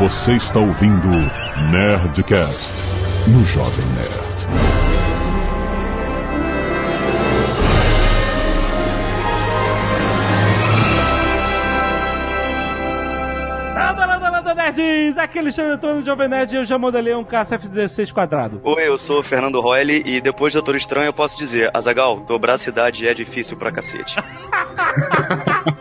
Você está ouvindo Nerdcast no Jovem Nerd. Landa, landa, landa, nerds! Aqui é Antônio do Jovem Nerd e eu já modelei um KCF-16 quadrado. Oi, eu sou o Fernando Royle e depois de Doutor Estranho eu posso dizer, Azagal, dobrar a cidade é difícil pra cacete.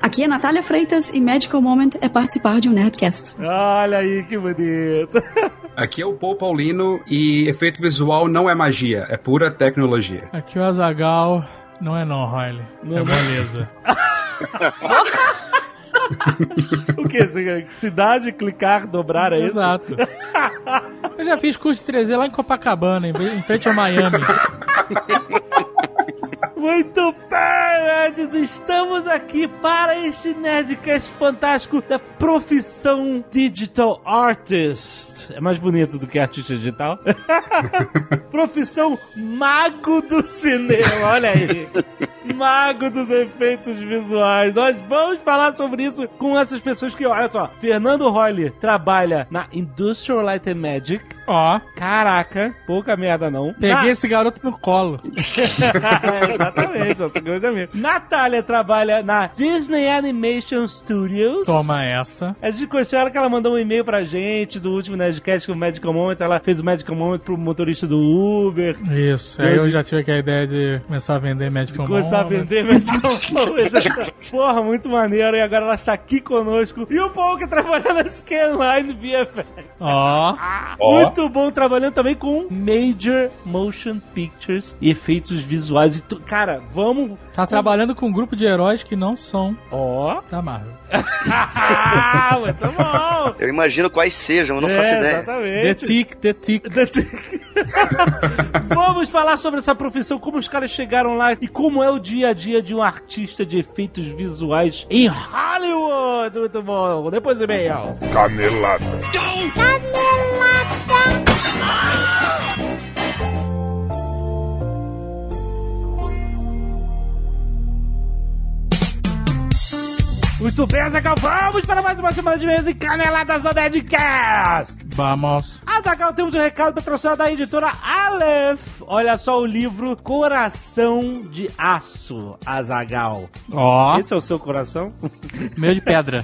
Aqui é Natália Freitas e Magical Moment é participar de um Nerdcast. Olha aí que bonito. Aqui é o Paul Paulino e efeito visual não é magia, é pura tecnologia. Aqui o Azagal não é não, Riley. Não, é moleza. o que? Cidade, clicar, dobrar, é isso? Exato. Eu já fiz curso de 3D lá em Copacabana, em em frente ao Miami. Muito bem, nerds! Estamos aqui para este Nerdcast fantástico da profissão Digital Artist. É mais bonito do que artista digital. profissão mago do cinema, olha aí. Mago dos efeitos visuais. Nós vamos falar sobre isso com essas pessoas que, olha só, Fernando Royle trabalha na Industrial Light and Magic. Ó, Caraca, pouca merda não. peguei Na- esse garoto no colo. Exatamente, nosso grande amigo. Natália trabalha na Disney Animation Studios. Toma essa. A gente conheceu ela que ela mandou um e-mail pra gente do último Nerdcast com o Medical Moment. Ela fez o Medical Moment pro motorista do Uber. Isso. Aí eu já tive aqui a ideia de começar a vender Magical Começar a vender Medical Moment. Porra, muito maneiro. E agora ela está aqui conosco. E o Paul que trabalha na Scanline VFX. Ó, Muito bom trabalhando também com Major Motion Pictures e efeitos visuais. E tu- Cara, vamos. Tá trabalhando com um grupo de heróis que não são Ó. da Marvel. Ah, muito bom. Eu imagino quais sejam, eu não faço ideia. The Exatamente. Tick, The Tick. The Tick. Vamos falar sobre essa profissão, como os caras chegaram lá e como é o dia a dia de um artista de efeitos visuais em Hollywood. Muito bom. Depois do e-mail. Canelada. Muito bem, Azaghal. Vamos para mais uma semana de mês e caneladas do Nerdcast. Vamos. Azaghal, temos um recado patrocinado da editora Aleph. Olha só o livro Coração de Aço, Azagal. Ó, Esse é o seu coração? meio de pedra.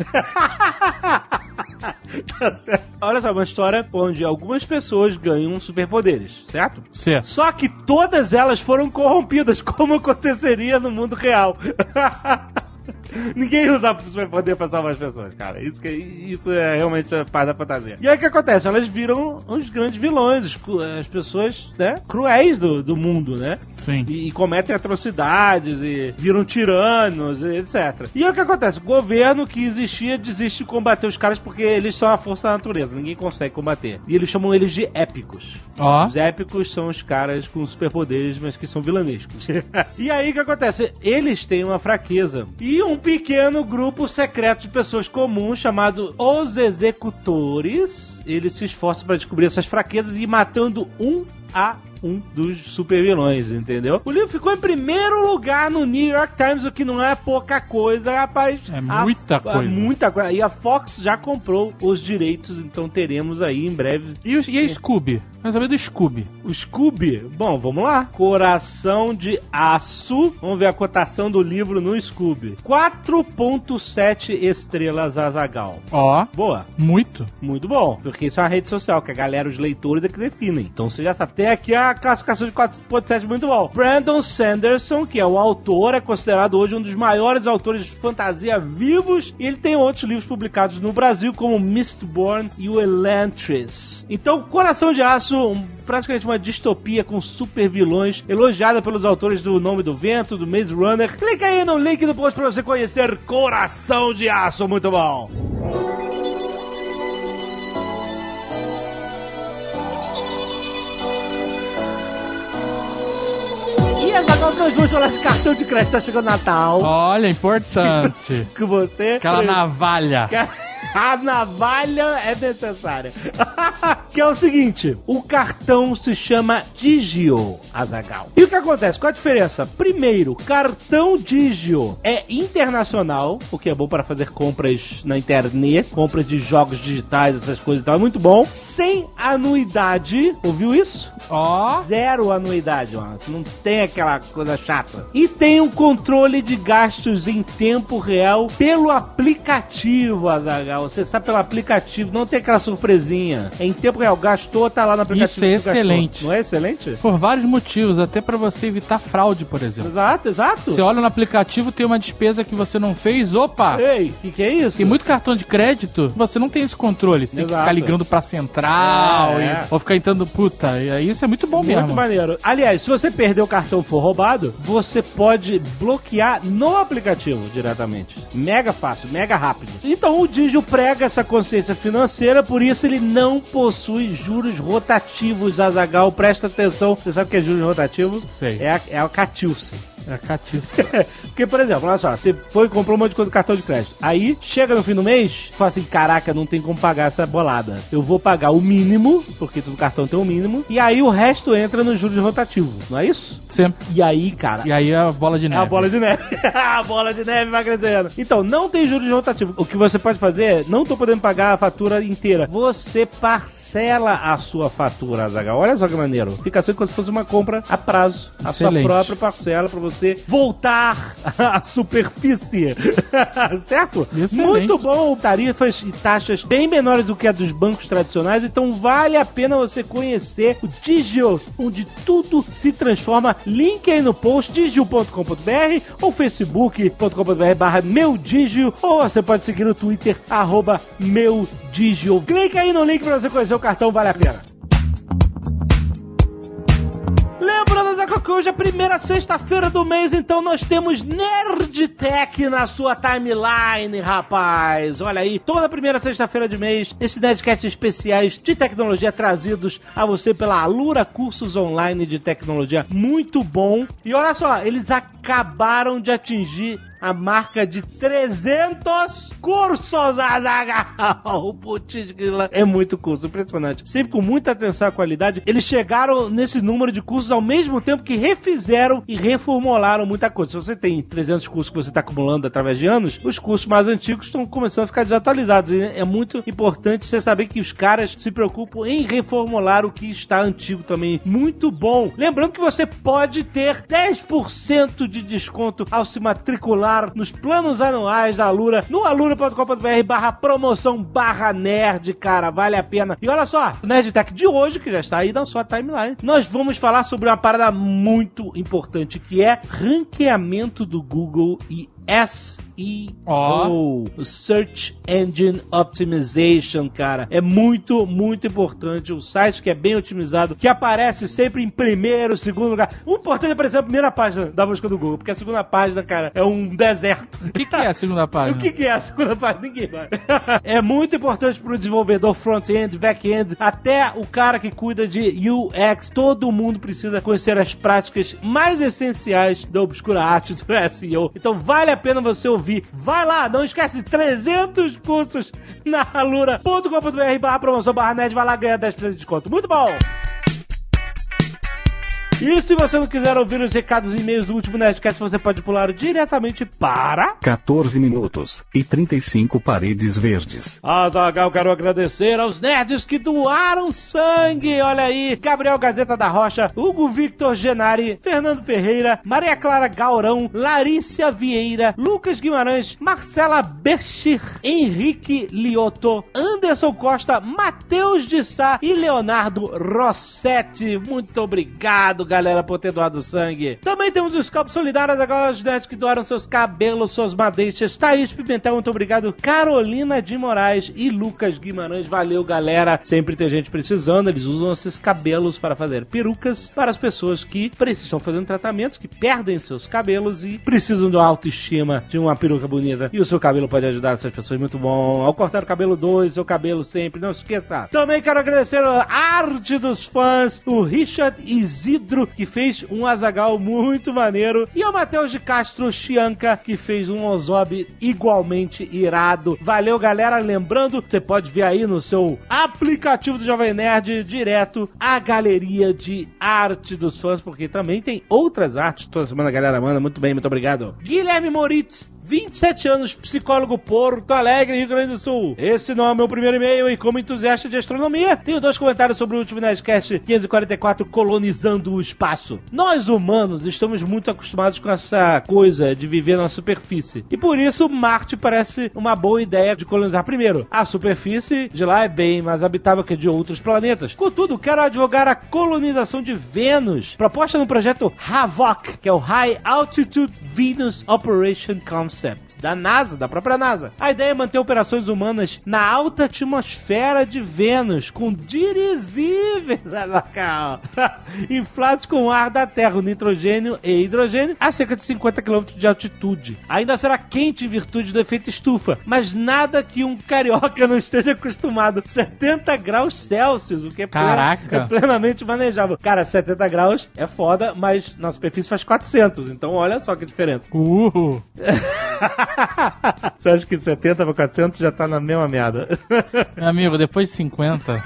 Tá certo. Olha só, uma história onde algumas pessoas ganham superpoderes, certo? C. Só que todas elas foram corrompidas, como aconteceria no mundo real. Ninguém usa superpoder pra salvar as pessoas, cara. Isso, que, isso é realmente a parte da fantasia. E aí o que acontece? Elas viram os grandes vilões, as pessoas né, cruéis do, do mundo, né? Sim. e, e cometem atrocidades e viram tiranos, e etc. E aí o que acontece? O governo que existia desiste de combater os caras porque eles são a força da natureza, ninguém consegue combater. E eles chamam eles de épicos. Ó, Os épicos são os caras com superpoderes, mas que são vilanescos. e aí o que acontece? Eles têm uma fraqueza. E um pequeno grupo secreto de pessoas comuns chamado Os Executores, eles se esforçam para descobrir essas fraquezas e ir matando um a um dos super vilões, entendeu? O livro ficou em primeiro lugar no New York Times, o que não é pouca coisa, rapaz. É A- muita a- coisa. muita coisa. E a Fox já comprou os direitos, então teremos aí em breve e, o, e a Scooby? Quero saber do Scooby. o Scooby, bom, vamos lá. Coração de Aço. Vamos ver a cotação do livro no Scooby. 4.7 estrelas Azagal. Ó, Boa, muito. muito bom. Porque isso é uma rede social, que a galera, os leitores é que definem. Então você já sabe. Tem aqui a classificação de 4.7 muito bom. Brandon Sanderson, que é o autor, é considerado hoje um dos maiores autores de fantasia vivos. E ele tem outros livros publicados no Brasil, como Mistborn e o Elantris. Então, Coração de Aço, um- praticamente uma distopia com super vilões, elogiada pelos autores do Nome do Vento, do Maze Runner. Clica aí no link do post pra você conhecer Coração de Aço, muito bom. E agora nós vamos falar de cartão de crédito. Tá chegando Natal. Olha, importante. Que você. Aquela navalha. A navalha é necessária. Que é o seguinte: o cartão se chama Digio, Azagal. E o que acontece? Qual a diferença? Primeiro, cartão Digio é internacional, o que é bom para fazer compras na internet, compras de jogos digitais, essas coisas e tal. É muito bom. Sem anuidade. Ouviu isso? Ó. Zero anuidade, mano. Você não tem aquela coisa chata. E tem um controle de gastos em tempo real pelo aplicativo, Azagal. Você sabe pelo aplicativo, não tem aquela surpresinha. É em tempo real. Gastou, tá lá no aplicativo. Isso é tu gastou. excelente. Não é excelente? Por vários motivos, até pra você evitar fraude, por exemplo. Exato, exato. Você olha no aplicativo, tem uma despesa que você não fez, opa! Ei, o que, que é isso? Tem muito cartão de crédito, você não tem esse controle. Você tem que Exato. ficar ligando pra central, e- é. ou ficar entrando, puta, e isso é muito bom Muito mesmo. maneiro. Aliás, se você perder o cartão e for roubado, você pode bloquear no aplicativo diretamente. Mega fácil, mega rápido. Então o Digio prega essa consciência financeira, por isso ele não possui juros rotativos, Azagal. Presta atenção. Você sabe o que é juros rotativo? Sei. É a, é a Catilce. É a catiça. Porque, por exemplo, olha só, você foi e comprou um monte de coisa no cartão de crédito. Aí, chega no fim do mês, fala assim, caraca, não tem como pagar essa bolada. Eu vou pagar o mínimo, porque todo cartão tem o mínimo, e aí o resto entra no juros rotativo, não é isso? Sempre. E aí, cara... E aí a bola de É neve. a bola de neve. a bola de neve vai crescendo. Então, não tem juros rotativos. O que você pode fazer é, não tô podendo pagar a fatura inteira. Você parcela a sua fatura, Zagal. Olha só que maneiro. Fica assim como se fosse uma compra a prazo. A sua própria parcela pra você voltar à superfície. certo? Excelente. Muito bom. Tarifas e taxas bem menores do que a dos bancos tradicionais. Então, vale a pena você conhecer o Digio, onde tudo se transforma. Link aí no post, digio.com.br ou facebook.com.br barra meu Digio, ou você pode seguir no Twitter, arroba meu Digio. Clica aí no link pra você conhecer o cartão, vale a pena. Lembrando, Zé que hoje é a primeira sexta-feira do mês, então nós temos Nerd Tech na sua timeline, rapaz. Olha aí, toda primeira sexta-feira de mês, esses Nerdcasts especiais de tecnologia trazidos a você pela Alura Cursos Online de Tecnologia. Muito bom. E olha só, eles acabaram de atingir a marca de 300 cursos, Azaghal. Putz, grila. É muito curso, impressionante. Sempre com muita atenção à qualidade. Eles chegaram nesse número de cursos ao mesmo tempo que refizeram e reformularam muita coisa. Se você tem 300 cursos que você está acumulando através de anos, os cursos mais antigos estão começando a ficar desatualizados. E é muito importante você saber que os caras se preocupam em reformular o que está antigo também. Muito bom. Lembrando que você pode ter 10% de desconto ao se matricular nos planos anuais da Alura no alura.com.br barra promoção barra nerd, cara. Vale a pena. E olha só, o Nerd Tech de hoje, que já está aí na sua timeline, nós vamos falar sobre uma parada muito importante, que é ranqueamento do Google e SEO, Ó. o Search Engine Optimization, cara. É muito, muito importante. O site que é bem otimizado, que aparece sempre em primeiro, segundo lugar. O importante é aparecer na primeira página da busca do Google, porque a segunda página, cara, é um deserto. O que, que é a segunda página? O que, que é a segunda página? Ninguém vai. é muito importante pro desenvolvedor front-end, back-end, até o cara que cuida de UX. Todo mundo precisa conhecer as práticas mais essenciais da obscura arte do SEO. Então vale a pena você ouvir. Vai lá, não esquece 300 cursos na alura.com.br barra promoção barra net. Vai lá ganhar 10% de desconto. Muito bom! E se você não quiser ouvir os recados e e-mails do último Nerdcast, você pode pular diretamente para... 14 minutos e 35 paredes verdes. Azagal, quero agradecer aos nerds que doaram sangue. Olha aí, Gabriel Gazeta da Rocha, Hugo Victor Genari, Fernando Ferreira, Maria Clara Gaurão, Larícia Vieira, Lucas Guimarães, Marcela Berchir, Henrique Lioto, Anderson Costa, Matheus de Sá e Leonardo Rossetti. Muito obrigado, galera, por ter doado sangue. Também temos os copos solidários agora, os nerds que doaram seus cabelos, suas madeixas. Thaís Pimentel, muito obrigado. Carolina de Moraes e Lucas Guimarães. Valeu, galera. Sempre tem gente precisando. Eles usam esses cabelos para fazer perucas para as pessoas que precisam fazendo tratamentos, que perdem seus cabelos e precisam uma autoestima, de uma peruca bonita. E o seu cabelo pode ajudar essas pessoas. Muito bom. Ao cortar o cabelo, doe seu cabelo cabelo sempre, não esqueça. Também quero agradecer a arte dos fãs, o Richard Isidro, que fez um Azagal muito maneiro, e o Matheus de Castro Chianca, que fez um Ozob igualmente irado. Valeu, galera. Lembrando, você pode ver aí no seu aplicativo do Jovem Nerd direto a galeria de arte dos fãs, porque também tem outras artes. Toda semana a galera manda. Muito bem, muito obrigado. Guilherme Moritz, 27 anos, psicólogo Porto Alegre, Rio Grande do Sul. Esse não é meu primeiro e-mail e como entusiasta de astronomia, tenho dois comentários sobre o último Nerdcast 544, colonizando o espaço. Nós humanos estamos muito acostumados com essa coisa de viver na superfície. E por isso Marte parece uma boa ideia de colonizar primeiro. A superfície de lá é bem mais habitável que de outros planetas. Contudo, quero advogar a colonização de Vênus, proposta no projeto HAVOC, que é o High Altitude Venus Operation Da NASA, da própria NASA. A ideia é manter operações humanas na alta atmosfera de Vênus, com dirigíveis inflados com o ar da Terra, o nitrogênio e hidrogênio, a cerca de 50 km de altitude. Ainda será quente em virtude do efeito estufa, mas nada que um carioca não esteja acostumado. 70 graus Celsius, o que é, Caraca. é plenamente manejável. Cara, 70 graus é foda, mas na superfície faz 400, então olha só que diferença. Uh, Você acha que de 70 para 400 já tá na mesma merda? meu amigo, depois de 50,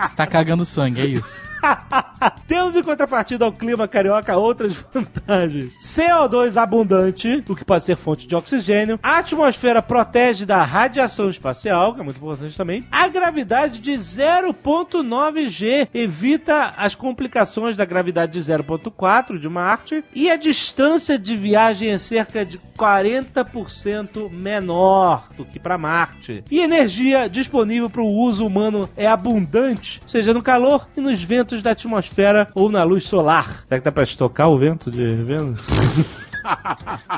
você tá cagando sangue, é isso. Temos em contrapartida ao clima carioca outras vantagens. CO2 abundante, o que pode ser fonte de oxigênio. A atmosfera protege da radiação espacial, que é muito importante também. A gravidade de 0.9 G evita as complicações da gravidade de 0.4 de Marte. E a distância de viagem é cerca de 40% menor do que para Marte. E energia disponível para o uso humano é abundante, seja no calor e nos ventos da atmosfera ou na luz solar. Será que dá para estocar o vento de Vênus?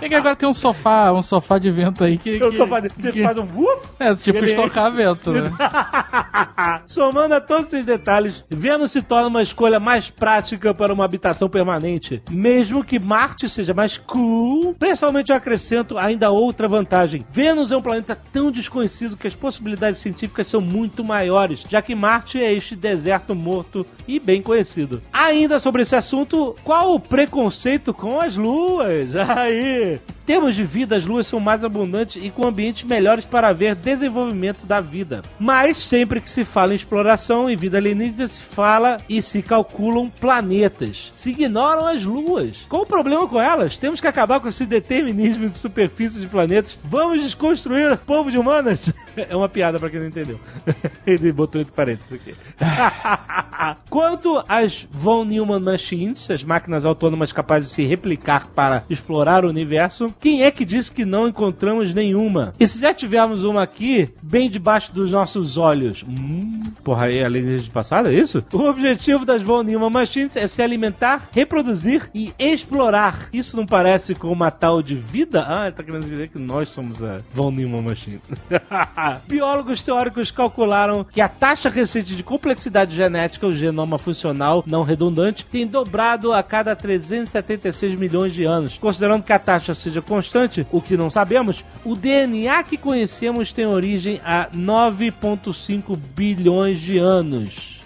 É que agora tem um sofá, um sofá de vento aí que. Eu que- tô fazendo. Você que- faz um woof? É, tipo estocar vento, né? Somando a todos esses detalhes, Vênus se torna uma escolha mais prática para uma habitação permanente. Mesmo que Marte seja mais cool, pessoalmente eu acrescento ainda outra vantagem. Vênus é um planeta tão desconhecido que as possibilidades científicas são muito maiores, já que Marte é este deserto morto e bem conhecido. Ainda sobre esse assunto, qual o preconceito com as luas? Aí! Termos de vida, as luas são mais abundantes e com ambientes melhores para ver desenvolvimento da vida. Mas sempre que se fala em exploração e vida alienígena, se fala e se calculam planetas. Se ignoram as luas. Qual o problema com elas? Temos que acabar com esse determinismo de superfície de planetas. Vamos desconstruir povo de humanas? É uma piada para quem não entendeu. Ele botou entre parênteses aqui. Quanto às Von Neumann Machines, as máquinas autônomas capazes de se replicar para explorar o universo, quem é que disse que não encontramos nenhuma? E se já tivermos uma aqui, bem debaixo dos nossos olhos? Hum, porra, aí além de passada, é isso? O objetivo das Von Neumann Machines é se alimentar, reproduzir e explorar. Isso não parece com uma tal de vida? Ah, ele tá querendo dizer que nós somos a Von Neumann Machine. Biólogos teóricos calcularam que a taxa recente de complexidade genética, o genoma funcional não redundante, tem dobrado a cada 376 milhões de anos. Considerando que a taxa seja constante, o que não sabemos, o DNA que conhecemos tem origem há 9,5 bilhões de anos.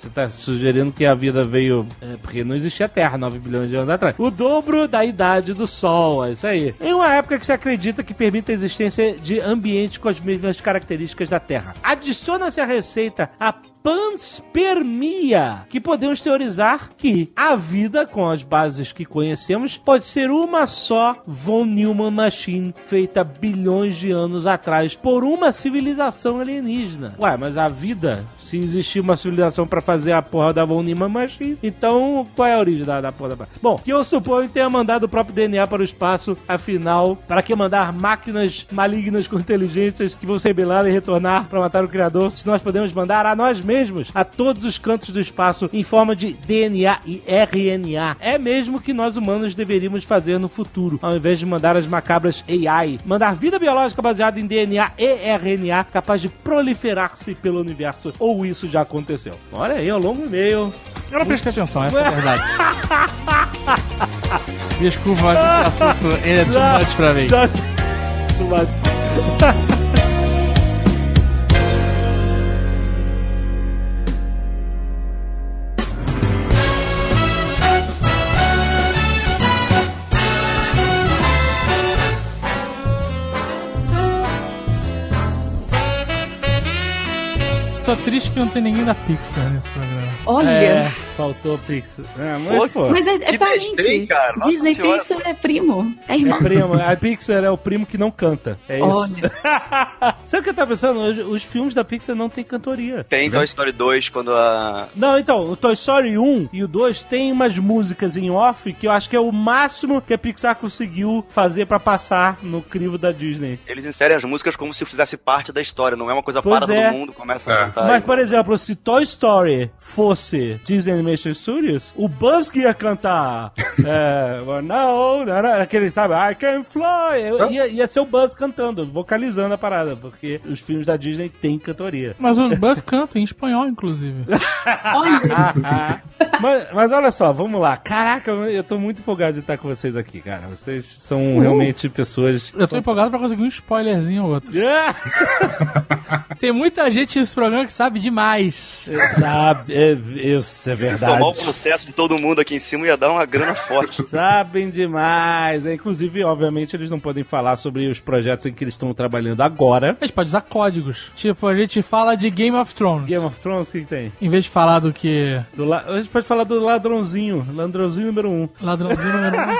Você está sugerindo que a vida veio. É, porque não existia Terra 9 bilhões de anos atrás. O dobro da idade do Sol, é isso aí. Em uma época que se acredita que permite a existência de ambientes com as mesmas características da Terra. Adiciona-se à receita a panspermia, que podemos teorizar que a vida, com as bases que conhecemos, pode ser uma só Von Neumann Machine feita bilhões de anos atrás por uma civilização alienígena. Ué, mas a vida, se existir uma civilização pra fazer a porra da Von Neumann Machine, então qual é a origem da, da porra da... Bom, que eu suponho tenha mandado o próprio DNA para o espaço, afinal, para que mandar máquinas malignas com inteligências que vão se rebelar e retornar para matar o Criador, se nós podemos mandar a nós mesmos a todos os cantos do espaço em forma de DNA e RNA. É mesmo que nós humanos deveríamos fazer no futuro, ao invés de mandar as macabras AI, mandar vida biológica baseada em DNA e RNA capaz de proliferar-se pelo universo. Ou isso já aconteceu. Olha aí, ao longo e-mail. Eu não prestei atenção, essa é a verdade. Desculpa, mas esse assunto ele é too much pra mim. Too much. tô triste que não tem ninguém da Pixar nesse programa. Olha. É, faltou Pixar. É, mas, pô. Mas é, é parente. destrem, cara. Nossa Disney senhora. Pixar é primo. É É irmão. primo. A Pixar é o primo que não canta. É isso. Olha. Sabe o que eu tava pensando? Os, os filmes da Pixar não tem cantoria. Tem Toy Story 2, quando a. Não, então, o Toy Story 1 e o 2 tem umas músicas em off que eu acho que é o máximo que a Pixar conseguiu fazer pra passar no crivo da Disney. Eles inserem as músicas como se fizesse parte da história, não é uma coisa Pois para é. todo mundo, começa É. a cantar. Mas, por exemplo, se Toy Story fosse Disney Animation Studios, o Buzz que ia cantar é, well, no, no, no, aquele, sabe, I can fly, eu- ia, ia ser o Buzz cantando, vocalizando a parada, porque os filmes da Disney têm cantoria. Mas o Buzz canta em espanhol, inclusive. Mas, mas olha só, vamos lá. Caraca, eu tô muito empolgado de estar com vocês aqui, cara. Vocês são realmente pessoas. Eu tô empolgado pra conseguir um spoilerzinho ou outro. Tem muita gente nesse programa sabe demais. Sabe, é, isso é Se verdade. somar o processo de todo mundo aqui em cima ia dar uma grana forte. Sabem demais. É, Inclusive, obviamente, eles não podem falar sobre os projetos em que eles estão trabalhando agora. A gente pode usar códigos. Tipo, a gente fala de Game of Thrones. Game of Thrones, o que, que tem? Em vez de falar do que Do la... A gente pode falar do ladrãozinho. Ladrãozinho número um. ladrãozinho número um.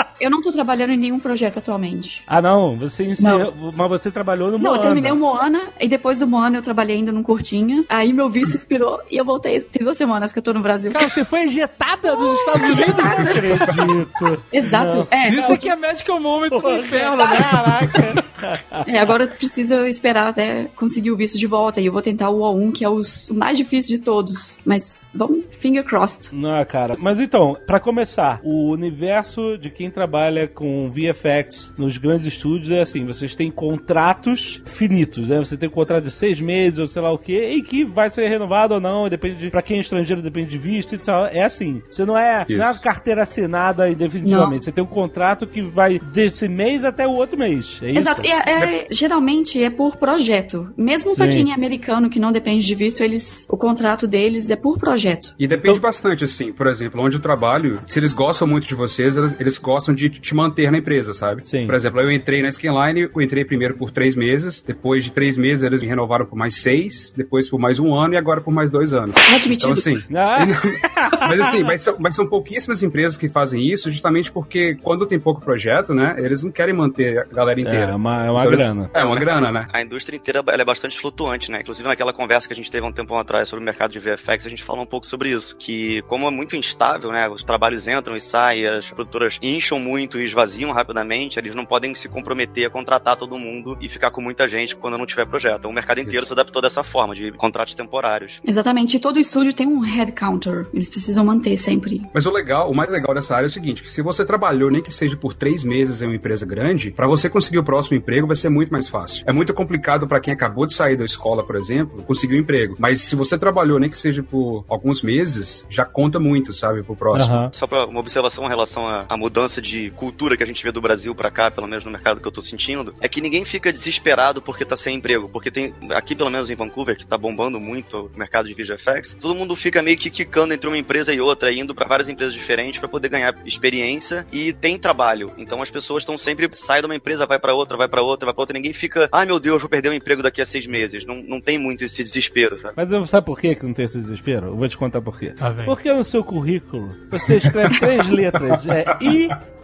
Eu não tô trabalhando em nenhum projeto atualmente. Ah, não. Você encerrou. Mas você trabalhou no Não, Moana. eu terminei o Moana e depois do Moana eu trabalhei ainda num curtinha. Aí meu visto expirou e eu voltei. Tem duas semanas que eu tô no Brasil. Cara, você foi ejetada dos Estados Unidos? Não acredito. Exato. É, Isso aqui é Medical Moment do inferno, né? Caraca. é, agora precisa esperar até conseguir o visto de volta. E eu vou tentar o O1, que é os- o mais difícil de todos. Mas vamos, finger crossed. Não, cara. Mas então, pra começar, o universo de quem trabalha com VFX nos grandes estúdios é assim: vocês têm contratos finitos, né? Você tem um contrato de seis meses ou sei lá o quê, e que vai ser renovado ou não, depende de. Pra quem é estrangeiro, depende de visto e tal. É assim. Você não é, não é uma Isso. carteira assinada definitivamente. Você tem um contrato que vai desse mês até o outro mês. É isso? Exato. E é- é- geralmente é por projeto. Mesmo pra Sim. quem é americano que não depende de visto, eles, o contrato deles é por projeto. E depende bastante, assim. Por exemplo, onde eu trabalho, se eles gostam muito de vocês, eles, eles gostam de te manter na empresa, sabe? Sim. Por exemplo, eu entrei na Scanline, eu entrei primeiro por três meses, depois de três meses eles me renovaram por mais seis, depois por mais um ano e agora por mais dois anos. Ai, que Então, assim, Ah, mas assim, mas são, mas são pouquíssimas empresas que fazem isso, justamente porque quando tem pouco projeto, né, eles não querem manter a galera inteira. é uma, é uma Então, eles- grana. É uma grana, né? A indústria inteira ela é bastante flutuante, né? Inclusive naquela conversa que a gente teve há um tempo atrás sobre o mercado de VFX, a gente falou um pouco sobre isso. Que como é muito instável, né? Os trabalhos entram e saem, as produtoras incham muito e esvaziam rapidamente, eles não podem se comprometer a contratar todo mundo e ficar com muita gente quando não tiver projeto. O mercado inteiro se adaptou dessa forma, de contratos temporários. Exatamente. E todo estúdio tem um head counter. Eles precisam manter sempre. Mas o legal, o mais legal dessa área é o seguinte, que se você trabalhou nem que seja por três meses em uma empresa grande, pra você conseguir o próximo emprego vai ser muito mais fácil. É muito complicado pra quem acabou de sair da escola, por exemplo, conseguir um emprego. Mas se você trabalhou nem que seja por alguns meses, já conta muito, sabe, pro próximo. Aham. Só pra uma observação em relação à, à mudança de cultura que a gente vê do Brasil pra cá, pelo menos no mercado que eu tô sentindo, é que ninguém fica desesperado porque tá sem emprego. Porque tem, aqui pelo menos em Vancouver, que tá bombando muito o mercado de VFX, todo mundo fica meio que quicando entre uma empresa e outra, indo pra várias empresas diferentes pra poder ganhar experiência e tem trabalho. Então as pessoas estão sempre, sai de uma empresa, vai pra outra, vai pra outra, vai pra outra, ninguém fica, ai meu Deus, vou perder o emprego daqui a seis meses. Não, não tem muito esse desespero, sabe? Mas sabe por que que não tem esse desespero? Eu vou te contar por quê. Ah. Porque no seu currículo você escreve três letras, é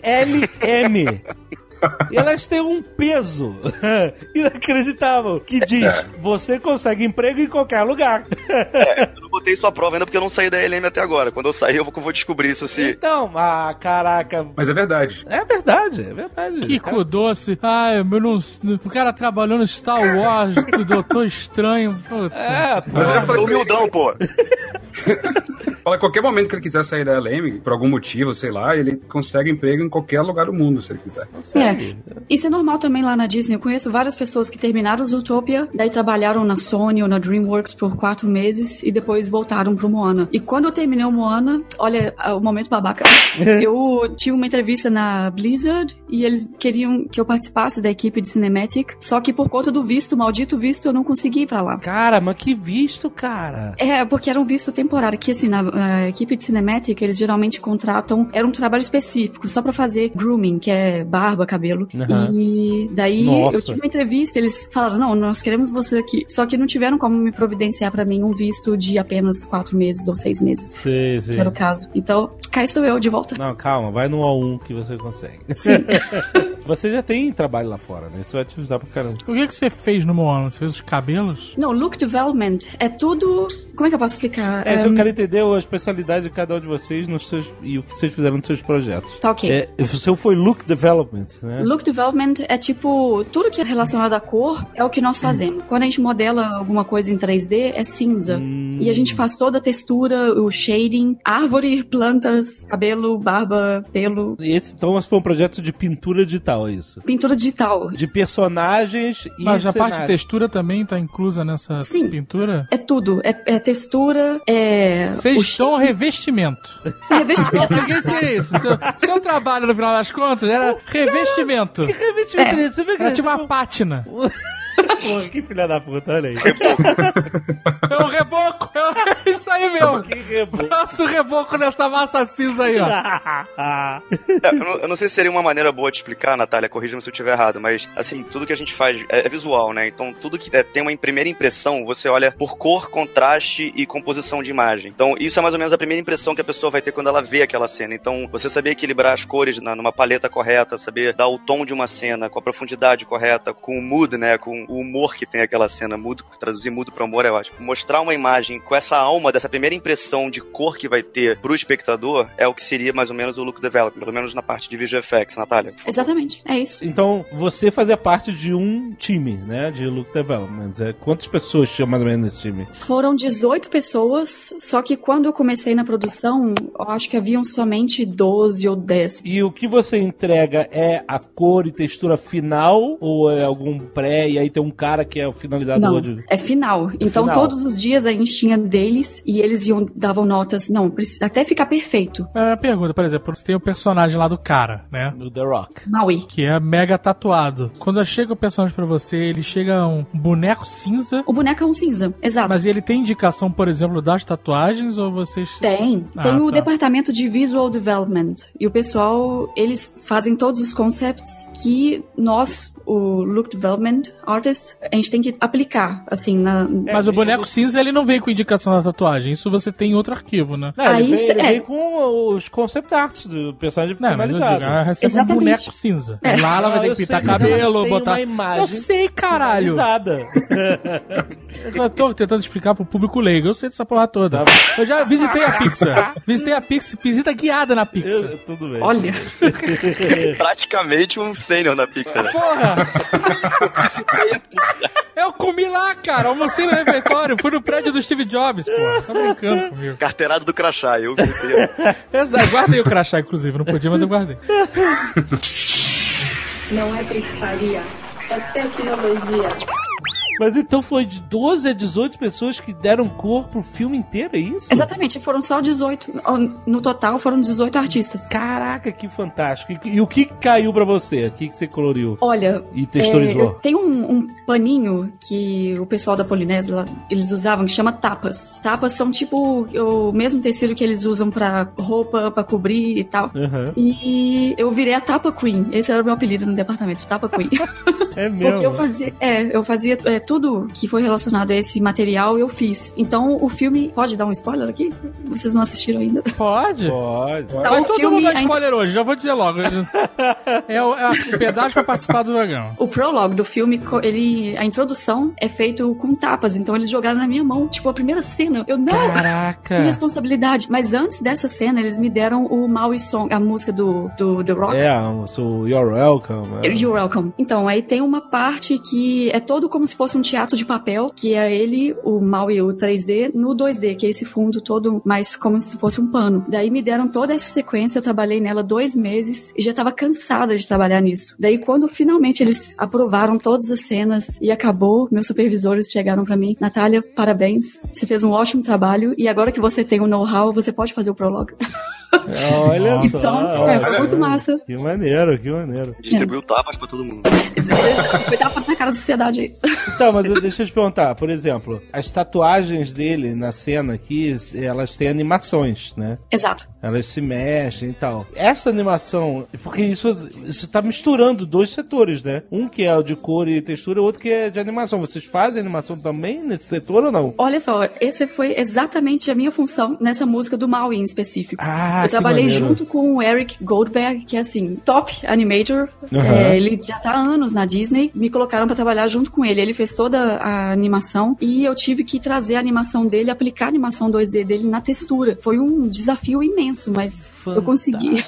I-L-M. E elas têm um peso inacreditável que diz: você consegue emprego em qualquer lugar. Eu não botei à prova ainda porque eu não saí da LM até agora. Quando eu sair, eu vou, eu vou descobrir isso se. Então, ah, caraca. Mas é verdade. É verdade, é verdade. Kiko Cara, doce. Ai, eu não, o cara trabalhou no Star Wars, do Doutor Estranho. Puta. É, pô. Mas eu já falei, humildão, pô. fala, qualquer momento que ele quiser sair da LM, por algum motivo, sei lá, ele consegue emprego em qualquer lugar do mundo, se ele quiser. É. Isso é normal também lá na Disney. Eu conheço várias pessoas que terminaram o Zootopia, daí trabalharam na Sony ou na DreamWorks por quatro meses e depois voltaram pro Moana. E quando eu terminei o Moana, olha o momento babaca. eu tive uma entrevista na Blizzard e eles queriam que eu participasse da equipe de Cinematic, só que por conta do visto, maldito visto, eu não consegui ir pra lá. Cara, mas que visto, cara. É, porque era um visto temporário. Que assim, na, a equipe de cinemática, eles geralmente contratam, era um trabalho específico, só pra fazer grooming, que é barba, cabelo. Aham. E daí Nossa. eu tive uma entrevista, eles falaram, não, nós queremos você aqui. Só que não tiveram como me providenciar pra mim um visto de apenas quatro meses ou seis meses. Sei, sei. Que era o caso. Então, cá estou eu de volta. Não, calma, vai no A1 que você consegue. Sim. Você já tem trabalho lá fora, né? Isso vai te ajudar pra caramba. O que, que você fez no Moana? Você fez os cabelos? Não, look development é tudo. Como é que eu posso explicar? É, É, eu quero entender a especialidade de cada um de vocês nos seus, e o que vocês fizeram nos seus projetos. Tá ok. É, o seu foi look development, né? Look development é tipo, tudo que é relacionado à cor é o que nós fazemos. Quando a gente modela alguma coisa em 3D, é cinza. Hum. E a gente faz toda a textura, o shading, árvore, plantas, cabelo, barba, pelo, Esse, então, foi um projeto de pintura digital, é isso? pintura digital. De personagens e Mas a parte de cenário. textura também tá inclusa nessa Sim. pintura? É tudo. É, é textura, é. Vocês o estão revestimento. é revestimento. O que seria isso? Seu, seu trabalho, no final das contas, era revestimento. Que revestimento é. Você vê que Era tipo uma pátina. Porra, que filha da puta, olha aí. É um reboco. É isso aí mesmo. que reboco. Faça o reboco nessa massa cinza aí, ó. É, eu, não, eu não sei se seria uma maneira boa de explicar, Natália, corrija-me se eu estiver errado, mas assim, tudo que a gente faz é, é visual, né? Então, tudo que é, tem uma primeira impressão, você olha por cor, contraste e composição de imagem. Então, isso é mais ou menos a primeira impressão que a pessoa vai ter quando ela vê aquela cena. Então, você saber equilibrar as cores na, numa paleta correta, saber dar o tom de uma cena com a profundidade correta, com o mood, né? Com o humor que tem aquela cena, mudo, traduzir mudo pro amor é ótimo. Mostrar uma imagem com essa alma, dessa primeira impressão de cor que vai ter pro espectador, é o que seria mais ou menos o look development, pelo menos na parte de visual effects, Natália. Exatamente, é isso. Então, você fazia parte de um time, né? De look development. É, quantas pessoas tinham mais ou menos nesse time? Foram 18 pessoas, só que quando eu comecei na produção, eu acho que haviam somente 12 ou 10. E o que você entrega é a cor e textura final? Ou é algum pré e aí tem um cara que é o finalizador Não, de. é final. então final. todos os dias a gente tinha deles e eles iam davam notas, não, precisa- até ficar perfeito. É, pergunta, por exemplo, você tem o personagem lá do cara, né? Do The Rock. Maui. Que é mega tatuado. Quando chega o personagem pra você, ele chega um boneco cinza, O boneco é um cinza, exato. mas ele tem indicação, por exemplo, das tatuagens ou vocês. Tem. Ah, Tem o tá. departamento de Visual Development. E o pessoal, eles fazem todos os concepts que nós, o Look Development Artists, a gente tem que aplicar, assim, na... Mas o boneco cinza ele não vem com indicação da tatuagem. Isso você tem em outro arquivo, né? Não, ele, Aí vem, cê- ele é. vem com os concept arts do personagem Não, mas eu digo, finalizado. ela recebe um boneco cinza. É. Lá ela vai Ah, ter eu que pintar mas cabelo, tem botar. uma imagem Eu sei, caralho. Eu tô tentando explicar pro público leigo. Eu sei dessa porra toda. Tá Eu já visitei a Pixar. Visitei a Pixar, visita guiada na Pixar. Eu- tudo bem. Olha, Praticamente um sênior na Pixar. Porra! Eu comi lá, cara. Almocei no refeitório. Fui no prédio do Steve Jobs, pô. Tá brincando comigo. Carteirada do crachá, eu. Exato. Guardei o crachá, inclusive. Não podia, mas eu guardei. Não é pescaria, é tecnologia. Mas então foi de 12 a 18 pessoas que deram cor pro filme inteiro, é isso? exatamente, foram só 18. No total foram 18 artistas. Caraca, que fantástico. E, e o que caiu pra você? O que, que você coloriu Olha, e texturizou? É, tem um, um paninho que o pessoal da Polinésia lá, eles usavam que chama tapas. Tapas são tipo o mesmo tecido que eles usam pra roupa, pra cobrir e tal. Aham. E eu virei a Tapa Queen. Esse era o meu apelido no departamento, Tapa Queen. É mesmo. Porque eu fazia, é, eu fazia é, tudo que foi relacionado a esse material, eu fiz. Então o filme. Pode dar um spoiler aqui? Vocês não assistiram ainda? Pode. Pode. Tá, Vai o todo filme mundo dar ainda- spoiler hoje, já vou dizer logo. É o, é o pedágio pra participar do programa. O prologue do filme, ele, a introdução é feito com tapas, então eles jogaram na minha mão. Tipo, a primeira cena. Eu não! Que Caraca. responsabilidade. Mas antes dessa cena, eles me deram o Maui Song, a música do, do The Rock. É, eu sou You're Welcome. é. You're welcome. Então, aí tem uma parte que é todo como se fosse um teatro de papel, que é ele, o Maui, o 3D, no 2D, que é esse fundo todo, mais como se fosse um pano. Daí me deram toda essa sequência, eu trabalhei nela dois meses e já tava cansada de trabalhar nisso. Daí, quando finalmente eles aprovaram todas as cenas e acabou, meus supervisores chegaram pra mim, Natália, parabéns, você fez um ótimo trabalho e agora que você tem o know-how, você pode fazer o prologue. Olha Nossa. só. Então, é, foi muito massa. Que maneiro, que maneiro. Distribuiu tapas pra todo mundo. Foi tapa na cara da sociedade aí. Então, mas deixa eu te perguntar, por exemplo, as tatuagens dele na cena aqui, elas têm animações, né? Exato. Elas se mexem e tal. Essa animação, porque isso, isso tá misturando dois setores, né? Um que é o de cor e textura, o outro que é de animação. Vocês fazem animação também nesse setor ou não? Olha só, esse foi exatamente a minha função nessa música do Maui em específico. Ah, eu trabalhei maneiro. junto com o Eric Goldberg, que é assim, top animator. Aham. É, ele já tá há anos na Disney. Me colocaram pra trabalhar junto com ele. Ele fez toda a animação e eu tive que trazer a animação dele, aplicar a animação 2D dele na textura. Foi um desafio imenso, mas eu consegui.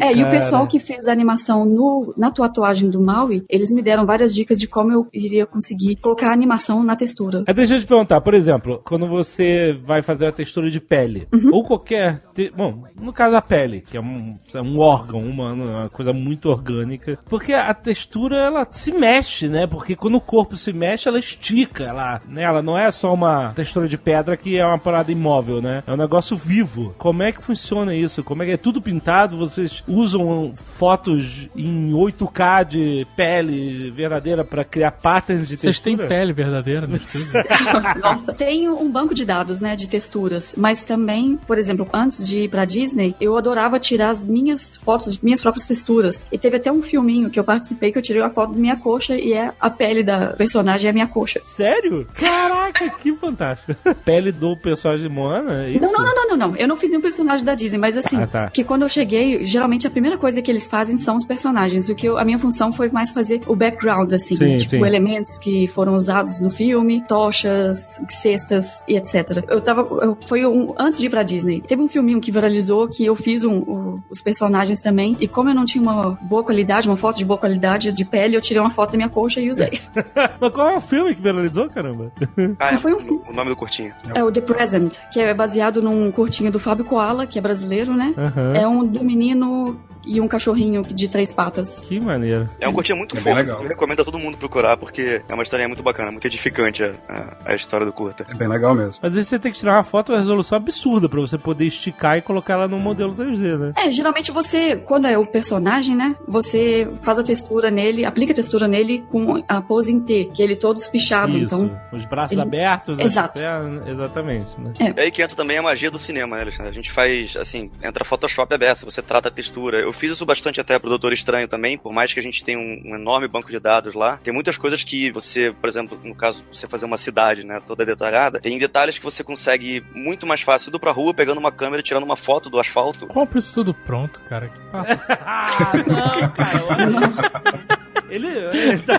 É, e o cara. pessoal que fez a animação no, na tatuagem do Maui, eles me deram várias dicas de como eu iria conseguir colocar a animação na textura. Aí deixa eu te perguntar, por exemplo, quando você vai fazer a textura de pele, Uhum. ou qualquer. te- Bom, no caso a pele, que é um, é um órgão humano, é uma coisa muito orgânica. Porque a textura, ela se mexe, né? Porque quando o corpo se mexe, ela estica. Ela, né? ela não é só uma textura de pedra que é uma parada imóvel, né? É um negócio vivo. Como é que funciona isso? Como é que é tudo pintado? Vocês usam fotos em 8K de pele verdadeira pra criar patterns de Vocês têm textura? pele verdadeira no estúdio? Nossa, tem um banco de dados, né, de texturas, mas também, por exemplo, antes de ir pra Disney, eu adorava tirar as minhas fotos, as minhas próprias texturas. E teve até um filminho que eu participei que eu tirei uma foto da minha coxa e é a pele da personagem é a minha coxa. Sério? Caraca, que fantástico. Pele do personagem de Moana? é isso? Não, não, não, não, não, não. Eu não fiz nenhum personagem da Disney, mas assim, Ah, tá. que quando eu cheguei, geralmente a primeira coisa que eles fazem são os personagens. O que eu- a minha função foi mais fazer o background, assim, Sim, tipo, sim. elementos que foram usados no filme, tochas, cestas e etc. Eu tava. eu- foi um, antes de ir pra Disney. Teve um filminho que viralizou que eu fiz um- o- os personagens também. E como eu não tinha uma boa qualidade, uma foto de boa qualidade de pele, eu tirei uma foto da minha coxa e usei. Mas qual é o filme que viralizou, caramba? Ah, é, Foi um- o nome do curtinho. É o The Present, que é baseado num curtinho do Fábio Koala, que é brasileiro, né? Aham. É um do menino no e um cachorrinho de três patas. Que maneiro. É um curtinho muito É fofo. legal. Eu recomendo a todo mundo procurar, porque é uma historinha muito bacana, muito edificante a, a, a história do curta. É bem legal mesmo. Mas aí você tem que tirar uma foto com resolução absurda pra você poder esticar e colocar ela no modelo 3D, né? É, geralmente você, quando é o personagem, né? Você faz a textura nele, aplica a textura nele com a pose em T, que ele todo espichado. Isso. Então, Os braços ele- abertos, as Exato. pernas, exatamente, né? E aí que entra também a magia do cinema, né, Alexandre? A gente faz, assim, entra Photoshop aberto, você trata a textura. Eu fiz isso bastante até pro Doutor Estranho também, por mais que a gente tenha um, um enorme banco de dados lá. Tem muitas coisas que você, por exemplo, no caso, você fazer uma cidade, né, toda detalhada, tem detalhes que você consegue muito mais fácil indo pra rua, pegando uma câmera e tirando uma foto do asfalto. Compre isso tudo pronto, cara. Que papo. Ah, não, cara. Ele. ele tá,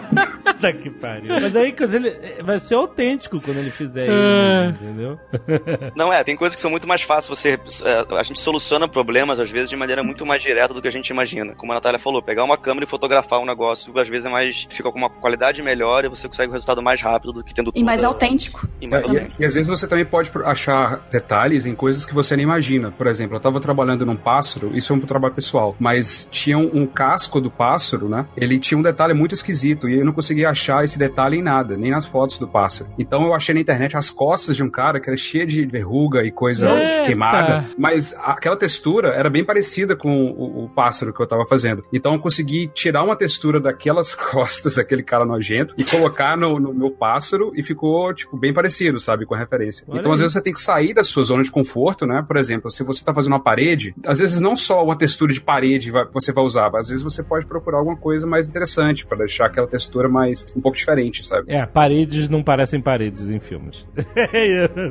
tá que pariu. Mas aí ele, vai ser autêntico quando ele fizer É. isso, entendeu? Não é, tem coisas que são muito mais fáceis. Você, é, a gente soluciona problemas às vezes de maneira muito mais direta do que a gente imagina. Como a Natália falou, pegar uma câmera e fotografar um negócio às vezes é mais fica com uma qualidade melhor e você consegue o resultado mais rápido do que tendo e mais tudo- autêntico. E mais É, autêntico. e, e às vezes você também pode achar detalhes em coisas que você nem imagina. Por exemplo, eu estava trabalhando num pássaro, isso é um trabalho pessoal, mas tinha um, um casco do pássaro, né? Ele tinha um detalhe muito esquisito e eu não conseguia achar esse detalhe em nada, nem nas fotos do pássaro. Então eu achei na internet as costas de um cara que era cheia de verruga e coisa Eita! queimada, mas aquela textura era bem parecida com o, o pássaro que eu estava fazendo. Então eu consegui tirar uma textura daquelas costas daquele cara nojento e colocar no, no meu pássaro e ficou, tipo, bem parecido, sabe, com a referência. Olha então, às aí. vezes, você tem que sair da sua zona de conforto, né? Por exemplo, se você tá fazendo uma parede, às vezes não só uma textura de parede você vai usar, às vezes você pode procurar alguma coisa mais interessante para deixar aquela textura mais um pouco diferente, sabe? É, paredes não parecem paredes em filmes.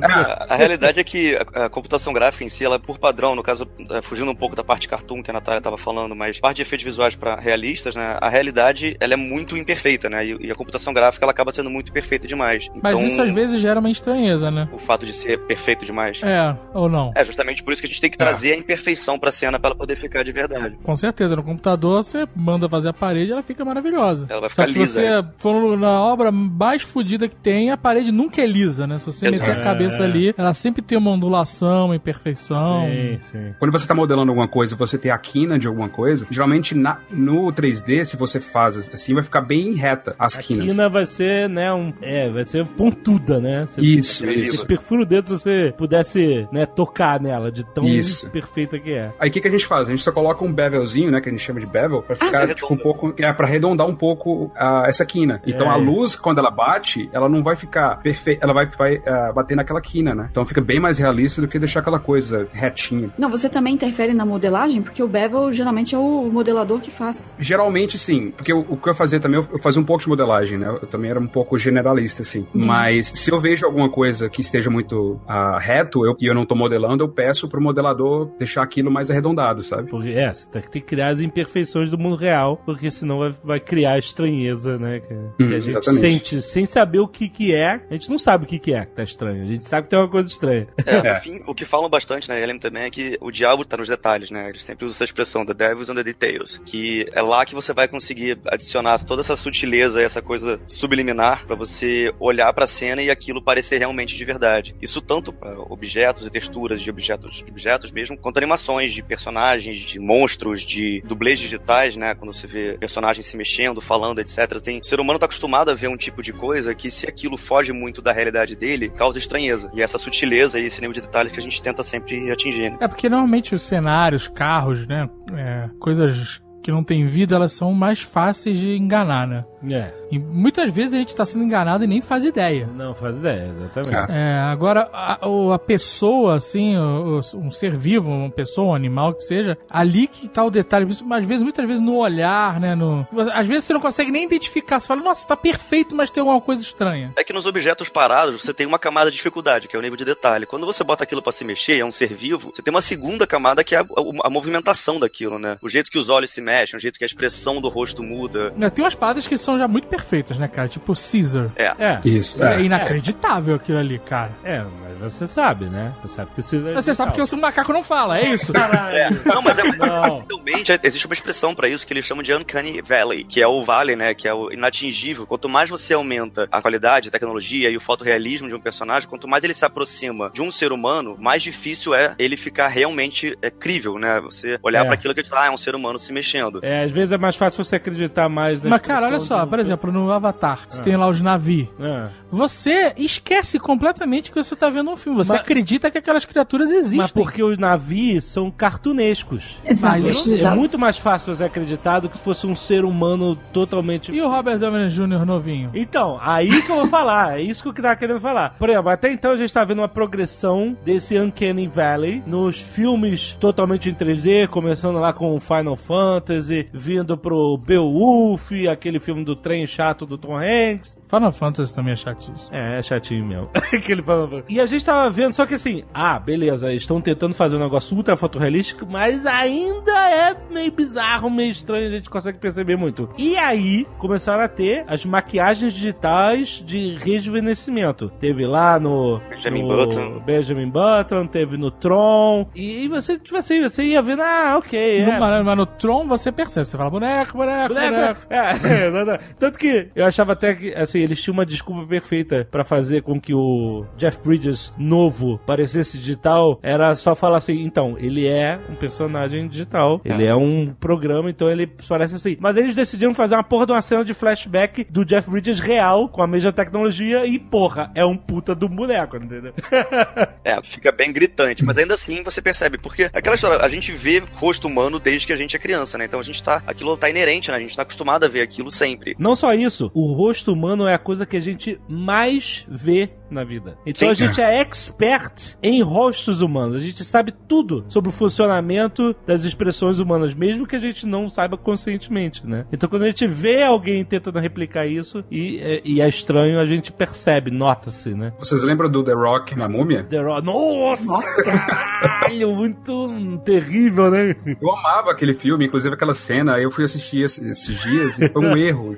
A, a realidade é que a, a computação gráfica em si, ela por padrão, no caso, é, fugindo um pouco da parte cartoon que a Natália estava falando, mas parte de efeitos visuais para realistas, né? A realidade, ela é muito imperfeita, né? E, e a computação gráfica, ela acaba sendo muito perfeita demais. Mas então, isso às vezes gera uma estranheza, né? o fato de ser perfeito demais. É, ou não? É justamente por isso que a gente tem que trazer a imperfeição pra cena pra ela poder ficar de verdade. Com certeza, no computador você manda fazer a parede e ela fica maravilhosa. Ela vai Só ficar que se lisa. você for na obra mais fodida que tem, a parede nunca é lisa, né? Se você Exato. meter a cabeça É. ali, ela sempre tem uma ondulação, uma imperfeição. Sim, sim. Quando você está modelando alguma coisa, você tem a quina de alguma coisa, geralmente na- no 3D, se você faz assim, vai ficar bem reta as A quinas. quina vai ser, né, um, é, vai ser pontuda, né? Você, Isso, Você isso. você perfura o dedo se você pudesse, né, tocar nela, de tão Isso. perfeita que é. Aí o que, que a gente faz? A gente só coloca um bevelzinho, né? Que a gente chama de bevel, pra ficar você tipo, um pouco. É, pra arredondar arredondar um pouco ah, essa quina. Então É. a luz, quando ela bate, ela não vai ficar perfeita, ela vai, vai ah, bater naquela quina, né? Então fica bem mais realista do que deixar aquela coisa retinha. Não, você também interfere na modelagem? Porque o bevel geralmente é o modelador que faz. Geralmente sim, porque o, o que eu fazia também, eu, eu fazia um pouco de modelagem, né? Eu também era um pouco generalista, assim. Mas se eu vejo alguma coisa que esteja muito ah, reto eu, e eu não tô modelando, eu peço pro modelador deixar aquilo mais arredondado, sabe? Porque, é, você tem que ter que criar as imperfeições do mundo real, porque senão vai, vai criar estranheza, né? Que, que Hum, a gente exatamente. sente sem saber o que que é. A gente não sabe o que que é que tá estranho. A gente sabe que tem uma coisa estranha. É, É. no fim, o que falam bastante na LM também é que o diabo tá nos detalhes, né? Eles sempre usam essa expressão, the devil's on the details, que é lá que você vai conseguir adicionar toda essa sutileza e essa coisa subliminar pra você olhar pra cena e aquilo parecer realmente de verdade. Isso tanto pra objetos e texturas de objetos, de objetos mesmo, quanto animações de personagens, de monstros, de dublês digitais, né? Quando você vê personagens se mexendo, falando, etc. Tem, o ser humano tá acostumado a ver um tipo de coisa que se aquilo foge muito da realidade dele, causa estranheza. E essa sutileza e esse nível de detalhes que a gente tenta sempre atingir. né? É porque normalmente os cenários, carros, né? é, coisas que não têm vida, elas são mais fáceis de enganar, né? É, E muitas vezes a gente tá sendo enganado e nem faz ideia. não faz ideia, exatamente. É. Agora, a, a pessoa, assim, o- o- um ser vivo, uma pessoa, um animal que seja, ali que tá o detalhe. Isso, Às vezes, muitas vezes no olhar, né? No, às vezes você não consegue nem identificar. Você fala, nossa, tá perfeito, mas tem alguma coisa estranha. É que nos objetos parados você tem uma camada de dificuldade, que é o nível de detalhe. Quando você bota aquilo pra se mexer, é um ser vivo, você tem uma segunda camada que é a, a- a movimentação daquilo, né? O jeito que os olhos se mexem, o jeito que a expressão do rosto muda. É, Tem umas paradas que são já muito perfeitas, né, cara? Tipo Caesar. É, Isso. É, É. inacreditável aquilo ali, cara. é, mas você sabe, né? Você sabe que isso é Você sabe que o macaco não fala, é isso? É. Não, mas é, Não. realmente existe uma expressão pra isso que eles chamam de Uncanny Valley, que é o vale, né? Que é o inatingível. Quanto mais você aumenta a qualidade, a tecnologia e o fotorrealismo de um personagem, quanto mais ele se aproxima de um ser humano, mais difícil é ele ficar realmente é, crível, né? Você olhar É. pra aquilo que ah, é um ser humano se mexendo. É, às vezes é mais fácil você acreditar mais na Mas, cara, olha só, do- por exemplo, no Avatar, você Ah. tem lá os navios. É. Você esquece completamente que você tá vendo um filme. Você Mas- acredita que aquelas criaturas existem. Mas porque os navios são cartunescos. Exato, É muito mais fácil você acreditar do que se fosse um ser humano totalmente. E o Robert Downey Jr. novinho? Então, aí que eu vou falar, é isso que eu tava querendo falar. Por exemplo, até então a gente tá vendo uma progressão desse Uncanny Valley nos filmes totalmente em 3D, começando lá com Final Fantasy, vindo pro Beowulf, aquele filme do trem chato do Tom Hanks. Final Fantasy também é chatíssimo. É, é chatinho mesmo. Aquele Final Fantasy. E a gente tava vendo, só que assim, ah, beleza, estão tentando fazer um negócio ultra fotorrealístico, mas ainda é meio bizarro, meio estranho, a gente consegue perceber muito. E aí, começaram a ter as maquiagens digitais de rejuvenescimento. Teve lá no... Benjamin no Button. Benjamin Button, teve no Tron, e, e você, tipo assim, você ia vendo, ah, ok, No, é, mas, mas no Tron você percebe. Você fala boneco, boneco, boneco. Boneco, É, não, não. Tanto que eu achava até que, assim, eles tinham uma desculpa perfeita pra fazer com que o Jeff Bridges novo parecesse digital. Era só falar assim, então, ele é um personagem digital. Ele é um programa, então ele parece assim. Mas eles decidiram fazer uma porra de uma cena de flashback do Jeff Bridges real, com a mesma tecnologia, e porra, é um puta do boneco, entendeu? É, fica bem gritante, mas ainda assim você percebe, porque aquela história, a gente vê rosto humano desde que a gente é criança, né? Então a gente tá, aquilo tá inerente, né? A gente tá acostumado a ver aquilo sempre. Não só isso, o rosto humano é a coisa que a gente mais vê na vida. Então Sim. a gente é expert em rostos humanos. A gente sabe tudo sobre o funcionamento das expressões humanas, mesmo que a gente não saiba conscientemente, né? Então quando a gente vê alguém tentando replicar isso e, é- e é estranho, a gente percebe, nota-se, né? Vocês lembram do The Rock na múmia? The Rock- Nossa! Caralho, muito terrível, né? Eu amava aquele filme, inclusive aquela cena, eu fui assistir esses, esses dias e foi um erro.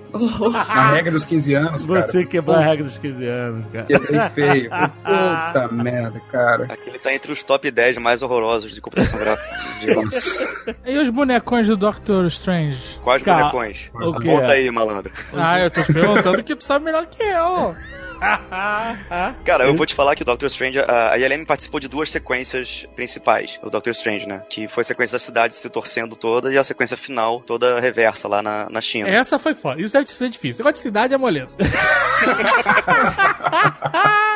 Na regra dos 15 anos, cara. Você quebrou a regra dos 15 anos, cara. Quebrei feio. Puta merda, cara. Aquele tá entre os top 10 mais horrorosos de computação gráfica. De E os bonecões do Doctor Strange? quais Cara, bonecões? o? Conta aí, malandro. Ah, eu tô te perguntando que tu sabe melhor que eu. Cara, eu vou te falar que o Doctor Strange, a, ILM participou de duas sequências principais do Doctor Strange, né? Que foi a sequência da cidade se torcendo toda e a sequência final toda reversa lá na, na China. Essa foi foda. Isso deve ser difícil. Negócio de cidade é moleza.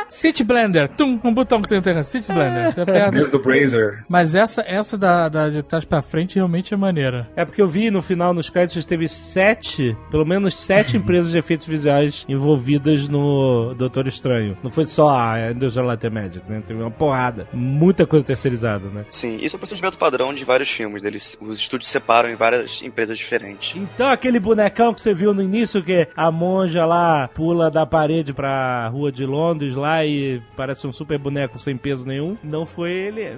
City Blender. Tum, um botão que tem no terreno. City Blender. Você aperta. Mesmo do Brazer. Mas essa, essa da, da de trás pra frente realmente é maneira. É porque eu vi no final, nos créditos, teve sete, pelo menos sete empresas de efeitos visuais envolvidas no Doutor Estranho. Não foi só a Industrial Light Magic, né? Teve uma porrada. Muita coisa terceirizada, né? Sim, isso é o procedimento padrão de vários filmes. Deles, os estúdios separam em várias empresas diferentes. Então aquele bonecão que você viu no início, que a monja lá pula da parede pra rua de Londres lá e parece um super boneco sem peso nenhum, não foi ele.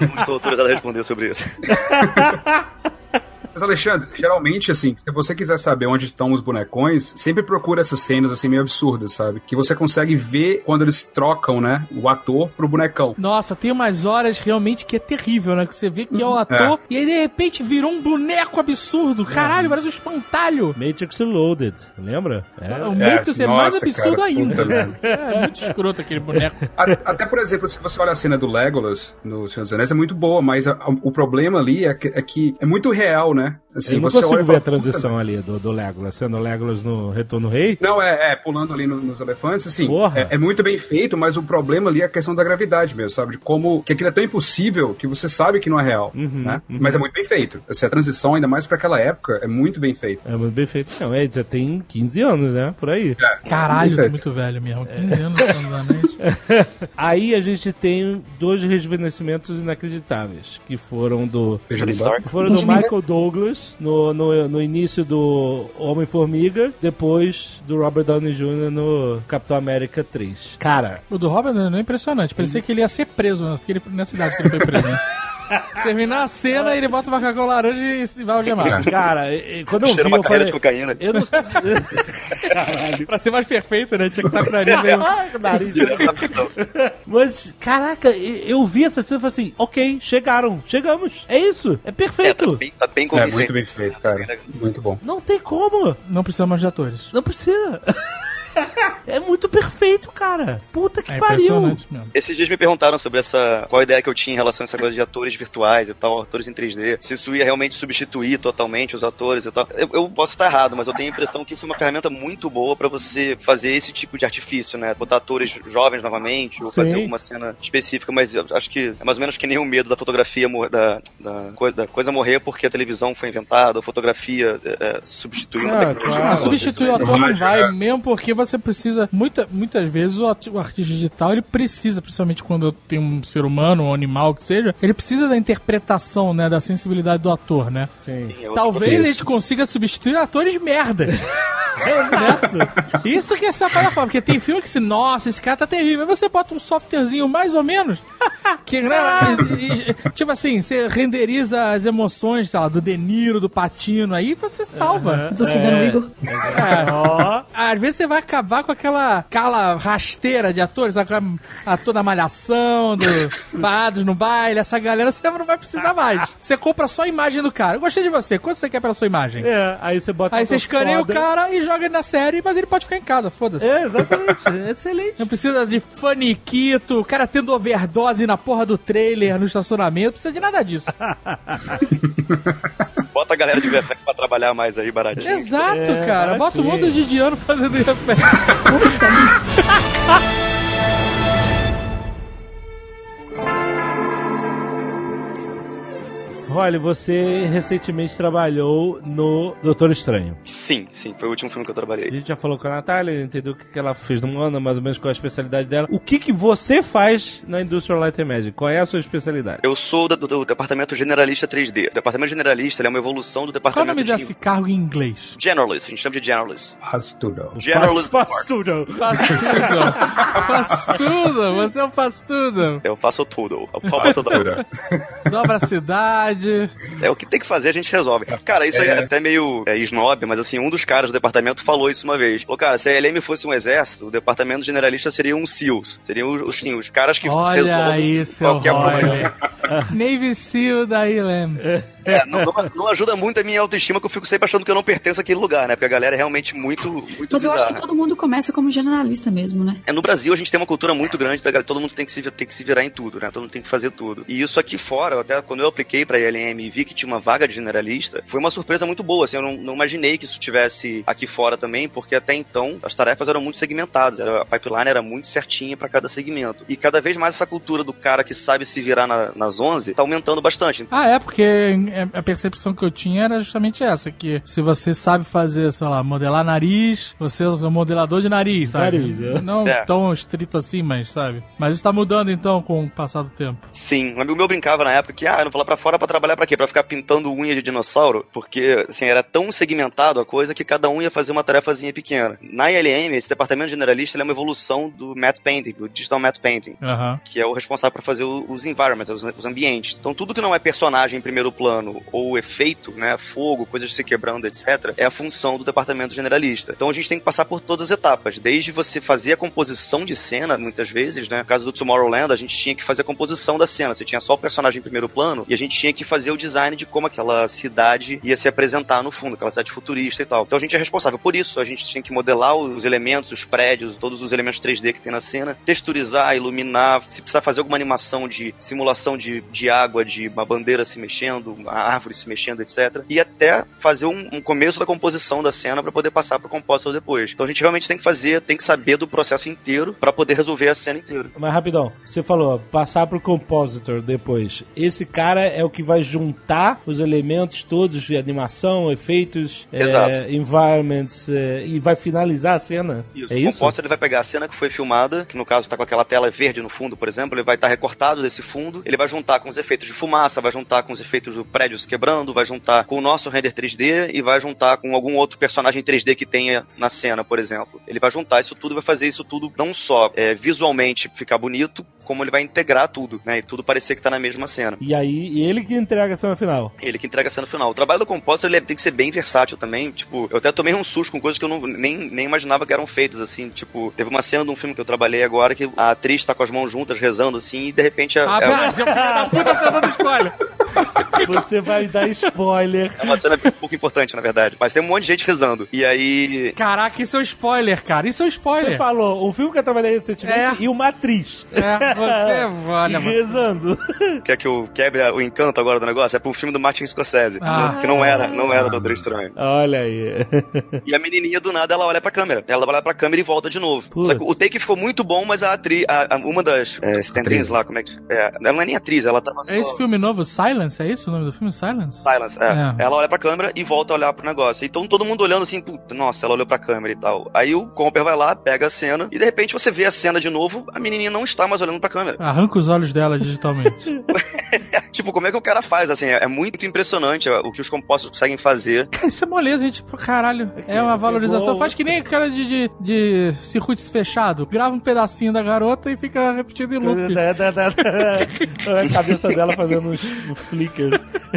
Não estou autorizado a responder sobre isso. Mas, Alexandre, geralmente, assim, se você quiser saber onde estão os bonecões, sempre procura essas cenas, assim, meio absurdas, sabe? Que você consegue ver quando eles trocam, né, o ator pro bonecão. Nossa, tem umas horas realmente que é terrível, né? Que você vê que é o ator e aí de repente virou um boneco absurdo. Caralho, parece um espantalho. Matrix Reloaded, lembra? É. O Matrix é, mais nossa, absurdo cara, ainda. puta. É muito escroto aquele boneco. Até, por exemplo, se você olha a cena do Legolas no Senhor dos Anéis, é muito boa, mas a- a- o problema ali é que, é que é muito real, né? Assim, eu não você consigo olha ver a fala, "Puta transição ali do, do Legolas, sendo o Legolas no Retorno Rei. Não, é, é, pulando ali no- nos elefantes, assim, Porra. é, é muito bem feito, mas o problema ali é a questão da gravidade mesmo, sabe? De como que aquilo é tão impossível que você sabe que não é real, Uhum, né? Mas é muito bem feito. Assim, a transição, ainda mais pra aquela época, é muito bem feita. É muito bem feito. Não, é, já tem 15 anos, né? Por aí. É, Caralho, tô feito. muito velho mesmo. 15 anos. Aí a gente tem dois rejuvenescimentos inacreditáveis, que foram do foram do Michael Douglas no, no, no início do Homem-Formiga, depois do Robert Downey Jr. no Capitão América 3. Cara, O do Robert não é impressionante. Parecia que ele ia ser preso naquele, nessa cidade que ele foi preso, né? Terminar a cena, ele bota o macacão laranja e se vai algemar. cara, e- e quando eu Cheira vi, uma eu falei... de cocaína. Eu não sei... Caralho. pra ser mais perfeito, né? Tinha que estar com o nariz meio... Ai, nariz. Mas, caraca, eu vi essa cena e falei assim, ok, chegaram, chegamos. É isso, é É, tá perfeito. bem, tá bem É convincente. muito bem feito, cara. Muito bom. Não tem como. Não precisa mais de atores. Não precisa. É muito perfeito, cara. Puta que É pariu. impressionante mesmo. Esses dias me perguntaram sobre essa. qual a ideia que eu tinha em relação a essa coisa de atores virtuais e tal, atores em 3D. Se isso ia realmente substituir totalmente os atores e tal. Eu, eu posso estar errado, mas eu tenho a impressão que isso é uma ferramenta muito boa pra você fazer esse tipo de artifício, né? Botar atores jovens novamente, ou fazer Sim. alguma cena específica, mas eu acho que é mais ou menos que nem o medo da fotografia da, da, coi- da coisa morrer porque a televisão foi inventada, a fotografia é, é, substituiu Ah, a tecnologia. claro. Ah, substituir o isso ator não vai, né? mesmo porque você precisa. Muita, muitas vezes o, o artista digital ele precisa, principalmente quando tem um ser humano, um animal que seja, ele precisa da interpretação, né? Da sensibilidade do ator, né? Sim. Sim, é Talvez a gente consiga substituir atores merda. Exato. Isso que é sacanagem, porque tem filme que se, nossa, esse cara tá terrível. Aí você bota um softwarezinho mais ou menos, que, né, tipo assim, você renderiza as emoções, sei lá, do De Niro, do Patino, aí você salva. Do Cigano Igor. É. Ó, Às vezes você vai acabar com aquela, aquela rasteira de atores, aquela ator da malhação, do Bados no baile, essa galera, você não vai precisar mais. Você compra só a imagem do cara. Eu gostei de você, quanto você quer pela sua imagem? é, aí você bota Aí você escaneia o foda. cara e joga ele na série, mas ele pode ficar em casa, foda-se. É, exatamente. Excelente. Não precisa de faniquito, o cara tendo overdose na porra do trailer, no estacionamento, não precisa de nada disso. Bota a galera de VFX pra trabalhar mais aí, baratinho. Exato, É, cara. Bota um baratinho. monte de Diano fazendo isso. Olha, você recentemente trabalhou no Doutor Estranho. Sim, sim, foi o último filme que eu trabalhei. A gente já falou com a Natália, entendeu o que que ela fez no ano, mais ou menos qual é a especialidade dela. O que que você faz na Industrial Light and Magic? Qual é a sua especialidade? Eu sou do, do Departamento Generalista 3D. O Departamento Generalista ele é uma evolução do Qual o Departamento nome de... desse cargo em inglês? Generalist, a gente chama de Generalist. Faz tudo. Generalist Faz, faz tudo. Faz tudo. faz tudo. Você é o faz tudo. Eu faço tudo. Eu faço tudo. Dobra a cidade. É o que tem que fazer, a gente resolve. Cara, isso aí é até meio é, snob, mas assim, um dos caras do departamento falou isso uma vez. Falou, cara, se a LM fosse um exército, o departamento generalista seria um SEALs. Seriam os, sim, os caras que Olha resolvem aí, qualquer problema. Navy Seal da Ilem. É, não, não- não ajuda muito a minha autoestima, que eu fico sempre achando que eu não pertenço àquele lugar, né? Porque a galera é realmente muito, muito Mas eu acho bizarra. que todo mundo começa como generalista mesmo, né? É, no Brasil a gente tem uma cultura muito grande, da galera, todo mundo tem que, se, tem que se virar em tudo, né? Todo mundo tem que fazer tudo. E isso aqui fora, até quando eu apliquei pra ILM e vi que tinha uma vaga de generalista, foi uma surpresa muito boa, assim, eu não, não imaginei que isso tivesse aqui fora também, porque até então as tarefas eram muito segmentadas, era- a pipeline era muito certinha pra cada segmento. E cada vez mais essa cultura do cara que sabe se virar na- nas 11 tá aumentando bastante. Ah, é, porque a percepção que eu tinha era justamente essa, que se você sabe fazer, sei lá, modelar nariz, você é um modelador de nariz, sabe? Nariz, é. Não É. tão estrito assim, mas sabe? Mas isso tá mudando então com o passar do tempo. Sim, um amigo meu brincava na época que, ah, eu não vou lá pra fora pra trabalhar pra quê? Pra ficar pintando unha de dinossauro? Porque, assim, era tão segmentado a coisa que cada um ia fazer uma tarefazinha pequena. Na ILM, esse departamento generalista ele é uma evolução do matte painting, do digital matte painting. Que é o responsável por fazer os environments, os, os ambientes. Então tudo que não é personagem em primeiro plano ou efeito, né, fogo, coisas se quebrando, etc, é a função do departamento generalista. Então a gente tem que passar por todas as etapas, desde você fazer a composição de cena, muitas vezes, né, no caso do Tomorrowland, a gente tinha que fazer a composição da cena, você tinha só o personagem em primeiro plano e a gente tinha que fazer o design de como aquela cidade ia se apresentar no fundo, aquela cidade futurista e tal. Então a gente é responsável por isso, a gente tinha que modelar os elementos, os prédios, todos os elementos 3D que tem na cena, texturizar, iluminar, se precisar fazer alguma animação de simulação de, de água, de uma bandeira se mexendo, uma árvore se mexendo, etc. E até fazer um, um começo da composição da cena para poder passar pro compositor depois. Então a gente realmente tem que fazer, tem que saber do processo inteiro para poder resolver a cena inteira. Mas rapidão, você falou, passar pro compositor depois. Esse cara é o que vai juntar os elementos todos de animação, efeitos, é, environments é, e vai finalizar a cena. Isso, é o compositor ele vai pegar a cena que foi filmada, que no caso está com aquela tela verde no fundo, por exemplo, ele vai estar recortado desse fundo, ele vai juntar com os efeitos de fumaça, vai juntar com os efeitos do prédio se quebrando, vai juntar com o nosso render 3D e vai juntar com algum outro personagem 3D que tenha na cena, por exemplo. Ele vai juntar isso tudo, vai fazer isso tudo não só é, visualmente ficar bonito, como ele vai integrar tudo, né? E tudo parecer que tá na mesma cena. E aí, e ele que entrega a cena final. Ele que entrega a cena final. O trabalho do compositor ele tem que ser bem versátil também. Tipo, eu até tomei um susto com coisas que eu não, nem, nem imaginava que eram feitas, assim. Tipo, teve uma cena de um filme que eu trabalhei agora que a atriz tá com as mãos juntas rezando, assim, e de repente é, Ah, é, filho da puta, você tá dando spoiler. Você vai dar spoiler. é uma cena um pouco importante, na verdade. Mas tem um monte de gente rezando. E aí. Caraca, isso é um spoiler, cara. Isso é um Você spoiler. falou, um filme que eu trabalhei recentemente É. e uma atriz. É, você, olha, você. rezando. Quer que eu quebre o encanto agora do negócio? É um filme do Martin Scorsese. Ah. Que não era, não era Doutor Estranho. Olha aí. E a menininha do nada ela olha pra câmera. Ela olha pra câmera e volta de novo. Só o take ficou muito bom, mas a atriz, a- a- uma das é, stand-ins lá, como é que. É, ela não é nem atriz, ela tava só. É esse filme novo, Silence, é isso o nome do filme? Silence? Silence, é. É. Ela olha pra câmera e volta a olhar pro negócio. Então todo mundo olhando assim, puta, nossa, ela olhou pra câmera e tal. Aí o Comper vai lá, pega a cena, e de repente você vê a cena de novo, a menininha não está mais olhando pra câmera. Arranca os olhos dela digitalmente. tipo, como é que o cara faz, assim? É, é muito impressionante o que os compostos conseguem fazer. Cara, isso é moleza, gente. Pô, Caralho. É uma valorização. Pegou- Faz que nem cara de, de, de circuito fechado. Grava um pedacinho da garota e fica repetindo em loop. Da- da- da- da- a cabeça dela fazendo uns flickers.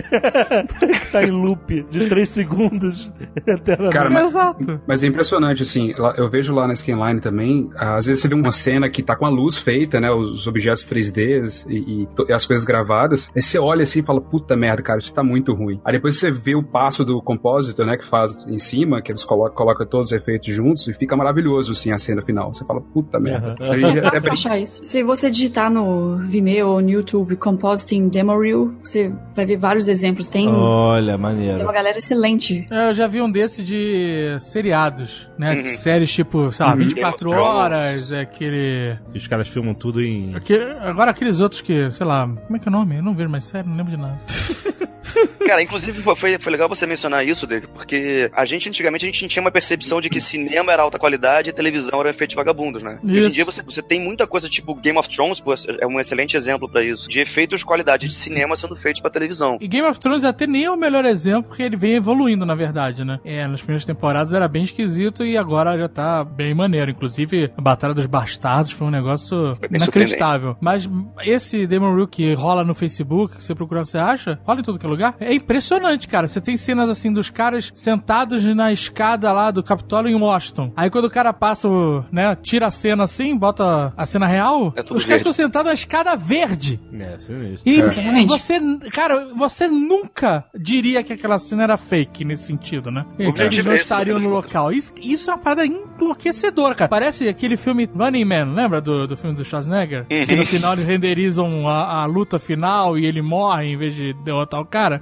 tá em loop de 3 segundos. Até Cara, mas- Exato. Mas é impressionante, assim, eu vejo lá na Scanline também, às vezes você vê uma cena que tá com a luz feita, né, os objetos 3Ds e, e e as coisas gravadas, aí você olha assim e fala, puta merda, cara, isso tá muito ruim. Aí depois você vê o passo do compositor, né, que faz em cima, que eles colocam, colocam todos os efeitos juntos e fica maravilhoso, assim, a cena final. Você fala, puta merda. A até Fácil brinca- achar isso. Se você digitar no Vimeo ou no YouTube Compositing Demo Reel, você vai ver vários exemplos. Tem, Olha, tem maneiro. uma galera excelente. É, Eu já vi um desse de seriados, né? Uhum. Séries tipo, sei lá, Uhum. 24 Game of horas, é aquele. Os caras filmam tudo em. aquele- Agora aqueles outros que, sei lá, como é que é o nome? Eu não vejo mais sério, não lembro de nada. Cara, inclusive foi, foi, legal você mencionar isso, Dave, porque a gente antigamente a gente tinha uma percepção de que cinema era alta qualidade e televisão era efeito de vagabundos, né? Hoje em Isso. dia você, você tem muita coisa tipo Game of Thrones, é um excelente exemplo pra isso, de efeitos de qualidade de cinema sendo feitos pra televisão. E Game of Thrones até nem é o melhor exemplo, porque ele vem evoluindo, na verdade, né? É, nas primeiras temporadas era bem esquisito e agora já tá bem maneiro. Inclusive, a Batalha dos Bastardos foi um negócio Foi inacreditável. Mas esse Demon Reel que rola no Facebook, que você procura, você acha? Rola em todo que é lugar? Lugar. É impressionante, cara. Você tem cenas assim dos caras sentados na escada lá do Capitólio em Washington. Aí quando o cara passa, o, né, tira a cena assim, bota a cena real, É tudo os caras estão sentados na escada verde. É, sinistro. E Exatamente. você, cara, você nunca diria que aquela cena era fake nesse sentido, né? Que eles não é estariam no local. Isso, isso é uma parada enlouquecedora, cara. Parece aquele filme Running Man, lembra do, do filme do Schwarzenegger? Uhum. Que no final eles renderizam a, a luta final e ele morre em vez de derrotar o cara.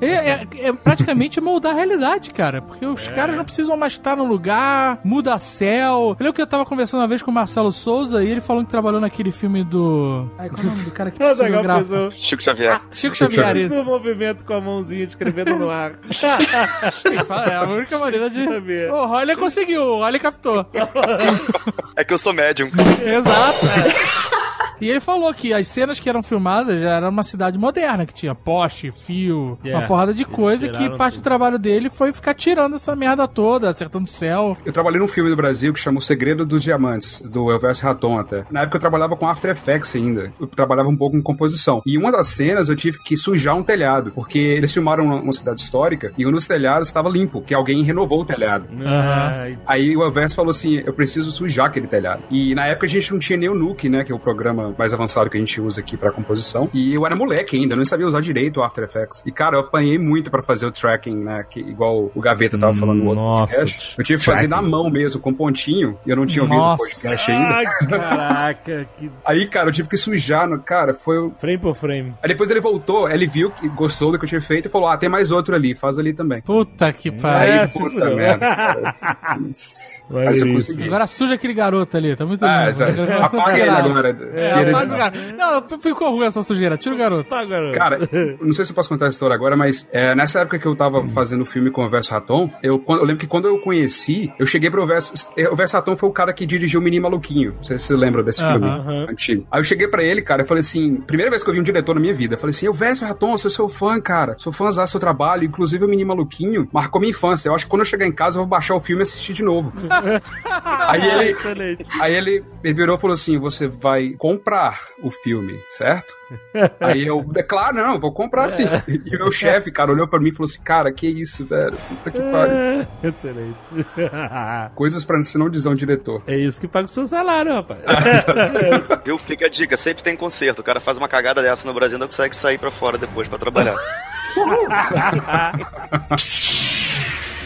É, é- é praticamente moldar a realidade, cara. Porque os caras não precisam mais estar no lugar, muda céu. Eu lembro que eu tava conversando uma vez com o Marcelo Souza e ele falou que trabalhou naquele filme do. Ai, qual é o nome do cara que fez o, Chico Xavier. Chico Xavier, fez esse. o movimento com a mãozinha escrevendo no ar. É a única maneira de. O Rolly conseguiu, o Rolly captou. É que eu sou médium. Exato. E ele falou que as cenas que eram filmadas já era uma cidade moderna, que tinha poste, fio, Yeah. uma porrada de Eles coisa, que parte tudo. do trabalho dele foi ficar tirando essa merda toda, acertando o céu. Eu trabalhei num filme do Brasil que chama O Segredo dos Diamantes, do Elvésio Raton até. Na época eu trabalhava com After Effects ainda. Eu trabalhava um pouco com composição. E uma das cenas eu tive que sujar um telhado, porque eles filmaram uma, cidade histórica e um dos telhados estava limpo, que alguém renovou o telhado. Ai, Aí o Elvésio falou assim: eu preciso sujar aquele telhado. E na época a gente não tinha nem o Nuke, né? Que é o programa mais avançado que a gente usa aqui pra composição. E eu era moleque ainda, não sabia usar direito o After Effects. E cara, eu apanhei muito pra fazer o tracking, né? Que, igual o Gaveta tava falando no outro Nossa, podcast. Eu tive que fazer na mão mesmo, com pontinho. E eu não tinha ouvido o podcast ainda. Ai, caraca, que Aí, cara, eu tive que sujar. No, cara, foi. o- frame por frame. Aí depois ele voltou, ele viu que gostou do que eu tinha feito e falou: Ah, tem mais outro ali, faz ali também. Puta que É, pariu. se puta fudeu. merda. cara. Mas eu consegui. Agora suja aquele garoto ali, tá muito Ah, lindo. apaga ele agora. É, Apaga de o lá. garoto. Não, ficou ruim essa sujeira, tira o garoto. Tá, garoto. Cara, não sei se eu posso contar essa história agora, mas é, nessa época que eu tava fazendo o filme com o Verso Raton, eu, eu lembro que quando eu conheci, eu cheguei pro Verso. é, O Verso Raton foi o cara que dirigiu o Menino Maluquinho. Não sei se você lembra desse Aham, filme aham. antigo. Aí eu cheguei pra ele, cara, eu falei assim: primeira vez que eu vi um diretor na minha vida, eu falei assim: eu Verso Raton, eu sou seu fã, cara. Sou fãzão do seu trabalho. Inclusive o Menino Maluquinho marcou minha infância. Eu acho que quando eu chegar em casa eu vou baixar o filme e assistir de novo. aí ele. Excelente. Aí ele, ele virou e falou assim: Você vai comprar o filme, certo? Aí eu, é claro, não, vou comprar sim. E o meu chefe, cara, olhou pra mim e falou assim: Cara, que isso, velho? Puta que pariu. Excelente. Coisas pra você não dizer um diretor. É isso que paga o seu salário, rapaz. Viu? Fica a dica, sempre tem conserto. O cara faz uma cagada dessa no Brasil, não consegue sair pra fora depois pra trabalhar.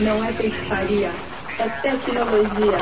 Não é pescaria, é tecnologia.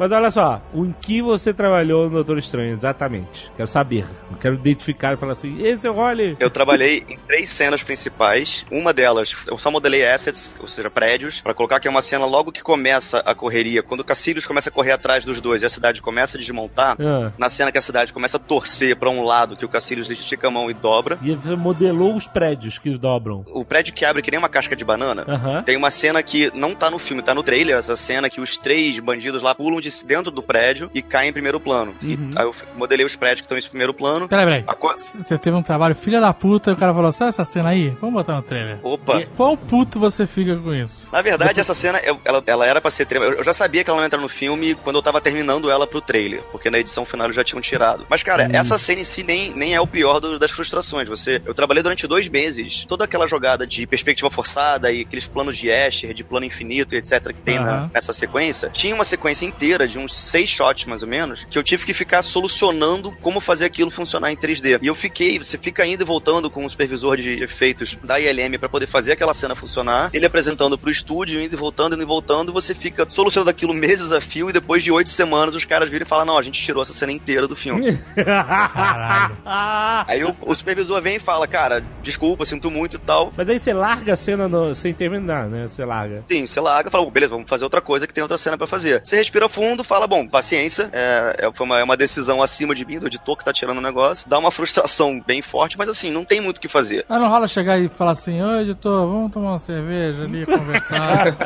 Mas olha só, o em que você trabalhou no Doutor Estranho, exatamente. Quero saber. Quero identificar e falar assim, esse é o Rolly. Eu trabalhei em três cenas principais. Uma delas, eu só modelei assets, ou seja, prédios, pra colocar que é uma cena logo que começa a correria. Quando o Cassilius começa a correr atrás dos dois e a cidade começa a desmontar, Ah, na cena que a cidade começa a torcer pra um lado, que o Cassilius estica a mão e dobra. e você modelou os prédios que dobram. O prédio que abre que nem uma casca de banana. Aham. Tem uma cena que não tá no filme, tá no trailer, essa cena que os três bandidos lá pulam de dentro do prédio e caem em primeiro plano. E Uhum. aí eu modelei os prédios que estão em primeiro plano. Peraí, peraí. Co- Você teve um trabalho filha da puta e o cara falou, sabe essa cena aí? Vamos botar no trailer. Opa! E Quão puto você fica com isso? Na verdade, essa cena, eu- ela, ela era pra ser trema. Eu já sabia que ela não ia entrar no filme quando eu tava terminando ela pro trailer, porque na edição final já tinham tirado. Mas, cara, essa cena em si nem, nem é o pior do- das frustrações. Você, eu trabalhei durante dois meses, toda aquela jogada de perspectiva forçada e aqueles planos de Escher, de plano infinito e etc, que tem na- Aham. nessa sequência, tinha uma sequência inteira de uns seis shots, mais ou menos, que eu tive que ficar solucionando como fazer aquilo funcionar em 3D. E eu fiquei, você fica indo e voltando com o supervisor de efeitos da ILM pra poder fazer aquela cena funcionar, ele apresentando pro estúdio, indo e voltando, indo e voltando, você fica solucionando aquilo meses a fio e depois de oito semanas os caras viram e falam, não, a gente tirou essa cena inteira do filme. Caralho. Aí o, o supervisor vem e fala, cara, desculpa, sinto muito e tal. Mas aí você larga a cena no- sem terminar, né? Você larga. Sim, você larga, fala, beleza, vamos fazer outra coisa que tem outra cena pra fazer. Você respira fundo, fala, bom, paciência, é, é- foi uma, é uma decisão acima de mim, do editor que tá tirando o negócio, dá uma frustração bem forte, mas assim, não tem muito o que fazer. Mas não rola chegar e falar assim, ô editor, vamos tomar uma cerveja ali, conversar.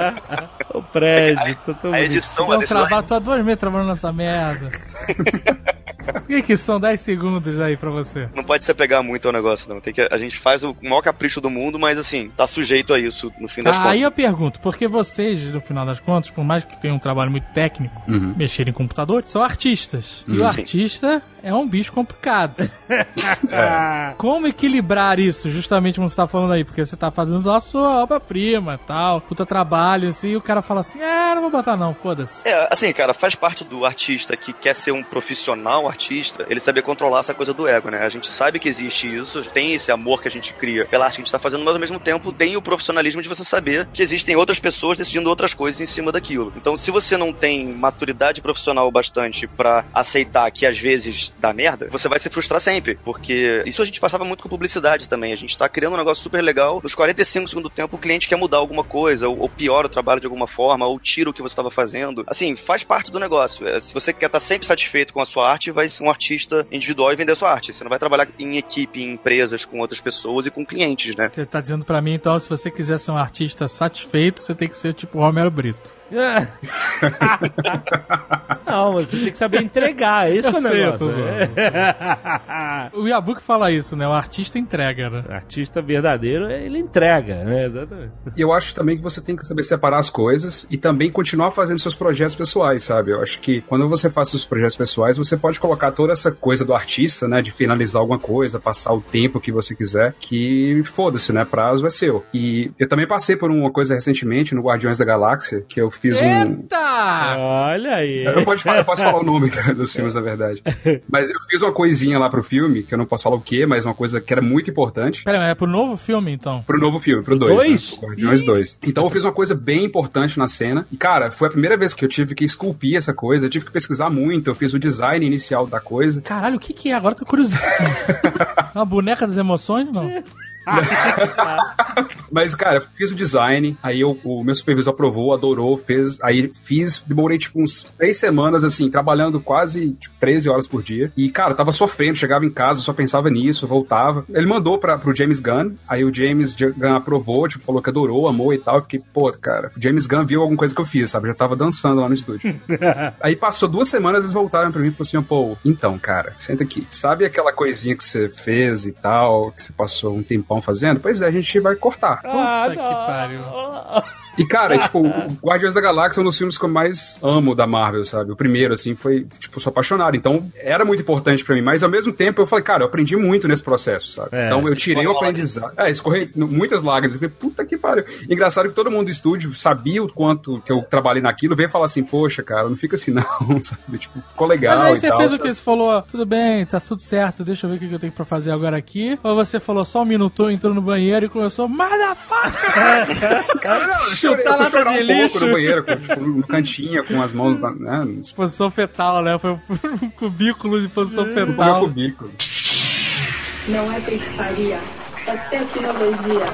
O prédio, tá tão A edição, a decisão... trabalhar, tô há dois meses trabalhando nessa merda. Por que, que são 10 segundos aí pra você? Não pode se apegar muito ao negócio, não. Tem que, a gente faz o maior capricho do mundo, mas assim, tá sujeito a isso no fim das Ah, contas. aí eu pergunto, porque vocês, no final das contas, por mais que tenham um trabalho muito técnico, Uhum. mexer em computador, são artistas. E o Sim. artista é um bicho complicado. Como equilibrar isso, justamente como você tá falando aí? Porque você tá fazendo a sua obra-prima tal, puta trabalho, assim, e o cara fala assim, é, não vou botar não, foda-se. É, assim, cara, faz parte do artista que quer ser um profissional artista, ele saber controlar essa coisa do ego, né? A gente sabe que existe isso, tem esse amor que a gente cria pela arte que a gente tá fazendo, mas ao mesmo tempo tem o profissionalismo de você saber que existem outras pessoas decidindo outras coisas em cima daquilo. Então, se você não tem maturidade profissional bastante pra aceitar que às vezes dá merda, você vai se frustrar sempre, porque isso a gente passava muito com publicidade também. A gente tá criando um negócio super legal, nos 45 segundos do tempo o cliente quer mudar alguma coisa, ou, ou piora o trabalho de alguma forma, ou tira o que você estava fazendo. Assim, faz parte do negócio. É, Se você quer estar sempre satisfeito com a sua arte, vai ser um artista individual e vender a sua arte. Você não vai trabalhar em equipe, em empresas, com outras pessoas e com clientes, né? Você tá dizendo pra mim, então, se você quiser ser um artista satisfeito, você tem que ser tipo Romero Brito. É. Não, você tem que saber entregar. Esse que é o Eu sei, eu tô negócio. O Yabu que fala isso, né? O artista entrega, né? Artista verdadeiro, ele entrega, né? Exatamente. E eu acho também que você tem que saber separar as coisas e também continuar fazendo seus projetos pessoais, sabe? Eu acho que quando você faz seus projetos pessoais, você pode colocar toda essa coisa do artista, né? De finalizar alguma coisa, passar o tempo que você quiser, que foda-se, né? Prazo é seu. E eu também passei por uma coisa recentemente no Guardiões da Galáxia, que eu fiz um. Eita! Olha aí. Eu, pode falar- eu posso falar o nome dos filmes, na verdade. Mas eu fiz uma coisinha lá pro filme, que eu não posso falar o que, mas uma coisa que era muito importante. Pera, mas é pro novo filme, então? Pro novo filme, pro 2. Dois? Né? Guardiões 2. Então eu fiz uma coisa bem importante na cena. E, cara, foi a primeira vez que eu tive que esculpir essa coisa. Eu tive que pesquisar muito. Eu fiz o design inicial da coisa. Caralho, o que que é? Agora eu tô curioso. É uma boneca das emoções, não? Mas, cara, fiz o design, aí eu- o meu supervisor aprovou, adorou, fez, aí fiz, demorei tipo uns três semanas, assim, trabalhando quase tipo, 13 horas por dia. E, cara, tava sofrendo, chegava em casa, só pensava nisso, voltava. Ele mandou pra, pro James Gunn, aí o James Gunn aprovou, tipo, falou que adorou, amou e tal. Eu fiquei, pô, cara, o James Gunn viu alguma coisa que eu fiz, sabe? Já tava dançando lá no estúdio. Aí passou duas semanas, eles voltaram pra mim e falaram assim, pô, então, cara, senta aqui. Sabe aquela coisinha que você fez e tal, que você passou um tempão fazendo? Pois é, a gente vai cortar. Ah, Puta que pariu. E, cara, tipo, o Guardiões da Galáxia é um dos filmes que eu mais amo da Marvel, sabe? O primeiro, assim, foi, tipo, sou apaixonado. Então, era muito importante pra mim. Mas, ao mesmo tempo, eu falei, cara, eu aprendi muito nesse processo, sabe? É. então, eu tirei o aprendizado. É, escorrei no- muitas lágrimas. Eu falei, puta que pariu. Engraçado que todo mundo do estúdio sabia o quanto que eu trabalhei naquilo, veio falar assim, poxa, cara, não fica assim não, sabe? Tipo, ficou legal Mas aí e você tal, fez o sabe? que? Você falou, tudo bem, tá tudo certo, deixa eu ver o que eu tenho pra fazer agora aqui. Ou você falou só um minuto, entrou no banheiro e começou, motherfucker! Cara, não, Chutar lata de um pouco lixo. no banheiro, com, tipo, no cantinho, com as mãos, na, né? no Posição fetal, né? Foi um cubículo de posição meu fetal. cubículo. Não é pescaria, é tecnologia.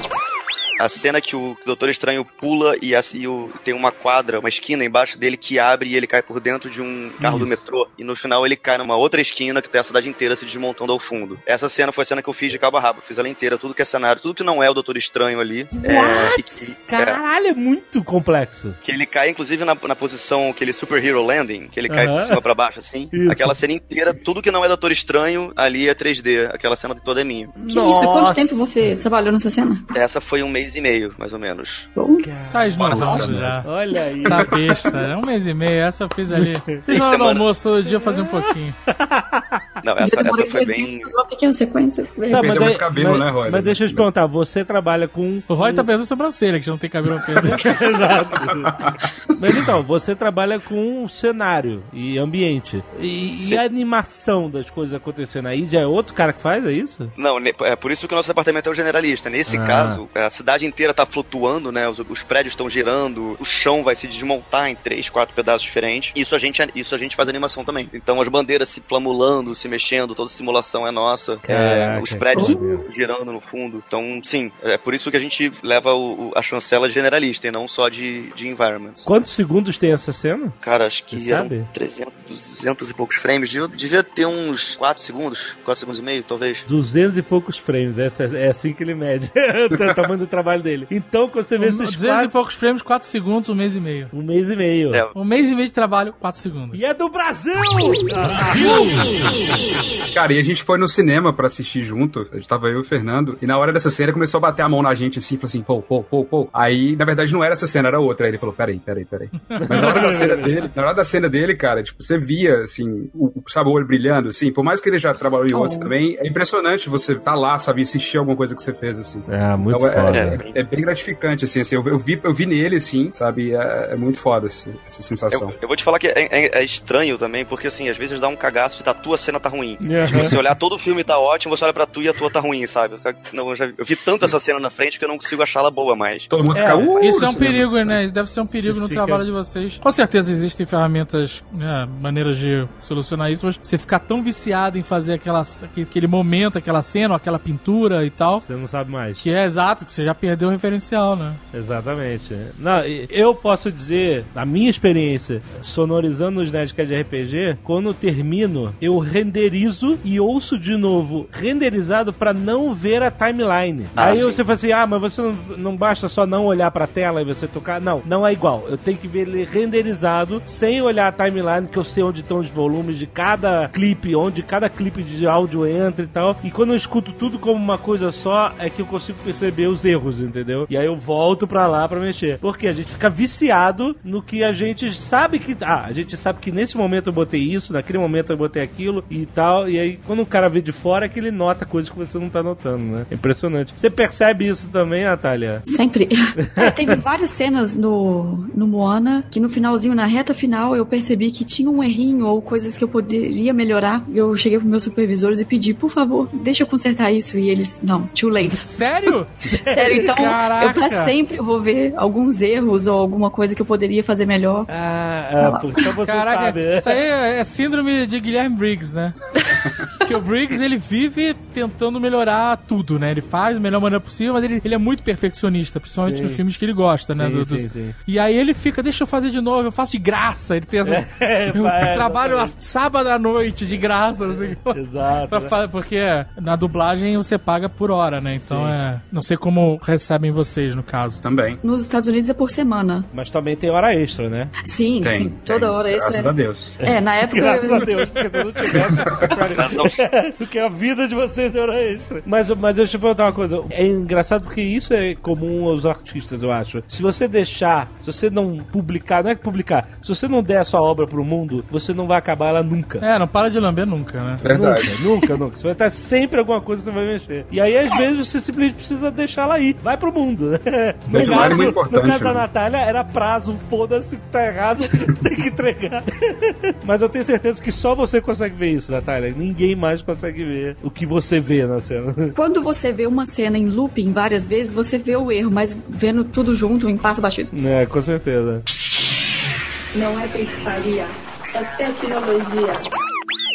A cena que o Doutor Estranho pula e, assim, o- tem uma quadra, uma esquina embaixo dele que abre e ele cai por dentro de um carro do metrô. E no final ele cai numa outra esquina que tem a cidade inteira se desmontando ao fundo. Essa cena foi a cena que eu fiz de cabo a rabo. Fiz ela inteira, tudo que é cenário, tudo que não é o Doutor Estranho ali. É, que, é, Caralho, é muito complexo. que ele cai, inclusive, na, na posição, aquele Super Hero Landing, que ele cai por cima pra baixo, assim. Isso. Aquela cena inteira, tudo que não é Doutor Estranho, ali é 3D. Aquela cena toda é minha. Que isso? Quanto tempo você trabalhou nessa cena? Essa foi um mês e meio, mais ou menos. Tá esmolado Nossa, já. Olha aí. Tá besta, é um mês e meio, essa eu fiz ali. Fiz semana. almoço todo dia fazer um pouquinho. Não, essa, essa foi bem. uma pequena sequência. Sabe, aí- mais cabelo, mas, né, Roy? Mas deixa eu te perguntar, você trabalha com. O Roy tá perdendo sobrancelha, que já não tem cabelo perder. Exato. Mas então, você trabalha com cenário e ambiente. E, e a animação das coisas acontecendo aí já é outro cara que faz, é isso? Não, é por isso que o nosso departamento é o generalista. Nesse Ah. caso, a cidade inteira tá flutuando, né? Os, os prédios estão girando, o chão vai se desmontar em três, quatro pedaços diferentes. Isso a gente, isso a gente faz animação também. Então as bandeiras se flamulando, se mexendo, toda simulação é nossa. É, os prédios girando no fundo. Então, sim, é por isso que a gente leva o- o- a chancela de generalista e não só de, de environments. Quantos segundos tem essa cena? Cara, acho que Você eram sabe? 300, 200 e poucos frames. Devia, devia ter uns 4 segundos, 4 segundos e meio, talvez. 200 e poucos frames, essa, é assim que ele mede o tamanho do trabalho dele. Então, quando você vê esses 200 e quatro, poucos frames, 4 segundos, um mês e meio. um mês e meio. É, Um mês e meio de trabalho, 4 segundos. E é do Brasil! Cara, e a gente foi no cinema pra assistir junto. A gente tava eu e o Fernando. E na hora dessa cena começou a bater a mão na gente assim, falou assim, pô, pô, pô, pô. Aí, na verdade, não era essa cena, era outra. Aí ele falou, peraí, peraí, peraí. Mas na hora da cena dele, na hora da cena dele, cara, tipo, você via, assim, o, sabe, o olho brilhando, assim. Por mais que ele já trabalhou em outros Oh. também, é impressionante você tá lá, sabe, assistir alguma coisa que você fez, assim. É, muito Então, é- foda. é, é bem gratificante, assim, assim eu, eu vi, eu vi nele, assim, sabe, é, é muito foda essa, essa sensação. Eu, eu vou te falar que é, é- é estranho também, porque assim, às vezes dá um cagaço de tá, a tua cena tá ruim. Aham. Se você olhar todo o filme tá ótimo, você olha pra tu e a tua tá ruim, sabe? Não, eu, já, eu vi tanto essa cena na frente que eu não consigo achá-la boa mais. Todo mundo É, fica, uh, Isso é um cinema. perigo, né? Isso deve ser um perigo Você no fica- trabalho de vocês. Com certeza existem ferramentas, né, maneiras de solucionar isso, mas você ficar tão viciado em fazer aquela, aquele momento, aquela cena, aquela pintura e tal, Você não sabe mais. que é exato, que você já perdeu o referencial, né? Exatamente. Não, eu posso dizer, a minha experiência, sonorizando os Nerdcast de RPG, quando eu termino, eu renderizo e ouço de novo, renderizado pra não ver a timeline. Ah, Aí sim. você fala assim, ah, mas você não, não basta só não olhar pra tela e você tocar. Não, não é igual. Eu tenho que ver ele renderizado, sem olhar a timeline, que eu sei onde estão os volumes de cada clipe, onde cada clipe de áudio entra e tal. E quando eu escuto tudo como uma coisa só, é que eu consigo perceber os erros, entendeu? E aí eu volto pra lá pra mexer. Porque a gente fica viciado no que a gente sabe que. Ah, a gente sabe que nesse momento eu botei isso, naquele momento eu botei aquilo e tal. E aí quando o cara vê de fora é que ele nota coisas que você não tá notando, né? É impressionante. Você percebe isso também, Natália? Sempre. É, teve várias cenas no, no Moana que no finalzinho, na reta final, eu percebi que tinha um errinho ou coisas que eu poderia melhorar. Eu cheguei pros meus supervisores e pedi, por favor, deixa eu consertar isso. E eles, não, too late. Sério? Sério, então Caraca. eu pra sempre vou ver alguns erros ou alguma coisa que eu poderia fazer melhor. Ah, é, pô, só você Caraca, sabe. né? isso aí é é síndrome de Guilherme Briggs, né? Porque o Briggs, ele vive tentando melhorar tudo, né? Ele faz da melhor maneira possível, mas ele, ele é muito perfeccionista, principalmente Sim. nos filmes que ele gosta, né? Sim, Do- sim. E aí ele fica, deixa eu fazer de novo, eu faço de graça. Ele tem essa. É, eu é, trabalho a sábado à noite de graça, não sei o que. Exato. Pra né? Porque na dublagem você paga por hora, né? Então Sim. é. Não sei como recebem vocês, no caso. Também. Nos Estados Unidos é por semana. Mas também tem hora extra, né? Sim, Tem, sim. tem. Toda hora Graças extra. a Deus. É, na época. Graças a Deus, porque se não tivesse. Porque a vida de vocês é hora extra. Mas, mas deixa eu perguntar uma coisa. É engraçado porque isso é comum aos artistas, eu acho. Se você deixar, se você não publicar, não é que publicar, se você não der a sua obra pro mundo, você não vai acabar ela nunca. É, não para de lamber nunca, né? Verdade. Nunca, nunca, nunca. Você vai ter sempre alguma coisa que você vai mexer. E aí, às vezes, você simplesmente precisa deixar ela aí. Vai pro mundo. No é caso, muito no caso da né? Natália, era prazo. Foda-se, tá errado, tem que entregar. Mas eu tenho certeza que só você consegue ver isso, Natália. Ninguém mais consegue ver o que você vê na cena. Quando você vê uma cena em looping várias vezes, você vê o erro, mas vendo tudo junto, em passa batido. É, com certeza. Não é pescaria, é tecnologia.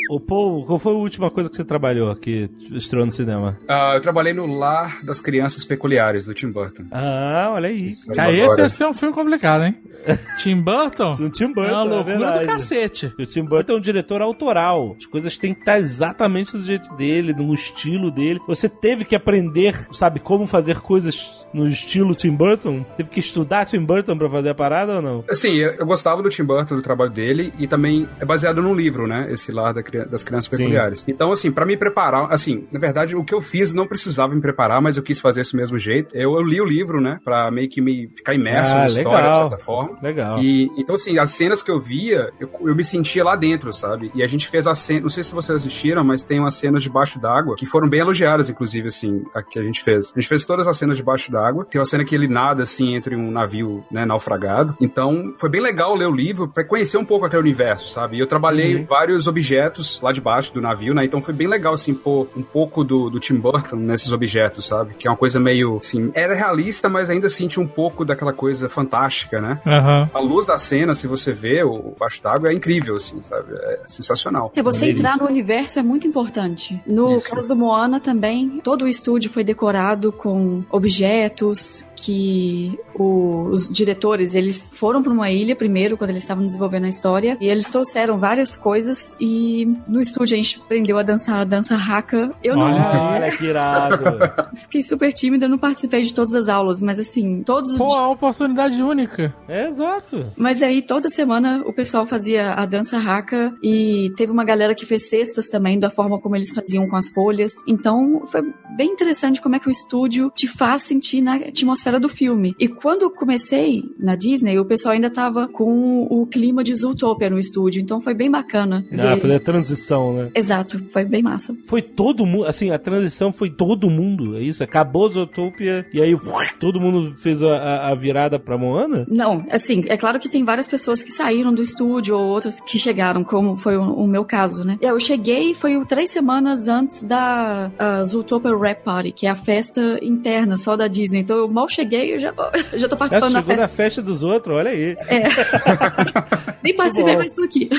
Ô, Paul, qual foi a última coisa que você trabalhou que estreou no cinema? Ah, eu trabalhei no Lar das Crianças Peculiares, do Tim Burton. Ah, olha aí. Cara, esse ia ser um filme complicado, hein? Tim Burton? O Tim Burton, é uma é loucura verdade. do cacete. O Tim Burton é um diretor autoral. As coisas têm que estar exatamente do jeito dele, no estilo dele. Você teve que aprender, sabe, como fazer coisas no estilo Tim Burton? Teve que estudar Tim Burton pra fazer a parada ou não? Assim, eu, eu gostava do Tim Burton, do trabalho dele, e também é baseado num livro, né? Esse Lar da Cri- das Crianças Sim. Peculiares. Então, assim, pra me preparar, assim, na verdade, o que eu fiz não precisava me preparar, mas eu quis fazer desse mesmo jeito. Eu, eu li o livro, né? Pra meio que me ficar imerso Ah, na história, legal. de certa forma. Legal. E, então, assim, as cenas que eu via, eu, eu me sentia lá dentro, sabe? E a gente fez a cena, não sei se vocês assistiram, mas tem umas cenas debaixo d'água que foram bem elogiadas, inclusive, assim, a que a gente fez. A gente fez todas as cenas debaixo d'água. Tem uma cena que ele nada, assim, entre um navio, né, naufragado. Então, foi bem legal ler o livro pra conhecer um pouco aquele universo, sabe? E eu trabalhei vários objetos lá debaixo do navio, né? Então foi bem legal, assim, pôr um pouco do, do Tim Burton nesses objetos, sabe? Que é uma coisa meio, assim, era realista, mas ainda sente um pouco daquela coisa fantástica, né? Aham. A luz da cena, se você vê o baixo d'água, é incrível, assim, sabe? É sensacional. É, você entrar no universo é muito importante. No Isso. caso do Moana também, todo o estúdio foi decorado com objetos que o- os diretores, eles foram para uma ilha primeiro, quando eles estavam desenvolvendo a história, e eles trouxeram várias coisas, e no estúdio a gente aprendeu a dançar a dança haka. Eu não Olha que irado. fiquei super tímida, eu não participei de todas as aulas, mas assim, todos os Pô, uma oportunidade única. É, exato. Mas aí toda semana o pessoal fazia a dança raca e teve uma galera que fez cestas também da forma como eles faziam com as folhas. Então foi bem interessante como é que o estúdio te faz sentir na atmosfera do filme. E quando eu comecei na Disney, o pessoal ainda tava com o clima de Zootopia no estúdio, então foi bem bacana. Ah, ver- fazer a transição, né? Exato, foi bem massa. Foi todo mundo, assim, a transição foi todo mundo, é isso? Acabou Zootopia e aí todo mundo fez a, a- virada pra Moana? Não, assim, é claro que tem várias pessoas que saíram do estúdio ou outras que chegaram, como foi o, o meu caso, né? Eu cheguei, foi três semanas antes da Zootopia Rap Party, que é a festa interna só da Disney. Então eu mal cheguei, eu já, eu já tô participando da chegou festa. na festa dos outros, olha aí. Nem participei, mas tô aqui.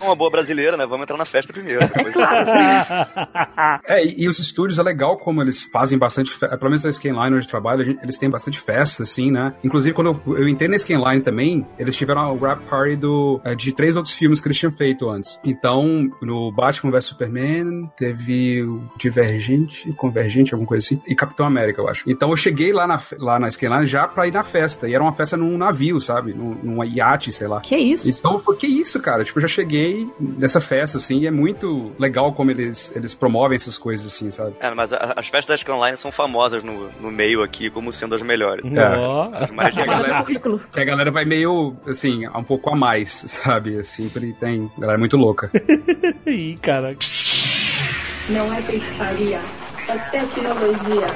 Uma boa brasileira, né? Vamos entrar na festa primeiro. É claro. É, e, e os estúdios é legal como eles fazem bastante, fe- pelo menos a Scanline onde eu trabalho, a gente- eles têm bastante festa, assim, né? Inclusive, quando eu, eu entrei na Scanline também, eles tiveram o rap party do, eh, de três outros filmes que eles tinham feito antes. Então, no Batman vs Superman, teve o Divergente, Convergente, alguma coisa assim, e Capitão América, eu acho. Então eu cheguei lá na, lá na Scanline já pra ir na festa, e era uma festa num navio, sabe? Num, num iate, sei lá. Que isso? Então, foi que isso, cara? Tipo, eu já cheguei nessa festa, assim, e é muito legal como eles, eles promovem essas coisas, assim, sabe? É, mas a- as festas da Scanline são famosas no, no meio aqui como sendo as melhores. Ó. As mais E a galera, currículo. que a galera vai meio, assim, um pouco a mais, sabe? Sempre tem galera muito louca. Ih, caraca. Não é pescaria, é tecnologia.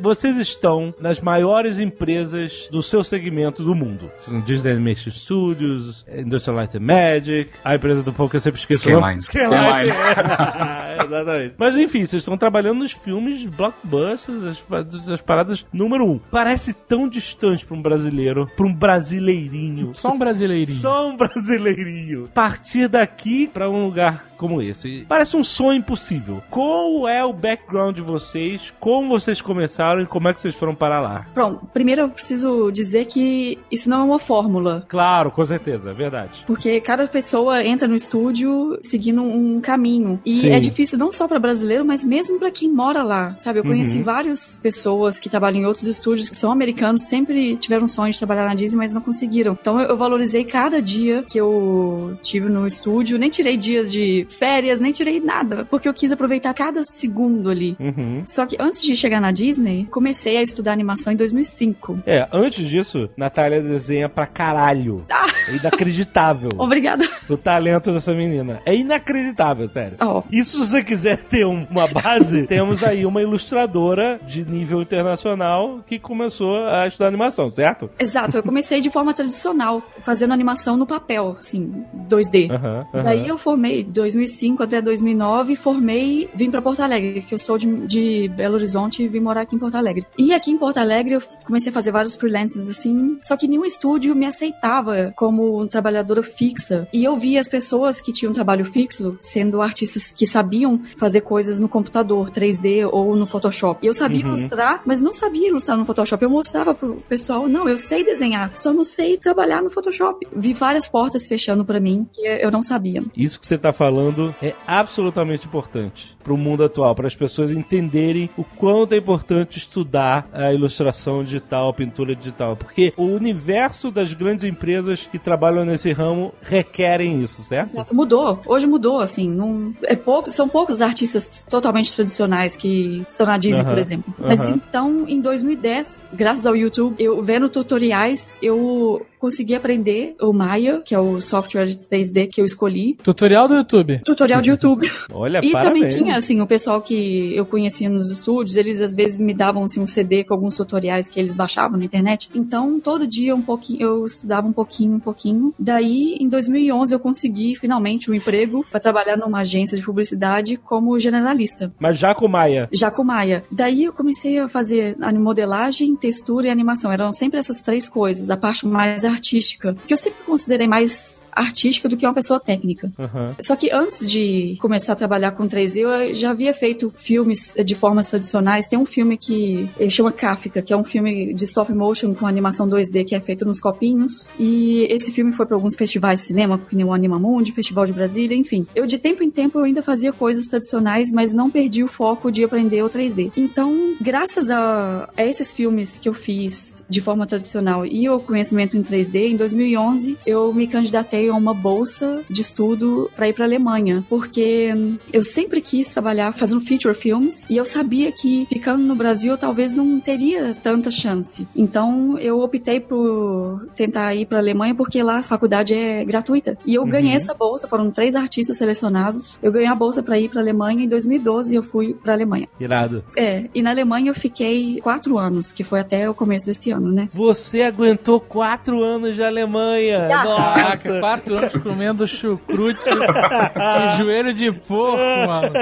Vocês estão nas maiores empresas do seu segmento do mundo. São Disney Animation Studios, Industrial Light and Magic, a empresa do pouco que eu sempre esqueço. Scanline. Exatamente. Mas enfim, vocês estão trabalhando nos filmes blockbusters, as, as paradas número um. Parece tão distante pra um brasileiro, pra um brasileirinho. Só um brasileirinho. Só um brasileirinho. Partir daqui pra um lugar como esse. Parece um sonho impossível. Qual é o background de vocês? Como vocês começaram e como é que vocês foram parar lá? Pronto, primeiro eu preciso dizer que isso não é uma fórmula. Claro, com certeza, é verdade. Porque cada pessoa entra no estúdio seguindo um caminho. E Sim. é difícil não só para brasileiro, mas mesmo para quem mora lá. Sabe, eu conheci Uhum. várias pessoas que trabalham em outros estúdios que são americanos, sempre tiveram sonho de trabalhar na Disney, mas não conseguiram. Então eu, eu valorizei cada dia que eu tive no estúdio, nem tirei dias de férias, nem tirei nada, porque eu quis aproveitar cada segundo ali. Uhum. Só que antes de chegar na Disney, comecei a estudar animação em 2005. É, antes disso, Natália desenha pra caralho. Ah. É inacreditável Obrigada. o talento dessa menina. É inacreditável, sério. Ó, E se você quiser ter um- uma base, temos aí uma ilustradora de nível internacional que começou a estudar animação, certo? Exato, eu comecei de forma tradicional, fazendo animação no papel, assim, 2D. Aham. aham. Daí eu formei, de 2005 até 2009, formei, vim pra Porto Alegre, que eu sou de, de Belo Horizonte e vim morar aqui em Porto Alegre. E aqui em Porto Alegre eu comecei a fazer vários freelances assim, só que nenhum estúdio me aceitava como trabalhadora fixa. E eu via as pessoas que tinham trabalho fixo sendo artistas que sabiam fazer coisas no computador, 3D ou no Photoshop. E eu sabia Uhum. ilustrar, mas não sabia ilustrar no Photoshop. Eu mostrava pro pessoal, não, eu sei desenhar, só não sei trabalhar no Photoshop. Vi várias portas fechando pra mim que eu não sabia. Isso que você está falando é absolutamente importante para o mundo atual, para as pessoas entenderem o quanto é importante estudar a ilustração digital, a pintura digital, porque o universo das grandes empresas que trabalham nesse ramo requerem isso, certo? Exato, mudou. Hoje mudou, assim. Não, é pouco, são poucos artistas totalmente tradicionais que estão na Disney, por exemplo. Mas então, em 2010, graças ao YouTube, eu vendo tutoriais, eu consegui aprender o Maya, que é o software de 3D que eu escolhi. Tutorial do YouTube. Tutorial de YouTube. Olha, E também parabéns. tinha, assim, o pessoal que eu conhecia nos estúdios, eles às vezes me davam, assim, um CD com alguns tutoriais que eles baixavam na internet. Então, todo dia um pouquinho, eu estudava um pouquinho, um pouquinho. Daí, em 2011, eu consegui finalmente um emprego para trabalhar numa agência de publicidade como generalista. Mas já com Maia. Já com Maia. Daí eu comecei a fazer modelagem, textura e animação. Eram sempre essas três coisas, a parte mais artística. Que eu sempre considerei mais artística do que uma pessoa técnica. Aham. Só que antes de começar a trabalhar com 3D, eu já havia feito filmes de formas tradicionais. Tem um filme que ele chama Kafka, que é um filme de stop motion com animação 2D que é feito nos copinhos. E esse filme foi para alguns festivais de cinema, nem o Animamundi, Festival de Brasília, enfim. Eu de tempo em tempo eu ainda fazia coisas tradicionais, mas não perdi o foco de aprender o 3D. Então, graças a, a esses filmes que eu fiz de forma tradicional e o conhecimento em 3D, em 2011 eu me candidatei a uma bolsa de estudo para ir para Alemanha, porque hum, eu sempre quis trabalhar fazendo feature films e eu sabia que ficando no Brasil eu talvez não teria tanta chance. Então eu optei por tentar ir para Alemanha porque lá a faculdade é gratuita. E eu ganhei essa bolsa, foram três artistas selecionados. Eu ganhei a bolsa para ir para Alemanha em 2012 eu fui para Alemanha. Irado. É, e na Alemanha eu fiquei quatro anos, que foi até o começo desse ano, né? Você aguentou quatro anos de Alemanha. Caraca, Nossa. quatro anos comendo chucrute e joelho de porco, mano.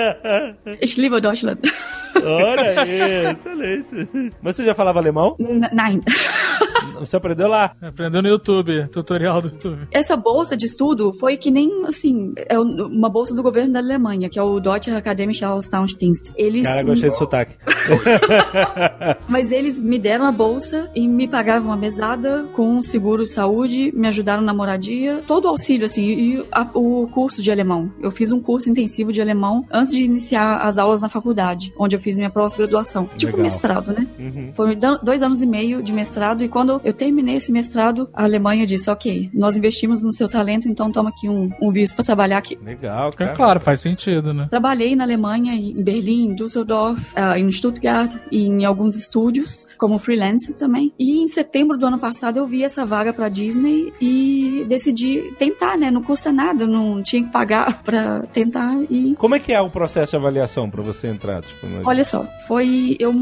Ich liebe Deutschland. Olha aí, excelente. Mas você já falava alemão? N- Nein. Você aprendeu lá? Aprendeu no YouTube, tutorial do YouTube. Essa bolsa de estudo foi que nem, assim, é uma bolsa do governo da Alemanha, que é o Deutsche Akademische Austauschdienst. Eles, Cara, gostei do sotaque. mas eles me deram a bolsa e me pagavam a mesada com seguro de saúde, me ajudaram na moradia, todo o auxílio, assim, e a- o curso de alemão. Eu fiz um curso intensivo de alemão antes de iniciar as aulas na faculdade, onde eu fiz minha pós-graduação. Tipo mestrado, né? Uhum. Foram dois anos e meio de mestrado e quando eu terminei esse mestrado, a Alemanha disse, ok, nós investimos no seu talento, então toma aqui um, um visto para trabalhar aqui. Legal, É cara. claro, faz sentido, né? Trabalhei na Alemanha, em Berlim, em Düsseldorf, ah, em Stuttgart e em alguns estúdios, como freelancer também. E em setembro do ano passado eu vi essa vaga pra Disney e decidi tentar, né? Não custa nada, não tinha que pagar pra tentar e Como é que é o processo de avaliação pra você entrar? Tipo, no- Olha só, foi. Eu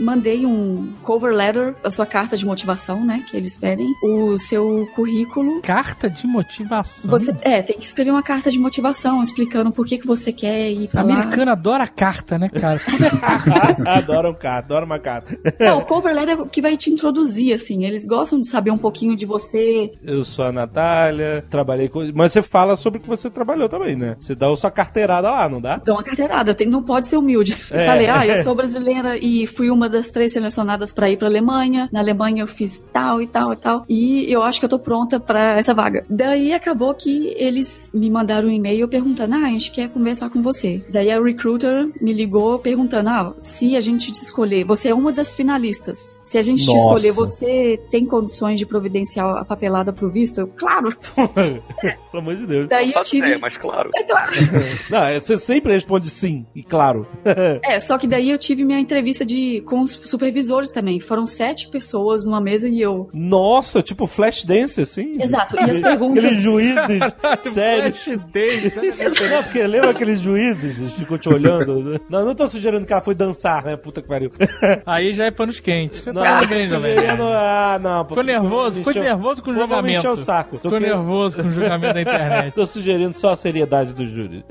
mandei um cover letter, a sua carta de motivação, né? Que eles pedem, o seu currículo. Carta de motivação. Você, é, tem que escrever uma carta de motivação explicando por que, que você quer ir pra lá. Americano adora carta, né, cara? adoro um carta, adoro uma carta. Não, o cover letter é o que vai te introduzir, assim. Eles gostam de saber um pouquinho de você. Eu sou a Natália, trabalhei com. Mas você fala sobre o que você trabalhou também, né? Você dá a sua carteirada lá, não dá? Dão uma carteirada, tem- não pode ser humilde. Eu É. falei, ah, eu sou brasileira e fui uma das três selecionadas pra ir pra Alemanha. Na Alemanha eu fiz tal e tal e tal. E eu acho que eu tô pronta pra essa vaga. Daí acabou que eles me mandaram um e-mail perguntando, ah, a gente quer conversar com você. Daí a recruiter me ligou perguntando, ah, se a gente te escolher, você é uma das finalistas. Se a gente te Nossa. escolher, você tem condições de providenciar a papelada pro visto? Eu, claro. Pelo amor de Deus. Daí Não eu tive... ideia, mas claro. É claro. Não, é, você sempre responde sim, e claro. É, só que daí eu tive minha entrevista de com os supervisores também. Foram sete pessoas numa mesa e eu. Nossa, tipo flash dance, assim? Exato. E as perguntas. Aqueles juízes sérios. Flash dance. Não, porque lembra aqueles juízes? Eles ficam te olhando. Não, não tô sugerindo que ela foi dançar, né? Puta que pariu. Aí já é panos quentes. Você Não, tá bem. Ah, não. Ficou nervoso, ficou nervoso com o julgamento. encher o saco. Tô querendo- nervoso com o julgamento da internet. Tô sugerindo só a seriedade do júri.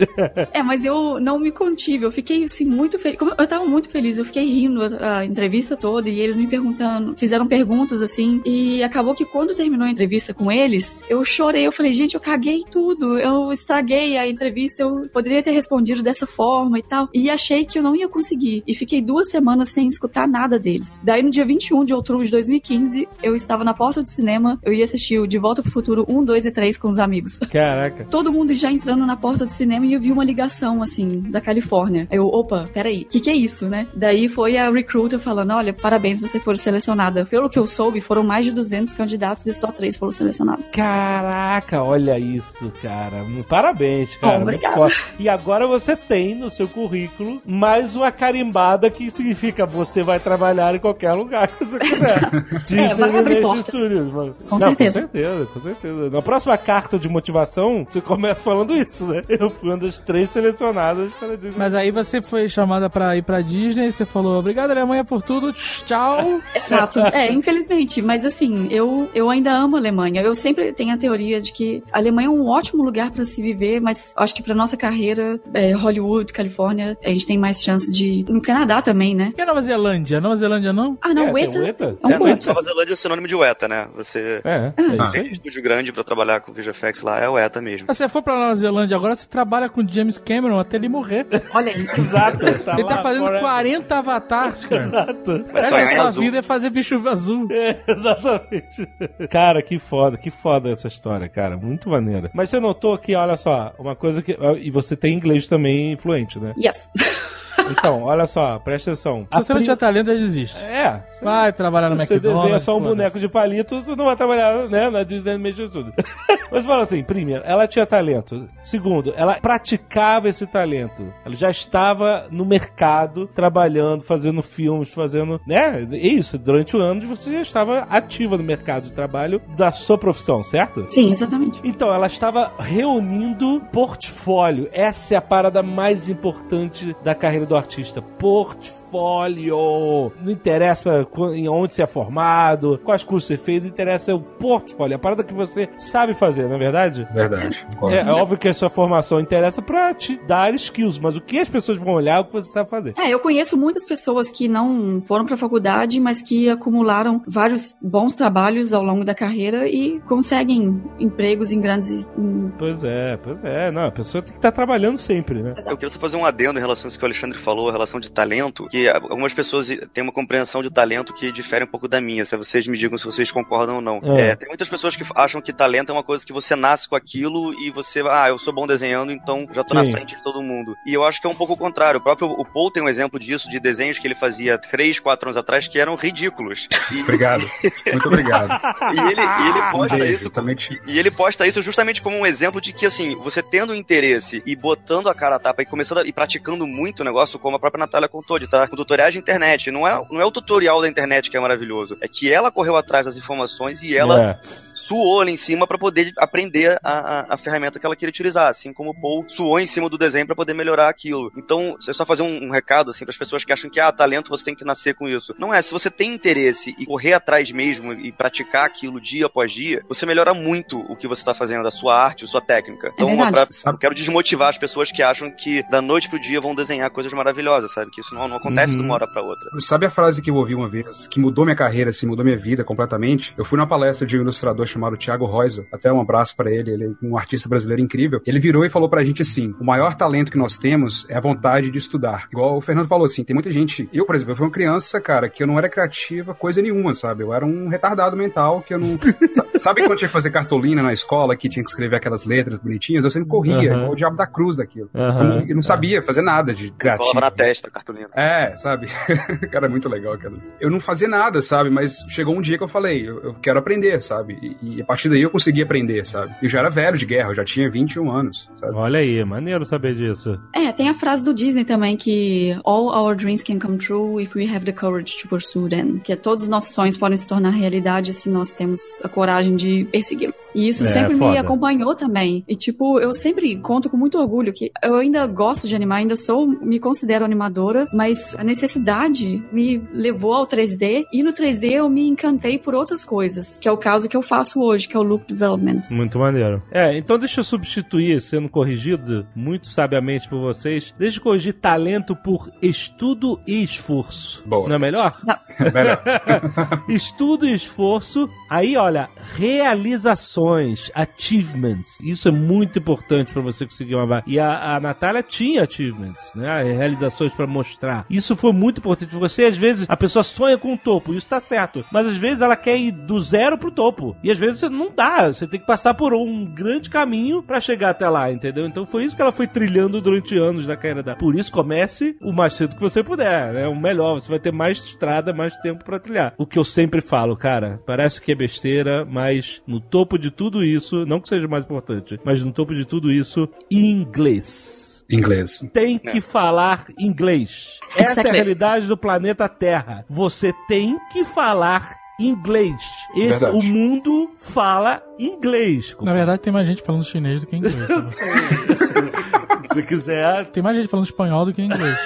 É, mas eu não me contive. Eu fiquei, assim, muito feliz. Eu tava muito feliz. Eu fiquei rindo a, a entrevista toda e eles me perguntando, fizeram perguntas, assim. E acabou que quando terminou a entrevista com eles, eu chorei. Eu falei, gente, eu caguei tudo. Eu estraguei a entrevista. Eu poderia ter respondido dessa forma e tal. E achei que eu não ia conseguir. E fiquei duas semanas sem escutar nada deles. Daí, no dia 21 de outubro de 2015, eu estava na porta do cinema. Eu ia assistir o De Volta pro Futuro 1, 2 e 3 com os amigos Caraca. todo mundo já entrando na porta do cinema e eu vi uma ligação, assim, da Califórnia. Eu, opa, peraí, o que, que é isso, né? Daí foi a recruiter falando, olha, parabéns, você foi selecionada. Pelo que eu soube, foram mais de 200 candidatos e só três foram selecionados. Caraca, olha isso, cara. Parabéns, cara. Muito obrigada. E agora você tem no seu currículo mais uma carimbada que significa você vai trabalhar em qualquer lugar que você quiser. Disney vai abrir Animation portas. Studios, mano. Com Não, certeza. Com certeza, com certeza. Na próxima carta de motivação, você começa falando isso, né? Eu fui uma das três selecionadas para Disney. Mas aí você foi chamada pra ir pra Disney, você falou, obrigado Alemanha por tudo, tchau. Exato. É, infelizmente. Mas assim, eu, eu ainda amo a Alemanha. Eu sempre tenho a teoria de que a Alemanha é um ótimo lugar para se viver, mas acho que pra nossa carreira, é, Hollywood, Califórnia, a gente tem mais chance de. No Canadá também, né? E a Nova Zelândia? Nova Zelândia não? Ah, não, É, o tem ETA. o ETA. É um É. Nova Zelândia é sinônimo de UETA, né? Você É, Ah. é isso tem um estúdio grande pra trabalhar com VFX lá, é UETA mesmo. Se você for pra Nova Zelândia agora, você trabalha com James Cameron até ele morrer. Olha aí. Exato. ele tá fazendo forever. 40 avatares, cara. Exato. Essa sonhar em sua vida é fazer bicho azul. É, exatamente. Cara, que foda, que foda essa história, cara. Muito maneira. Mas você notou que, olha só, uma coisa que. E você tem inglês também fluente, né? Yes. Então, olha só, presta atenção. Se você não tiver talento, já desiste. É. você- Vai trabalhar no Você McDonald's. desenha só um boneco de palito, você não vai trabalhar né, na Disney Animation Studio. Mas fala assim, primeiro, ela tinha talento. Segundo, ela praticava esse talento. Ela já estava no mercado, trabalhando, fazendo filmes, fazendo... Né? É isso, durante o ano você já estava ativa no mercado de trabalho da sua profissão, certo? Sim, exatamente. Então, ela estava reunindo portfólio. Essa é a parada mais importante da carreira do artista. Portfólio. Não interessa em onde você é formado, quais cursos você fez, interessa é o portfólio. A parada que você sabe fazer, não é verdade? Verdade. É, é óbvio que a sua formação interessa pra te dar skills, mas o que as pessoas vão olhar é o que você sabe fazer. É, eu conheço muitas pessoas que não foram pra faculdade, mas que acumularam vários bons trabalhos ao longo da carreira e conseguem empregos em grandes. Em... Pois é, pois é. Não, a pessoa tem que estar trabalhando sempre, né? Eu queria só fazer um adendo em relação a isso que o Alexandre falou, a relação de talento, que algumas pessoas têm uma compreensão de talento que difere um pouco da minha, se vocês me digam se vocês concordam ou não. É. É, tem muitas pessoas que acham que talento é uma coisa que você nasce com aquilo e você, ah, eu sou bom desenhando, então já tô Sim. na frente de todo mundo. E eu acho que é um pouco o contrário. O próprio o Paul tem um exemplo disso, de desenhos que ele fazia 3, 4 anos atrás que eram ridículos. E, Obrigado. Muito obrigado. e ele, e ele posta beijo, isso te... e ele posta isso justamente como um exemplo de que, assim, você tendo interesse e botando a cara a tapa e começando a, e praticando muito o negócio, como a própria Natália contou, de estar com tutoriais de internet. Não é, não é o tutorial da internet que é maravilhoso. É que ela correu atrás das informações e ela É. suou ali em cima para poder aprender a, a, a ferramenta que ela queria utilizar, assim como o Paul suou em cima do desenho para poder melhorar aquilo. Então, é só fazer um, um recado assim para as pessoas que acham que ah, talento você tem que nascer com isso. Não é, se você tem interesse e correr atrás mesmo e praticar aquilo dia após dia, você melhora muito o que você tá fazendo, a sua arte, a sua técnica. Então, verdade. pra- Sabe- eu quero desmotivar as pessoas que acham que da noite pro dia vão desenhar coisas maravilhosas, sabe? Que isso não, não acontece Uhum. de uma hora pra outra. Sabe a frase que eu ouvi uma vez, que mudou minha carreira, assim, mudou minha vida completamente? Eu fui numa palestra de um ilustrador chamado Thiago Reuser, até um abraço pra ele, ele é um artista brasileiro incrível. Ele virou e falou pra gente assim: o maior talento que nós temos é a vontade de estudar. Igual o Fernando falou assim, tem muita gente. Eu, por exemplo, eu fui uma criança, cara, que eu não era criativa, coisa nenhuma, sabe? Eu era um retardado mental que eu não. Sa- sabe quando tinha que fazer cartolina na escola, que tinha que escrever aquelas letras bonitinhas? Eu sempre corria, Aham. igual o diabo da cruz daquilo. Aham. Eu, não, eu não sabia fazer nada de criativo. Colava na testa a cartolina. É, sabe? Cara, é muito legal aquelas. Eu não fazia nada, sabe? Mas chegou um dia que eu falei, eu, eu quero aprender, sabe? E, e a partir daí eu consegui aprender, sabe? Eu já era velho de guerra, eu já tinha 21 anos, sabe? Olha aí, maneiro saber disso. É, tem a frase do Disney também que all our dreams can come true if we have the courage to pursue them. Que é, todos os nossos sonhos podem se tornar realidade se nós temos a coragem de persegui-los. E isso É, sempre me foda. acompanhou também. E tipo, eu sempre conto com muito orgulho que eu ainda gosto de animar, ainda sou, me considero animadora, mas a necessidade me levou ao 3D e no 3D eu me encantei por outras coisas, que é o caso que eu faço hoje, que é o look development. Muito maneiro. É, então deixa eu substituir, sendo corrigido muito sabiamente por vocês, deixa eu corrigir talento por estudo e esforço. Boa. Não é melhor? Melhor. Estudo e esforço. Aí, olha, realizações, achievements. Isso é muito importante pra você conseguir uma vaga. E a, a Natália tinha achievements, né? Realizações pra mostrar. Isso foi muito importante. Você, às vezes, a pessoa sonha com o topo, isso tá certo. Mas às vezes ela quer ir do zero pro topo. E às vezes você não dá. Você tem que passar por um grande caminho pra chegar até lá, entendeu? Então foi isso que ela foi trilhando durante anos na carreira dela. Por isso, comece o mais cedo que você puder, né? O melhor, você vai ter mais estrada, mais tempo pra trilhar. O que eu sempre falo, cara, parece que é besteira, mas no topo de tudo isso, não que seja mais importante, mas no topo de tudo isso, inglês Inglês. tem que falar inglês. Essa é a Exactly. realidade do planeta Terra. Você tem que falar inglês. Esse, Verdade. o mundo fala inglês. Na verdade, tem mais gente falando chinês do que inglês. né? Se quiser, tem mais gente falando espanhol do que inglês.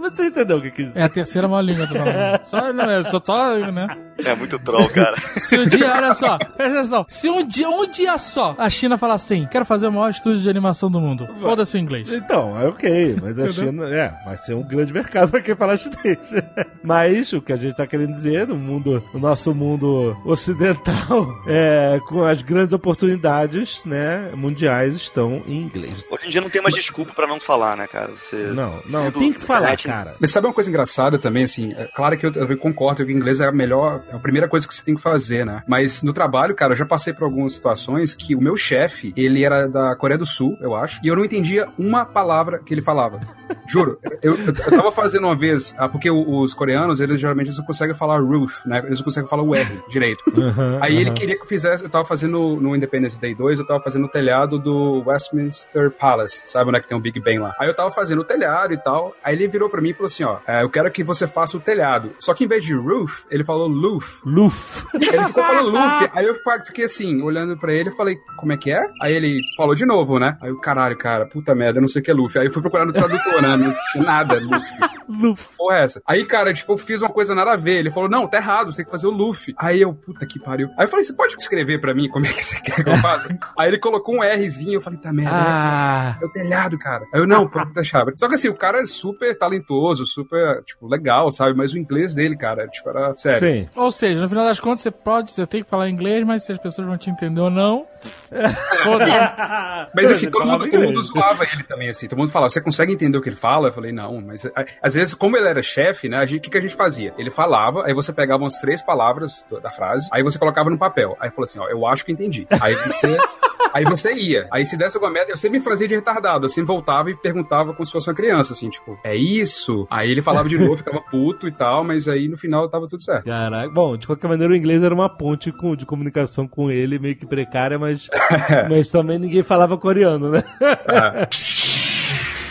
você entendeu o que quis dizer. É a terceira maior língua do mundo. Só, não, eu só tô, né? É muito troll, cara. Se um dia, olha só, presta atenção. Se um dia, um dia só, a China falar assim, quero fazer o maior estúdio de animação do mundo, foda-se o inglês. Então, é ok, mas a China, é, vai ser um grande mercado pra quem fala chinês. Mas o que a gente tá querendo dizer, no mundo, no nosso mundo ocidental, é, com as grandes oportunidades, né, mundiais estão em inglês. Hoje em dia não tem mais desculpa pra não falar, né, cara? Você... Não, não, tem que falar, internet, cara. Mas sabe uma coisa engraçada também, assim? É claro que eu, eu concordo que o inglês é a melhor, é a primeira coisa que você tem que fazer, né? Mas no trabalho, cara, eu já passei por algumas situações que o meu chefe, ele era da Coreia do Sul, eu acho, e eu não entendia uma palavra que ele falava. Juro. Eu, eu, tava fazendo uma vez, ah, porque os coreanos, eles geralmente eles não conseguem falar roof, né? Eles não conseguem falar o R direito. Uhum, Aí ele uhum. queria que eu fizesse, eu tava fazendo no Independence Day 2, eu tava fazendo o telhado do Westminster Palace, sabe onde é que tem o Big Ben lá? Aí eu tava fazendo o telhado e tal, aí ele virou pra mim e falou assim, ó, é, eu quero que você faça o telhado. Só que em vez de roof, ele falou loof. Luf. Ele ficou falando loop, aí eu fiquei assim, olhando pra ele, eu falei, como é que é? Aí ele falou de novo, né? Aí o caralho, cara, puta merda, eu não sei o que é Luffy. Aí eu fui procurar no tradutor, né? Não tinha nada, Luffy. Luf. Porra, é essa? Aí, cara, tipo, eu fiz uma coisa nada a ver. Ele falou, não, tá errado, você tem que fazer o Luffy. Aí eu, puta que pariu. Aí eu falei, você pode escrever pra mim como é que você quer que eu faça? Aí ele colocou um Rzinho, eu falei, tá merda, Ah. é o telhado, cara. Aí eu, não, pode deixar. Só que assim, o cara é super talentoso, super, tipo, legal, sabe? Mas o inglês dele, cara, tipo, era sério. Sim. Ou seja, no final das contas, você pode, você tem que falar inglês, mas se as pessoas vão te entender ou não. Mas assim, todo mundo, todo mundo zoava ele também, assim. Todo mundo falava, você consegue entender o que ele fala? Eu falei, não, mas às vezes, como ele era chefe, né, o que, que a gente fazia? Ele falava, aí você pegava umas três palavras da frase, aí você colocava no papel. Aí falou assim, ó, eu acho que entendi. Aí você. Aí você ia. Aí se desse alguma merda, eu sempre me fazia de retardado. Eu sempre voltava e perguntava como se fosse uma criança, assim, tipo, é isso? Aí ele falava de novo, ficava puto e tal, mas aí no final tava tudo certo. Caraca. Bom, de qualquer maneira, o inglês era uma ponte com- de comunicação com ele, meio que precária, mas, mas também ninguém falava coreano, né?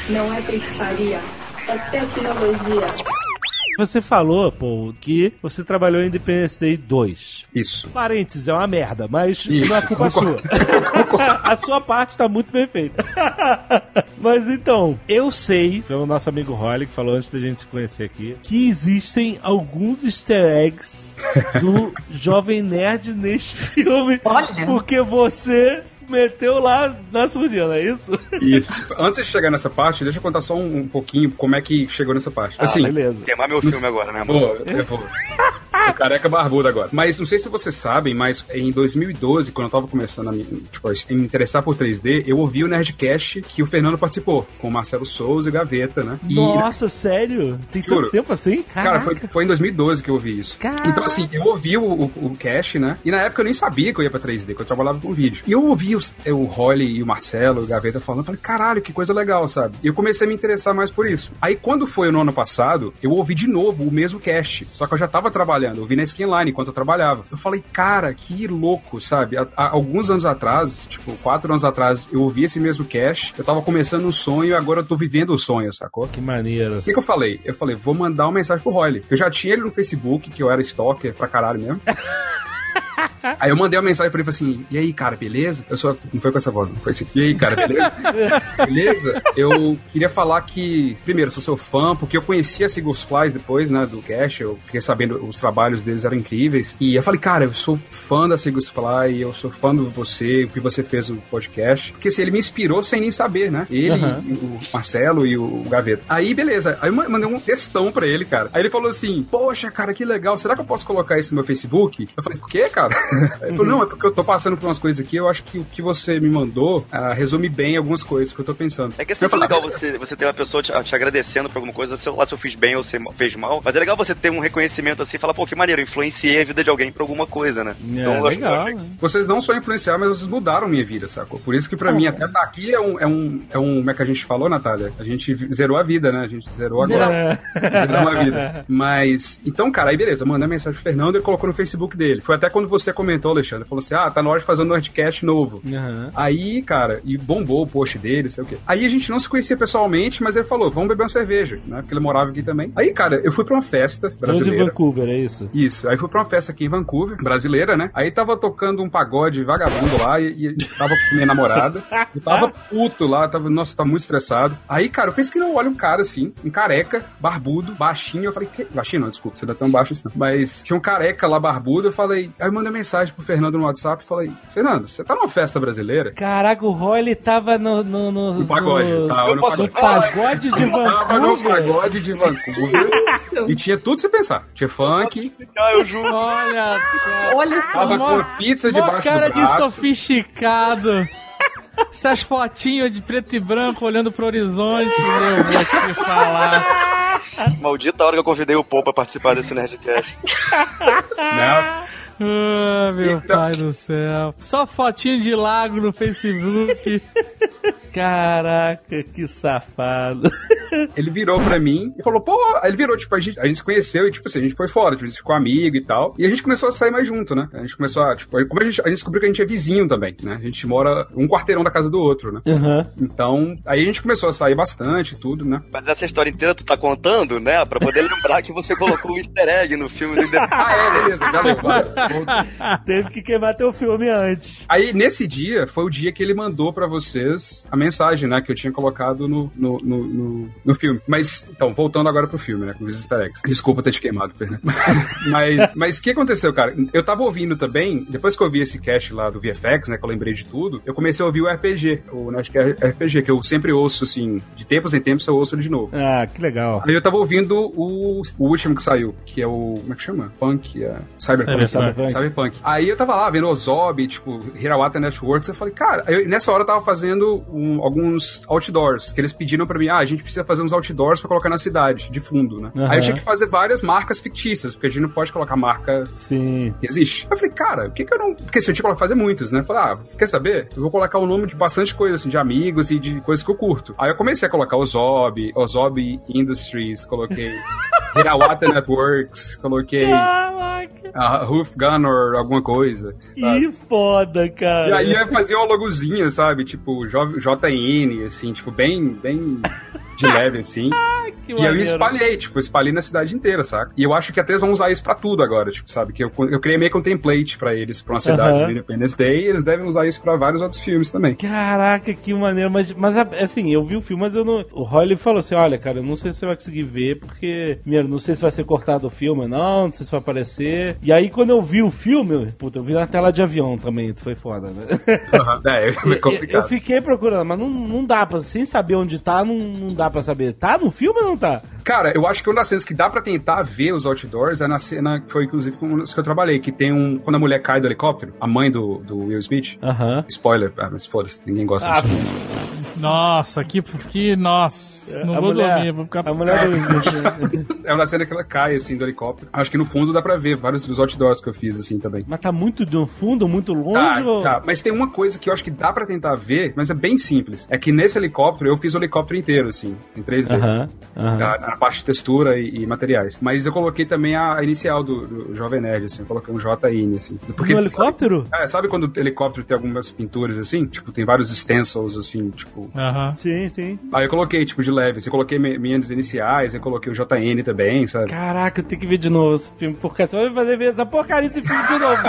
Não é pescaria, é tecnologia. Você falou, pô, que você trabalhou em Independence Day 2. Isso. Parênteses, é uma merda, mas Isso. não é culpa sua. A sua parte tá muito bem feita. Mas então, eu sei, pelo nosso amigo Holly, que falou antes da gente se conhecer aqui, que existem alguns easter eggs do Jovem Nerd neste filme. Olha. Porque você meteu lá na surdina, é isso? Isso. Antes de chegar nessa parte, deixa eu contar só um, um pouquinho como é que chegou nessa parte. Assim, beleza. Queimar meu filme agora, né, mano? Pô, eu vou. O careca barbudo agora. Mas não sei se vocês sabem, mas em 2012, quando eu tava começando a me, tipo, a me interessar por 3D, eu ouvi o Nerdcast que o Fernando participou, com o Marcelo Souza e Gaveta, né? E, Nossa, sério? Tem tanto Juro. tempo assim? Cara, foi, foi em 2012 que eu ouvi isso. Caraca. Então, assim, eu ouvi o, o, o cast, né? E na época eu nem sabia que eu ia pra 3D, que eu trabalhava com vídeo. E eu ouvi os, o Holly e o Marcelo, o Gaveta falando, eu falei, caralho, que coisa legal, sabe? E eu comecei a me interessar mais por isso. Aí, quando foi no ano passado, eu ouvi de novo o mesmo cast, só que eu já tava trabalhando, eu ouvi na Skinline enquanto eu trabalhava. Eu falei, cara, que louco, sabe? Há, há alguns anos atrás, tipo, quatro anos atrás, eu ouvi esse mesmo cast, eu tava começando um sonho e agora eu tô vivendo o sonho, sacou? Que maneiro. O que, que eu falei? Eu falei, vou mandar uma mensagem pro Royle. Eu já tinha ele no Facebook, que eu era stalker pra caralho mesmo. Aí eu mandei uma mensagem pra ele falei assim: E aí, cara, beleza? Eu só. Não foi com essa voz, não foi assim. E aí, cara, beleza? beleza? Eu queria falar que, primeiro, sou seu fã, porque eu conheci a Seagulls Flies depois, né, do Cash. Eu fiquei sabendo os trabalhos deles eram incríveis. E eu falei, cara, eu sou fã da Seagulls Fly, eu sou fã de você, o que você fez no podcast. Porque assim, ele me inspirou sem nem saber, né? Ele, e o Marcelo e o Gaveta. Aí, beleza. Aí eu ma- mandei um textão pra ele, cara. Aí ele falou assim: Poxa, cara, que legal. Será que eu posso colocar isso no meu Facebook? Eu falei, por quê, cara? Aí ele falou, não, é porque eu tô passando por umas coisas aqui. Eu acho que o que você me mandou ah, resume bem algumas coisas que eu tô pensando. É que é Eu sempre falei, legal você, você ter uma pessoa te, te agradecendo por alguma coisa, sei lá se eu fiz bem ou se fez mal, mas é legal você ter um reconhecimento assim e falar, pô, que maneiro, eu influenciei a vida de alguém por alguma coisa, né? É, eu acho- legal. acho- né? Vocês não só influenciaram, mas vocês mudaram minha vida, sacou? Por isso que pra mim até estar aqui é um, é um, é um. Como é que a gente falou, Natália? A gente zerou a vida, né? A gente zerou agora. É. Zerou uma vida. Mas, então, cara, aí beleza, eu mandei mensagem pro Fernando, ele colocou no Facebook dele. Foi até até quando você comentou, Alexandre, falou assim: ah, tá na hora de fazer um Nerdcast novo. Aham. Aí, cara, e bombou o post dele, sei o quê. Aí a gente não se conhecia pessoalmente, mas ele falou: vamos beber uma cerveja, né? Porque ele morava aqui também. Aí, cara, eu fui pra uma festa Hoje em brasileira. Vancouver, é isso? Isso, aí fui pra uma festa aqui em Vancouver, brasileira, né? Aí tava tocando um pagode vagabundo lá e, e tava com minha namorada. Eu tava puto lá, tava, nossa, tava muito estressado. Aí, cara, eu pensei que não olha um cara assim, um careca, barbudo, baixinho. Eu falei, que... baixinho não, desculpa, você é tão baixo assim. Mas tinha um careca lá barbudo, eu falei. Aí eu mandei mensagem pro Fernando no WhatsApp e falei, Fernando, você tá numa festa brasileira? Caraca, o Roy ele tava no. No, no, No pagode, no- tava no no pagode. pagode de Tava no Vancouver. pagode de Vancouver. E tinha tudo você pensar. Tinha funk, Ah, eu juro. Olha só. Olha só. tava Mó- com pizza debaixo cara do de sofisticado. Essas fotinhas de preto e branco olhando pro horizonte, eu vou te falar. Maldita hora que eu convidei o Paul pra participar desse Nerdcast. Né? Ah, meu Então- pai do céu. Só fotinho de lago no Facebook. Caraca, que safado. Ele virou pra mim e falou, pô, ele virou, tipo, a gente, a gente se conheceu e, tipo assim, a gente foi fora, tipo, a gente ficou amigo e tal. E a gente começou a sair mais junto, né? A gente começou a, tipo, como a gente, a gente descobriu que a gente é vizinho também, né? A gente mora um quarteirão da casa do outro, né? Aham. Então, aí a gente começou a sair bastante e tudo, né? Mas essa história inteira tu tá contando, né? Pra poder lembrar que você colocou o easter egg no filme do. Ah, é, beleza, já deu. Teve que queimar teu filme antes. Aí, nesse dia, foi o dia que ele mandou pra vocês a mensagem, né? Que eu tinha colocado no, no, no, no- no filme. Mas, então, voltando agora pro filme, né? Com os easter eggs. Desculpa ter te queimado, Fernando. mas, mas o que aconteceu, cara? Eu tava ouvindo também, depois que eu vi esse cast lá do VFX, né? Que eu lembrei de tudo, eu comecei a ouvir o RPG, o Nerdcast RPG, que eu sempre ouço, assim, de tempos em tempos eu ouço de novo. Ah, que legal. Aí eu tava ouvindo o, o último que saiu, que é o. Como é que chama? Punk, é, Cyberpunk. Cyberpunk. Cyberpunk. Aí eu tava lá vendo Ozob, tipo, Hirawata Networks, eu falei, cara, eu- nessa hora eu tava fazendo um- alguns outdoors, que eles pediram pra mim, ah, a gente precisa fazer uns outdoors pra colocar na cidade, de fundo, né? Aham. Aí eu tinha que fazer várias marcas fictícias, porque a gente não pode colocar marca Sim. que existe. Eu falei, cara, por que, que eu não. Porque se eu tinha que fazer muitos, né? Eu falei, ah, quer saber? Eu vou colocar o nome de bastante coisa, assim, de amigos e de coisas que eu curto. Aí eu comecei a colocar Ozob, Ozob Industries, coloquei Hirawata Networks, coloquei Caraca, a Roof Gunner, alguma coisa. sabe? que foda, E cara. aí eu fazia uma logozinha, sabe? Tipo, JN, assim, tipo, bem, bem de leve, assim. Que E eu maneiro. espalhei, tipo, espalhei na cidade inteira, saca? E eu acho que até eles vão usar isso pra tudo agora, tipo, sabe? Que eu, eu criei meio que um template pra eles, pra uma cidade Aham. do Independence Day, e eles devem usar isso pra vários outros filmes também. Caraca, que maneiro. Mas, mas assim, eu vi o filme, mas eu não. O ele falou assim: olha, cara, eu não sei se você vai conseguir ver, porque, primeiro, não sei se vai ser cortado o filme ou não, não sei se vai aparecer. E aí, quando eu vi o filme, puta, eu vi na tela de avião também, foi foda, né? é, é Eu- complicado. Eu fiquei procurando, mas não, não dá pra, sem saber onde tá, não, não dá pra saber. Tá no filme ou não tá? Cara, eu acho que uma das cenas que dá pra tentar ver os outdoors é na cena que foi, inclusive, com os que eu trabalhei, que tem um. Quando a mulher cai do helicóptero, a mãe do, do Will Smith. Aham. Spoiler, ah, mas foda-se, ninguém gosta Ah, disso. Nossa, que, que nossa. Não a vou mulher, dormir, vou ficar. A mulher do Smith. É uma cena que ela cai, assim, do helicóptero. Acho que no fundo dá pra ver vários dos outdoors que eu fiz, assim, também. Mas tá muito no fundo, muito longe? Tá, ou- tá. Mas tem uma coisa que eu acho que dá pra tentar ver, mas é bem simples. É que nesse helicóptero eu fiz o helicóptero inteiro, assim, em 3D. Aham, aham. Na, na parte de textura e, e materiais. Mas eu coloquei também a, inicial do, do Jovem Nerd, assim. Eu coloquei um JN, assim. Porque, No helicóptero? Sabe, é, sabe quando o helicóptero tem algumas pinturas, assim? Tipo, tem vários stencils, assim, tipo... Aham. Sim, sim. Aí eu coloquei, tipo, de leve. Assim, eu coloquei mi- minhas iniciais, eu coloquei o JN também, sabe? Caraca, eu tenho que ver de novo esse filme, porque você vai fazer ver essa porcaria desse filme de novo.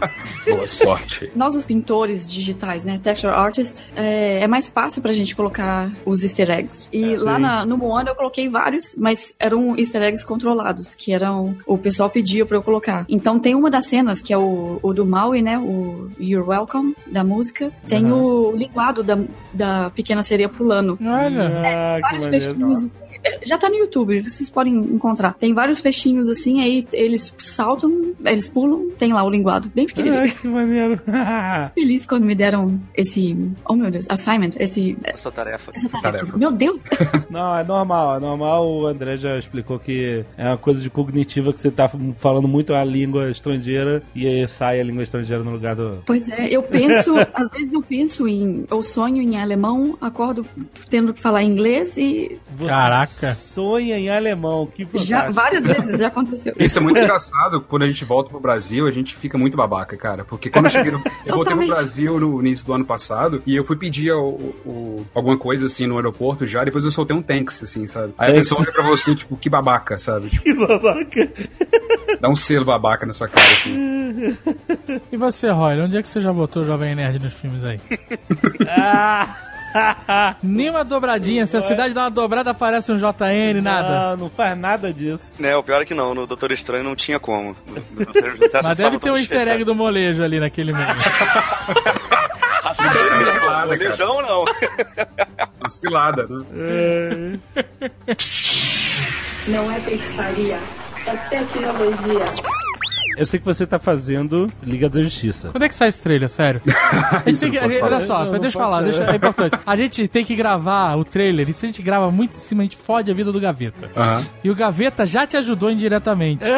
Boa sorte. Nós, os pintores digitais, né, texture artist, é, é mais fácil pra gente colocar os easter eggs. E É, lá na- no Moana eu coloquei vários, mas eram easter eggs controlados, que eram o pessoal pedia pra eu colocar. Então tem uma das cenas que é o, o do Maui, né, o You're Welcome da música. Tem o linguado da, da pequena sereia pulando. Olha. Ah, que Vários peixinhos. Já tá no YouTube, vocês podem encontrar. Tem vários peixinhos assim, aí eles saltam, eles pulam, tem lá o linguado, bem pequenininho. Ah, que maneiro. feliz quando me deram esse, oh meu Deus, assignment, esse, Essa tarefa. essa tarefa. tarefa. Meu Deus! Não, é normal, é normal. O André já explicou que é uma coisa de cognitiva que você tá falando muito a língua estrangeira e aí sai a língua estrangeira no lugar do. Pois é, eu penso, às vezes eu penso em, eu sonho em alemão, acordo tendo que falar inglês e Você Caraca. Sonha em alemão, que Já, várias vezes já aconteceu. Isso é muito engraçado, quando a gente volta pro Brasil, a gente fica muito babaca, cara. Porque quando eu cheguei no, Eu voltei pro. Brasil no início do ano passado e eu fui pedir o- o- alguma coisa assim no aeroporto já, depois eu soltei um thanks, assim, sabe? Aí a pessoa olha pra você, tipo, que babaca, sabe? Tipo, Que babaca. dá um selo babaca na sua cara, assim. E você, Roy, onde é que você já botou o Jovem Nerd nos filmes aí? Ah, Nenhuma dobradinha. Se a cidade dá uma dobrada, aparece um JN, nada. Não, não faz nada disso. Né, o pior é que não, no Doutor Estranho não tinha como. No, Doutor Mas deve ter um easter egg do molejo ali naquele meio. Beijão não. Uma cilada, né? Não é pescaria, é tecnologia. Eu sei que você tá fazendo Liga da Justiça. Quando é que sai esse trailer, sério? A gente tem que- posso olha só, Não, deixa eu falar, deixa, é importante. A gente tem que gravar o trailer, e se a gente grava muito em cima, a gente fode a vida do Gaveta. Aham. E o Gaveta já te ajudou indiretamente.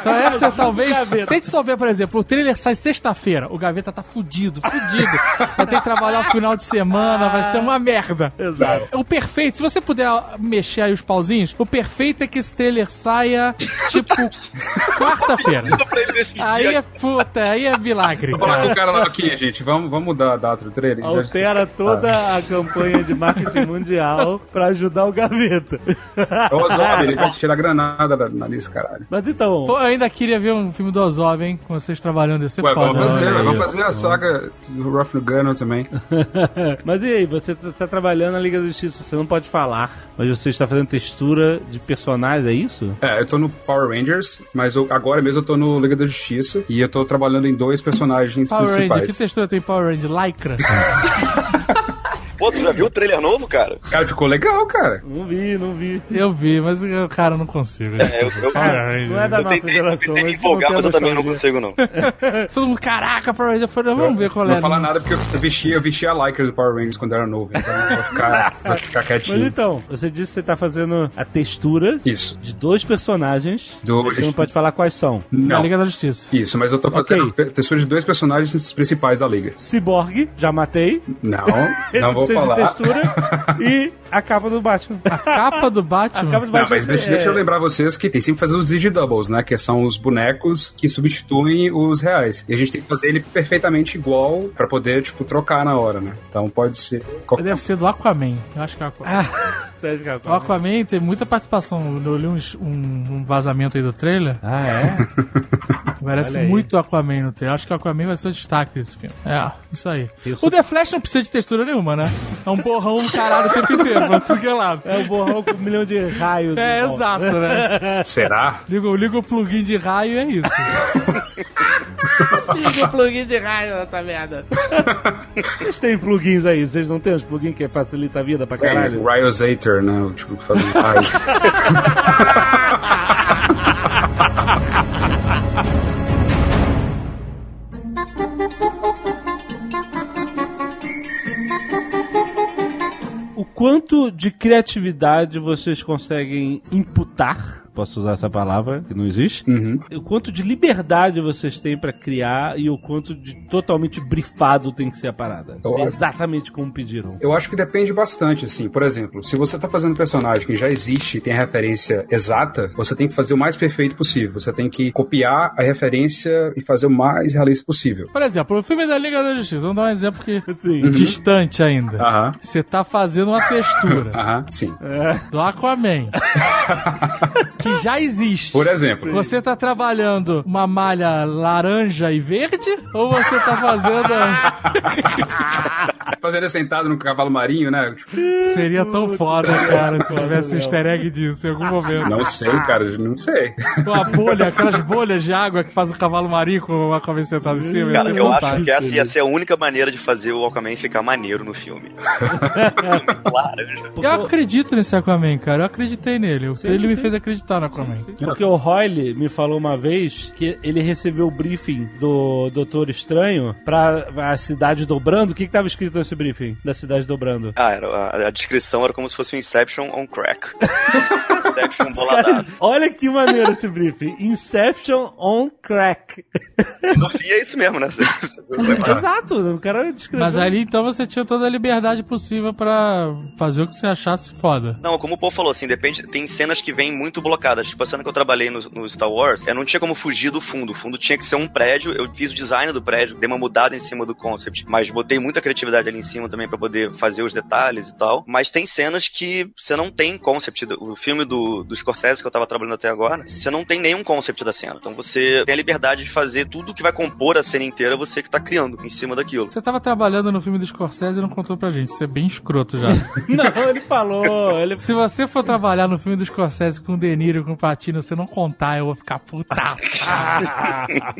Então essa é talvez. Se a gente souber, por exemplo, o trailer sai sexta-feira, o Gaveta tá fudido, fudido. Vai ter que trabalhar o final de semana, vai ser uma merda. Exato. O perfeito, se você puder mexer aí os pauzinhos, o perfeito é que esse trailer saia, tipo, quarta-feira. Pra ele nesse Aí dia. é puta, aí é milagre, Vou falar com cara. o cara lá aqui, gente. Vamos, vamos mudar a data do trailer? Altera toda a campanha de marketing mundial pra ajudar o Gaveta. É o Ozob, ele vai tirar granada da nariz, caralho. Mas então, Pô, eu ainda queria ver um filme do Ozob, hein, com vocês trabalhando, ser Ué, foda. vamos fazer, aí, vamos fazer a saga do Ruff no Gunner também. mas e aí, você tá, tá trabalhando na Liga da Justiça, você não pode falar, mas você está fazendo textura de personagens, é isso? É, eu tô no Power Rangers, mas eu- agora mesmo eu tô no Liga da Justiça e eu tô trabalhando em dois personagens Power Ranger, principais. que textura tem Power Ranger? Lycra? Pô, tu já viu o trailer novo, cara? Cara, ficou legal, cara. Não vi, não vi. Eu vi, mas eu, cara, não consigo. É, eu, eu, Power Não é da eu nossa tentei, geração, tentei gente não empolgar, mas eu também não consigo, não. Todo mundo, caraca, Power Ranger. Eu falei, vamos ver qual Não é. vou falar nada porque eu vesti, eu vesti a Lycra do Power Rangers quando eu era novo, então eu vou ficar, vou ficar Mas quietinho. então, você disse que você tá fazendo a textura Isso. de dois personagens. Do- Você não pode falar quais são. Na Não. Liga da Justiça. Isso, mas eu tô fazendo pe- textura de dois personagens principais da liga. Cyborg, já matei. Não, Esse não vou de textura. e a capa do Batman. A capa do Batman. A capa do Não, Batman. mas deixa, é- deixa eu lembrar vocês que tem sempre que fazer os Digidoubles, né? Que são os bonecos que substituem os reais. E a gente tem que fazer ele perfeitamente igual pra poder, tipo, trocar na hora, né? Então pode ser. qualquer- Deve ser do Aquaman. Eu acho que é o Aquaman. a O? Aquaman tem muita participação. Eu li uns- um, um vazamento aí do trailer. Ah, é? Parece muito Aquaman no trailer. Acho que o Aquaman vai ser o destaque desse filme. É, isso aí. Isso. O The Flash não precisa de textura nenhuma, né? É um borrão do caralho o tempo inteiro, pra tudo que é lado. É o borrão com um milhão de raios. É, exato, né? Será? Liga, liga o plugin de raio e é isso. Liga o plugin de raio nessa merda. Vocês têm plugins aí? Vocês não têm os plugins que facilita a vida pra caralho? É, Né? O tipo que faz um raio. O quanto de criatividade vocês conseguem imputar? Posso usar essa palavra, que não existe? Uhum. O quanto de liberdade vocês têm pra criar e o quanto de totalmente brifado tem que ser a parada. Eu acho- Exatamente como pediram. Eu acho que depende bastante, assim. Por exemplo, se você tá fazendo um personagem que já existe e tem a referência exata, você tem que fazer o mais perfeito possível. Você tem que copiar a referência e fazer o mais realista possível. Por exemplo, o filme da Liga da Justiça. Vamos dar um exemplo que Sim. distante ainda. Aham. Você tá fazendo uma textura Aham, sim. do Aquaman. que já existe. Por exemplo. Você tá trabalhando uma malha laranja e verde? Ou você tá fazendo. Fazer ele sentado no cavalo marinho, né? Seria tão foda, cara, se tivesse um easter egg disso em algum momento. não sei, cara, não sei. Com a bolha, aquelas bolhas de água que faz o cavalo marinho com o Aquaman sentado em cima. Cara, eu acho fantástico. que essa ia ser a única maneira de fazer o Aquaman ficar maneiro no filme. Laranja. Eu acredito nesse Aquaman, cara. Eu acreditei nele. O trailer me fez acreditar acreditar no Aquaman. Porque o Royle me falou uma vez que ele recebeu o briefing do Doutor Estranho pra a cidade dobrando. O que que tava escrito nesse briefing da cidade dobrando? Ah, era, a, a descrição era como se fosse um Inception on crack. Inception boladaço. Olha que maneiro esse briefing. Inception on crack. No fim é isso mesmo, né? Exato, o cara descreveu. Mas ali então você tinha toda a liberdade possível pra fazer o que você achasse foda. Não, como o Paul falou, assim, depende. Tem cenas que vêm muito blocadas. Tipo, a cena que eu trabalhei no, no Star Wars, eu não tinha como fugir do fundo. O fundo tinha que ser um prédio. Eu fiz o design do prédio, dei uma mudada em cima do concept. Mas botei muita criatividade ali em cima também pra poder fazer os detalhes e tal. Mas tem cenas que você não tem concept. O filme do, do Scorsese que eu tava trabalhando até agora, você não tem nenhum concept da cena. Então você tem a liberdade de fazer tudo que vai compor a cena inteira, você que tá criando em cima daquilo. Você tava trabalhando no filme do Scorsese e não contou pra gente. Isso é bem escroto já. Não, ele falou. Ele... Se você for trabalhar no filme do Scorsese com o De Niro, com o Patino, você não contar, eu vou ficar putaço.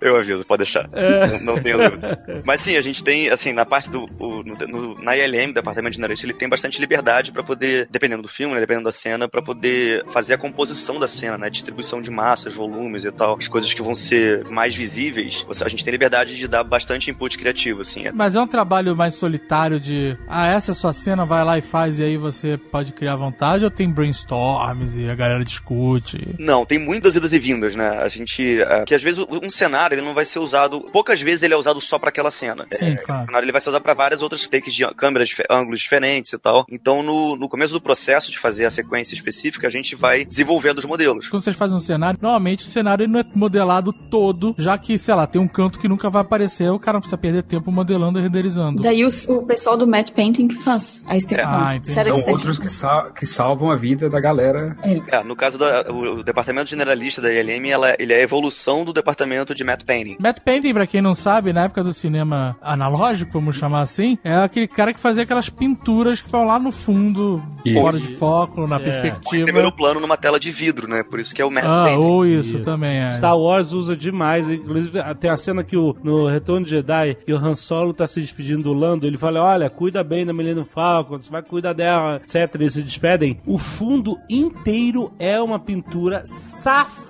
Eu aviso, pode deixar. Não, não tenho dúvida. Mas sim, a gente tem, assim, na parte do. o- no, na ILM, Departamento de Generalista, ele tem bastante liberdade pra poder, dependendo do filme, né, dependendo da cena, pra poder fazer a composição da cena, né? Distribuição de massas, volumes e tal. As coisas que vão ser mais visíveis. A gente tem liberdade de dar bastante input criativo, assim. É- Mas é um trabalho mais solitário de, ah, essa é a sua cena, vai lá e faz, e aí você pode criar à vontade, ou tem brainstorms e a galera discute? Não, tem muitas idas e vindas, né? A gente. é, que às vezes um cenário ele não vai ser usado. Poucas vezes ele é usado só pra aquela cena. Sim, É, claro. O cenário ele vai ser usado pra várias outras takes de câmeras, ângulos diferentes e tal. Então, no, no começo do processo de fazer a sequência específica, a gente vai desenvolvendo os modelos. Quando vocês fazem um cenário, normalmente o cenário ele não é modelado todo, já que, sei lá, tem um canto que nunca vai aparecer, o cara não precisa perder tempo modelando e renderizando. Daí o, o pessoal do matte painting que faz a extensão. Ah, entendi. Sério São outros que, sa- que salvam a vida da galera. É, no caso do departamento generalista da ILM, ela, ele é a evolução do departamento de matte painting. Matte Painting, pra quem não sabe, na época do cinema analógico, vamos chamar assim, é aquele cara que fazia aquelas pinturas que vão lá no fundo, Isso. fora de foco, na É. perspectiva. Primeiro plano numa tela de vidro, né? Por isso que é o matte Ah, painting. ou isso, Isso. também é. Star Wars usa demais, inclusive tem a cena que o, no Retorno de Jedi que o Han Solo tá se despedindo do Lando, ele fala, olha, cuida bem da Millennium Falcon, você vai cuidar dela, etc. Eles se despedem. O fundo inteiro é uma pintura safada,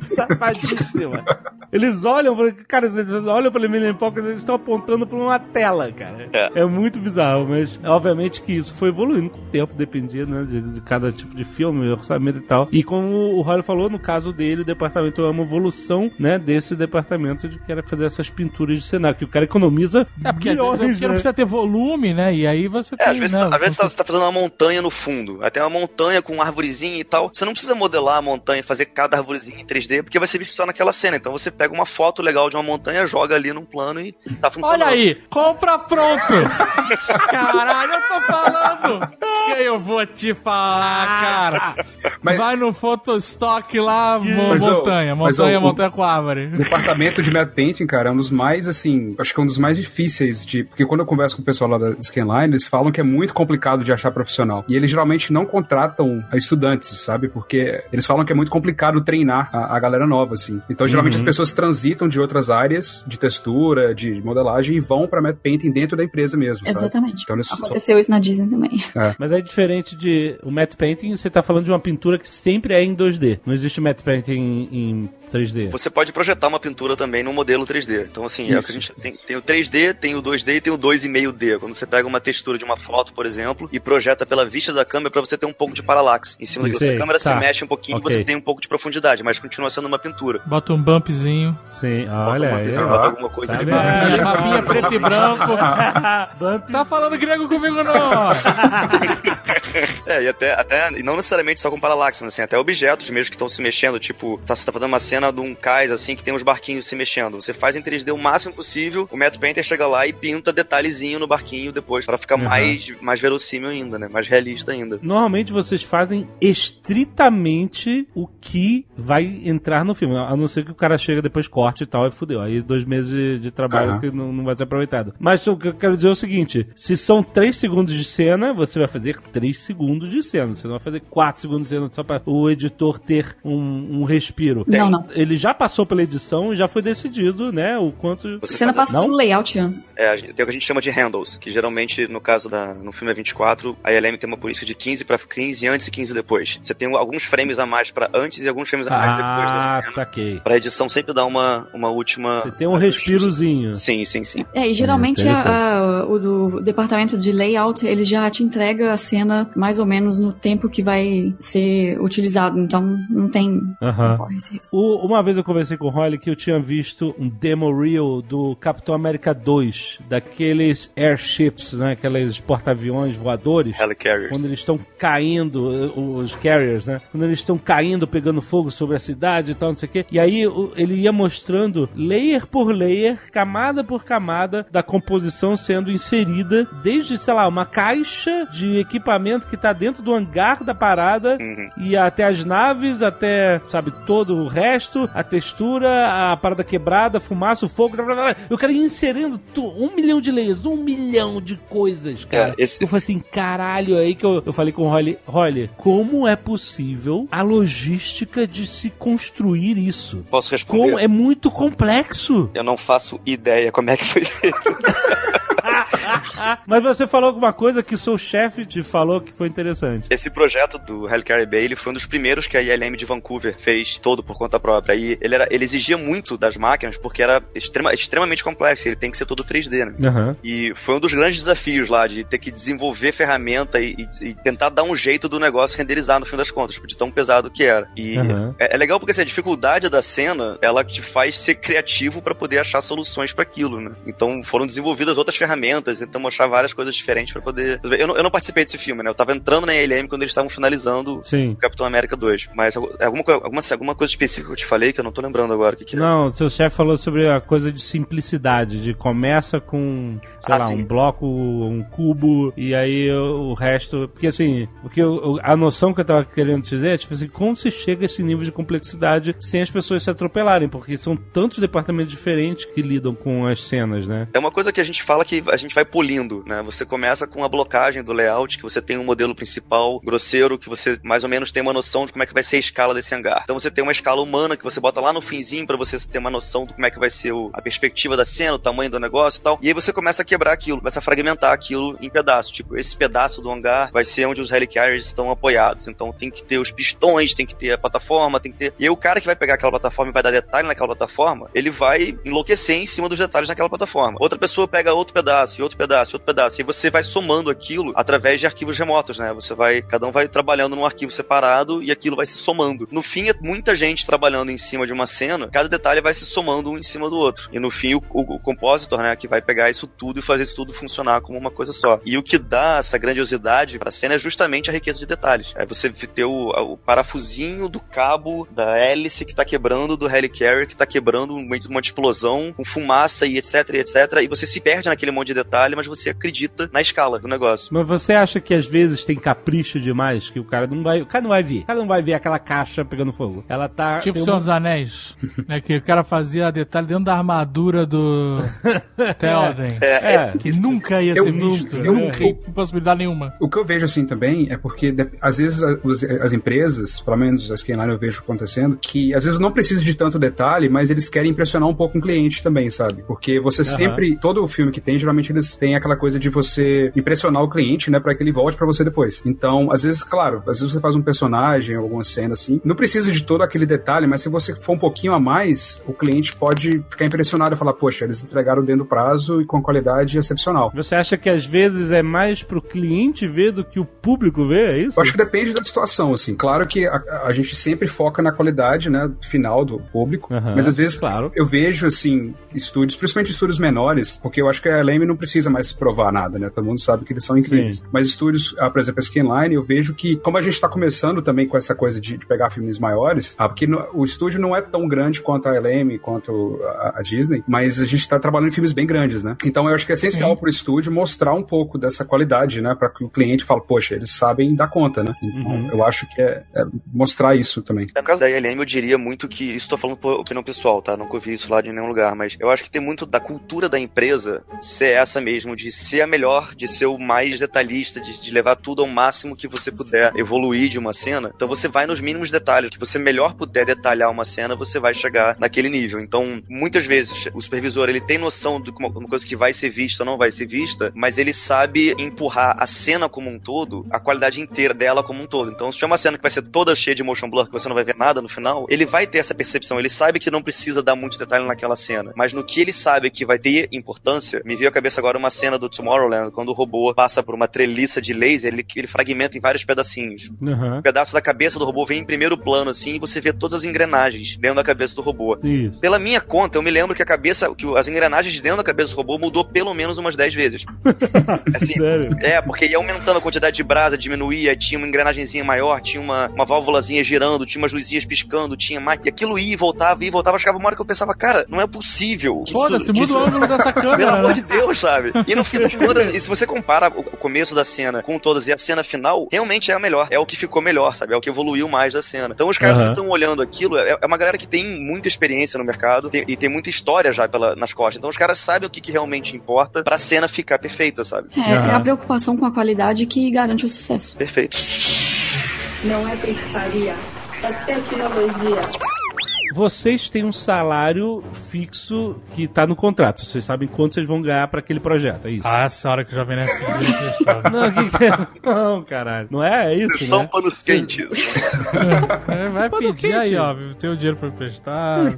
safadíssima. Eles olham, pra- cara, eles olham pra Millennium Falcon, eles estão apontando pra uma tela, cara. É. É muito bizarro, mas obviamente que isso foi evoluindo com o tempo, dependia, né, de, de cada tipo de filme, orçamento e tal. E como o Roy falou, no caso dele, o departamento é uma evolução, né, desse departamento de que era fazer essas pinturas de cenário, que o cara economiza É, porque às vezes bilhões, porque não né? precisa ter volume, né? E aí você É, tem, às vezes, né, às vezes você- você tá fazendo uma montanha no fundo. Até uma montanha com uma arvorezinha e tal. Você não precisa modelar a montanha e fazer cada arvorezinha em 3D, porque vai ser visto só naquela cena. Então você pega uma foto legal de uma montanha, joga ali num plano e tá funcionando. Olha aí, compra pronto! Caralho, eu tô falando! Que eu vou te falar, cara! Mas- Vai no Photostock lá, Mas, ô, montanha, mas, montanha, o- montanha com árvore. O departamento de matte painting, cara, é um dos mais, assim, acho que é um dos mais difíceis de... Porque quando eu converso com o pessoal lá da Scanline, eles falam que é muito complicado de achar profissional. E eles geralmente não contratam estudantes, sabe? Porque eles falam que é muito complicado treinar a, a galera nova, assim. Então, geralmente as pessoas transitam de outras áreas de textura, de modelagem e vão pra matte painting dentro da empresa mesmo? Exatamente. Então, eles... Aconteceu isso na Disney também. Mas é diferente de o matte painting, você tá falando de uma pintura que sempre é em 2D. Não existe matte painting em, em 3D. Você pode projetar uma pintura também no modelo 3D. Então, assim, é o que a gente tem, tem o 3D, tem o 2D e tem o 2,5D. Quando você pega uma textura de uma foto, por exemplo, e projeta pela vista da câmera pra você ter um pouco de paralaxe. Em cima daquilo. A câmera tá. se mexe um pouquinho, Ok. você tem um pouco de profundidade, mas continua sendo uma pintura. Bota um bumpzinho. Sim, Bota olha uma aí. bota alguma coisa Sabe? ali. É, mapinha preto e branco. Tá falando grego comigo, não? É, e até, até, e não necessariamente só com paralaxe, mas assim, até objetos mesmo que estão se mexendo, tipo, tá, você tá fazendo uma cena de um cais, assim, que tem uns barquinhos se mexendo. Você faz em 3D o máximo possível, o Matte Painter chega lá e pinta detalhezinho no barquinho depois, pra ficar Uhum. mais, mais verossímil ainda, né? Mais realista ainda. Normalmente vocês fazem estritamente o que vai entrar no filme. A não ser que o cara chega depois corte e tal e fudeu. Aí dois meses de, de trabalho Aham. que não, não vai ser aproveitado. Mas o que eu quero dizer é o seguinte: se são três segundos de cena, você vai fazer três segundos de cena. Você não vai fazer 4 segundos de cena só pra o editor ter um, um respiro. Não, não. Ele já passou pela edição e já foi decidido, né, o quanto... Você Cena passa Não? pelo layout antes. É, tem o que a gente chama de handles, que geralmente, no caso da, no filme é 24, a ILM tem uma política de 15 pra 15 antes e 15 depois. Você tem alguns frames a mais pra antes e alguns frames a mais depois Ah, da cena. saquei. Pra edição sempre dar uma, uma última... Você tem um respirozinho. Sim, sim, sim. É, e geralmente Hum, a- a- o do departamento de layout, ele já te entrega a cena mais ou menos no tempo que vai ser utilizado. Então, não tem... Esse risco. O- uma vez eu conversei com o Holly que eu tinha visto um demo reel do Capitão América 2, daqueles airships, né? Aqueles porta-aviões voadores. Helicarriers. Quando eles estão caindo, eh, os carriers, né? Quando eles estão caindo, pegando fogo sobre a cidade e tal, não sei o quê. E aí ele ia mostrando layer por layer, camada por camada, da composição sendo inserida, desde, sei lá, uma caixa de equipamento que tá dentro do hangar da parada Uhum. e até as naves, até, sabe, todo o resto, a textura, a parada quebrada, a fumaça, o fogo, blá, blá, blá. eu quero ir inserindo um milhão de layers, um milhão de coisas, cara. É, esse- Eu falei assim, caralho, aí que eu, eu falei com o Holly, Holly, como é possível a logística de se construir isso? Posso responder? Como é muito complexo. Eu não faço ideia como é que foi feito. Mas você falou alguma coisa que seu chefe te falou que foi interessante. Esse projeto do Helicarrier Bay, ele foi um dos primeiros que a ILM de Vancouver fez todo por conta própria. E ele, era, ele exigia muito das máquinas porque era extrema- extremamente complexo. Ele tem que ser todo 3D, né? Aham. E foi um dos grandes desafios lá, de ter que desenvolver ferramenta e, e- e tentar dar um jeito do negócio renderizar no fim das contas, tipo, de tão pesado que era. E Aham. é, é legal porque assim, a dificuldade da cena, ela te faz ser criativo pra poder achar soluções pra aquilo, né? Então foram desenvolvidas outras ferramentas, tentamos achar várias coisas diferentes pra poder. Eu não, eu não participei desse filme, né? Eu tava entrando na ILM quando eles estavam finalizando Sim. o Capitão América 2. Mas alguma, co- alguma, alguma coisa específica que eu te falei que eu não tô lembrando agora o que, que é. Não, seu chefe falou sobre a coisa de simplicidade, de começa com, sei Ah, lá, sim. um bloco, um cubo, e aí o, resto. Porque assim, porque eu- a noção que eu tava querendo dizer é, tipo assim, como se chega a esse nível de complexidade sem as pessoas se atropelarem, porque são tantos departamentos diferentes que lidam com as cenas, né? É uma coisa que a gente fala que a gente vai polindo, né? Você começa com a blocagem do layout, que você tem um modelo principal grosseiro, que você mais ou menos tem uma noção de como é que vai ser a escala desse hangar. Então você tem uma escala humana que você bota lá no finzinho pra você ter uma noção de como é que vai ser o- a perspectiva da cena, o tamanho do negócio e tal. E aí você começa a quebrar aquilo, começa a fragmentar aquilo em pedaços. Tipo, esse pedaço do hangar vai ser onde os helicarriers estão apoiados. Então tem que ter os pistões, tem que ter a plataforma, tem que ter. E aí o cara que vai pegar aquela plataforma e vai dar detalhe naquela plataforma, ele vai enlouquecer em cima dos detalhes naquela plataforma. Outra pessoa pega outro pedaço, e outro pedaço, e outro pedaço. E você vai somando aquilo através de arquivos remotos, né? Você vai. Cada um vai trabalhando num arquivo separado e aquilo vai se somando. No fim, é muita gente trabalhando em cima de uma cena, cada detalhe vai se somando um em cima do outro. E no fim, o, o, o compositor, né, que vai pegar isso tudo e fazer isso tudo funcionar como uma coisa só. E o que dá essa grandiosidade pra cena é justamente a riqueza de detalhes. É você ter o, o parafusinho do cabo da hélice que tá quebrando, do helicarrier que tá quebrando um momento de uma explosão, com fumaça e etc, e etc. E você se perde naquele monte de detalhe, mas você acredita na escala do negócio. Mas você acha que às vezes tem capricho demais que o cara não vai. O cara não vai ver. O cara não vai ver aquela caixa pegando fogo. Ela tá. Tipo uma- Senhor dos Anéis, né? Que o cara fazia detalhe dentro da armadura do Theoden. É, É. Que nunca ia Eu ser visto. eu- nunca, eu- possibilidade nenhuma. O que eu vejo assim também é porque de- às vezes a- os- as empresas, pelo menos as Scanline eu vejo acontecendo, que às vezes não precisa de tanto detalhe, mas eles querem impressionar um pouco o cliente também, sabe? Porque você sempre, todo o filme que tem, geralmente eles têm aquela coisa de você impressionar o cliente, né, para que ele volte pra você depois. Então, às vezes, claro, às vezes você faz um personagem, alguma cena assim, não precisa de todo aquele detalhe, mas se você for um pouquinho a mais, o cliente pode ficar impressionado e falar, poxa, eles entregaram dentro do prazo e com qualidade excepcional. Você acha que às vezes é mais pro cliente ver do que o público ver? É isso? Eu acho que depende da situação, assim. Claro que a, a gente sempre foca na qualidade, né, final do público, Aham, mas às vezes claro. eu vejo, assim, estúdios, principalmente estúdios menores, porque eu acho que a LM não precisa mais provar nada, né, todo mundo sabe que eles são incríveis. Mas estúdios, ah, por exemplo, a Scanline, eu vejo que, como a gente tá começando também com essa coisa de, de pegar filmes maiores, ah, porque no- o estúdio não é tão grande quanto a LM, quanto a, a Disney, mas a gente tá trabalhando em filmes bem grandes, né? Então eu acho que é essencial pro estúdio mostrar um pouco dessa qualidade, né, para que o cliente fale, poxa, eles sabem dar conta, né? Então Uhum. eu acho que é, é mostrar isso também. No caso da ILM, eu diria muito que. Isso tô falando por opinião pessoal, tá? Nunca ouvi isso lá de nenhum lugar, mas eu acho que tem muito da cultura da empresa ser essa mesmo mesmo, de ser a melhor, de ser o mais detalhista, de, de levar tudo ao máximo que você puder evoluir de uma cena. Então você vai nos mínimos detalhes, que você melhor puder detalhar uma cena, você vai chegar naquele nível. Então, muitas vezes, o supervisor, ele tem noção de uma, coisa que vai ser vista ou não vai ser vista, mas ele sabe empurrar a cena como um todo, a qualidade inteira dela como um todo. Então, se tiver uma cena que vai ser toda cheia de motion blur, que você não vai ver nada no final, ele vai ter essa percepção, ele sabe que não precisa dar muito detalhe naquela cena, mas no que ele sabe que vai ter importância, me veio à cabeça agora uma cena do Tomorrowland, quando o robô passa por uma treliça de laser, ele, ele fragmenta em vários pedacinhos. Aham. Um pedaço da cabeça do robô vem em primeiro plano, assim, e você vê todas as engrenagens dentro da cabeça do robô. Isso. Pela minha conta, eu me lembro que a cabeça, que as engrenagens de dentro da cabeça do robô mudou pelo menos umas 10 vezes. Assim, Sério? é, porque ia aumentando a quantidade de brasa, diminuía, tinha uma engrenagemzinha maior, tinha uma, uma válvulazinha girando, tinha umas luzinhas piscando, tinha mais. E aquilo ia e voltava, ia e voltava. Chegava uma hora que eu pensava, cara, não é possível. Foda-se, muda o ângulo dessa Pelo câmera, amor né? de Deus, sabe? E no fim das contas, e se você compara o começo da cena com todas e a cena final, realmente é a melhor. É o que ficou melhor, sabe? É o que evoluiu mais da cena. Então os caras Aham. que estão olhando aquilo, é é uma galera que tem muita experiência no mercado tem- e tem muita história já pela, nas costas. Então os caras sabem o que, que realmente importa pra cena ficar perfeita, sabe? É, é Aham. a preocupação com a qualidade que garante o sucesso. Perfeito. Não é pescaria, é tecnologia. Vocês têm um salário fixo que tá no contrato. Vocês sabem quanto vocês vão ganhar pra aquele projeto, é isso? Ah, essa hora que o Jovem Nerd. Não, que que é? Não, caralho. Não é, é isso, São né? panos quentes. É, vai pedir aí, quente. ó. Tem o dinheiro pra emprestar.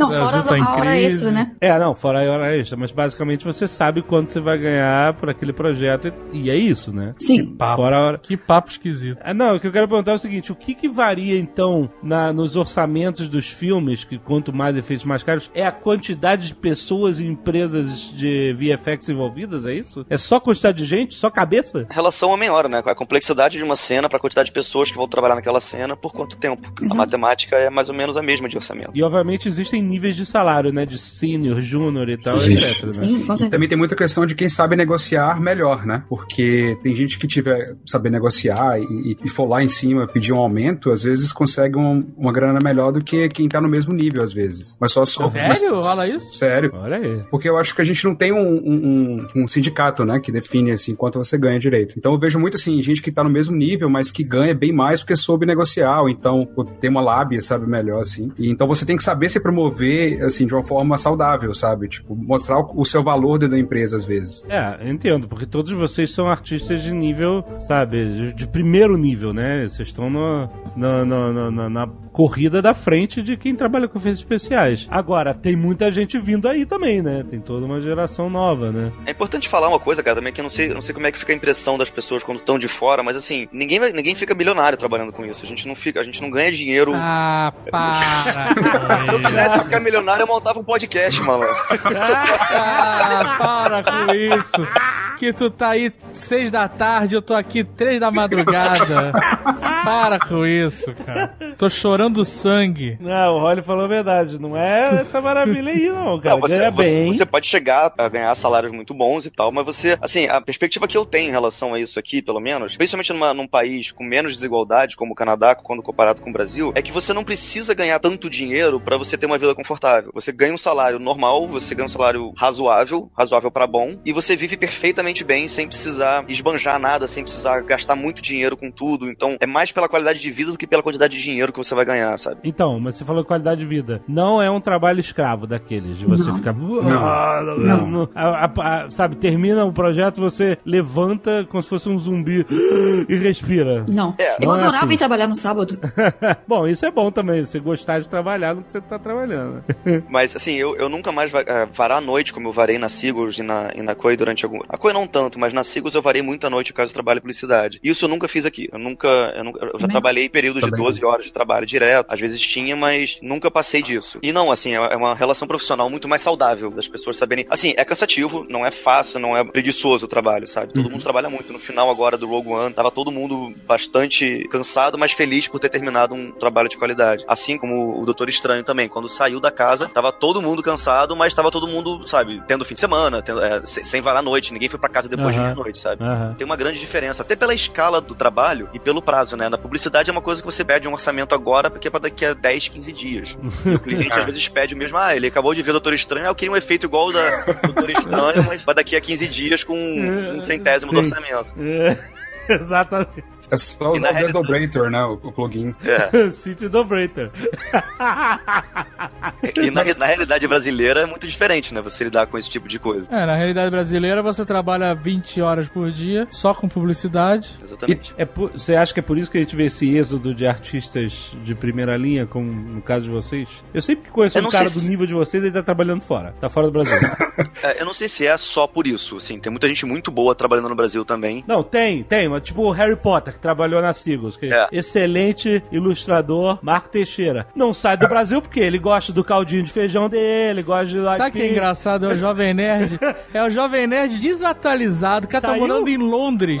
Não, O fora tá a hora extra, né? É, não, fora a hora extra, mas basicamente você sabe quanto você vai ganhar por aquele projeto e e é isso, né? Sim. Papo. Fora a hora. Que papo esquisito. Ah, não, o que eu quero perguntar é o seguinte: o que, que varia então na, nos orçamentos dos filmes, que quanto mais efeitos mais caros, é a quantidade de pessoas e empresas de VFX envolvidas? É isso? É só quantidade de gente? Só cabeça? Relação homem-hora, né? A complexidade de uma cena pra quantidade de pessoas que vão trabalhar naquela cena por quanto tempo. A matemática é mais ou menos a mesma de orçamento. E obviamente existem níveis de salário, né? De sênior, júnior e tal, Existe. etc. Né? Sim, com certeza. Também tem muita questão de quem sabe negociar melhor, né? Porque tem gente que tiver saber negociar e, e for lá em cima pedir um aumento, às vezes consegue um- uma grana melhor do que quem tá no mesmo nível, às vezes. Mas só só. Sério? mas- Rola isso? Sério. Olha aí. Porque eu acho que a gente não tem um, um- um- sindicato, né, que define assim quanto você ganha direito. Então eu vejo muito assim, gente que tá no mesmo nível, mas que ganha bem mais porque soube negociar, ou então tem uma lábia, sabe, melhor assim. E então você tem que saber se promover assim de uma forma saudável, sabe? Tipo, mostrar o, seu valor dentro da empresa às vezes. É, entendo, porque todos vocês são artistas de nível, sabe, de, primeiro nível, né? Vocês estão no- no- no- no- na corrida da frente de quem trabalha com efeitos especiais. Agora, tem muita gente vindo aí também, né? Tem toda uma geração nova, né? É importante falar uma coisa, cara, também que eu não sei, eu não sei como é que fica a impressão das pessoas quando estão de fora, mas assim, ninguém, vai- ninguém fica milionário trabalhando com isso. A gente não fica, a gente não ganha dinheiro. Ah, para. Se eu quisesse ficar milionário, eu montava um podcast, malandro. Ah, para com isso. Que tu tá aí seis da tarde, eu tô aqui três da madrugada. Para com isso, cara. Tô chorando sangue. Não, o Rolly falou a verdade. Não é essa maravilha aí, não, cara. Não, você, Ganha você- bem. você pode chegar a ganhar salários muito bons e tal, mas você, assim, a perspectiva que eu tenho em relação a isso aqui, pelo menos, principalmente numa- num país com menos desigualdade, como o Canadá, quando comparado com o Brasil, é que você não precisa ganhar tanto dinheiro pra você ter uma vida confortável. Você ganha um salário normal, você ganha um salário razoável, razoável pra bom, e você vive perfeitamente bem sem precisar esbanjar nada, sem precisar gastar muito dinheiro com tudo. Então, é mais pela qualidade de vida do que pela quantidade de dinheiro que você vai ganhar, sabe? Então, mas você falou qualidade de vida. Não é um trabalho escravo daqueles, de você Não. ficar. Não. Não. A- a- a- sabe, termina o projeto, você levanta como se fosse um zumbi e respira. Não. É, eu é adorava assim. ir trabalhar no sábado. bom, isso é bom também, você gostar de trabalhar no que você tá trabalhando. Mas, assim, eu, eu nunca mais va- eh, varar a noite, como eu varei na Sigurs e na, e na Coi durante algum... A Coi não tanto, mas na Sigurs eu varei muita noite caso eu trabalhe em publicidade. Isso eu nunca fiz aqui. Eu nunca... Eu, nunca, eu já Também. trabalhei períodos de Também. 12 horas de trabalho direto. Às vezes tinha, mas nunca passei disso. E não, assim, é é uma relação profissional muito mais saudável das pessoas saberem... Assim, é cansativo, não é fácil, não é preguiçoso o trabalho, sabe? Todo mundo trabalha muito. No final agora do Rogue One, tava todo mundo bastante cansado, mas feliz por ter terminado um trabalho de qualidade. Assim como o Doutor Estranho também. Quando saiu da casa, tava todo mundo cansado, mas tava todo mundo, sabe, tendo fim de semana, tendo- é, sem, varar a noite. Ninguém foi pra casa depois de Aham. meia-noite, sabe? Aham. Tem uma grande diferença, até pela escala do trabalho e pelo prazo, né? Na publicidade é uma coisa que você pede um orçamento orçamento porque é pra daqui a 10, 15 dias. E o cliente às vezes pede o mesmo, ah, ele acabou de ver Doutor Estranho, eu queria um efeito igual o da Doutor Estranho, mas pra daqui a 15 dias com um centésimo do Sim. orçamento. Exatamente. É só E usar o Desdobrator, né? O, o plugin. É. City Dobrator. E na, na realidade brasileira é muito diferente, né? Você lidar com esse tipo de coisa. É, na realidade brasileira você trabalha 20 horas por dia, só com publicidade. Exatamente. É por- você acha que é por isso que a gente vê esse êxodo de artistas de primeira linha, como no caso de vocês? Eu sempre que conheço Eu um cara sei do se- nível de vocês, ele tá trabalhando fora. Tá fora do Brasil. É, eu não sei se é só por isso, assim, tem muita gente muito boa trabalhando no Brasil também. Não, tem, tem, mas tipo o Harry Potter, que trabalhou na Seagulls. que É. Excelente ilustrador, Marco Teixeira. Não sai do Brasil porque ele gosta do caldinho de feijão dele, gosta de Sabe o que é engraçado? É o Jovem Nerd. É o Jovem Nerd desatualizado. O cara tá morando em Londres.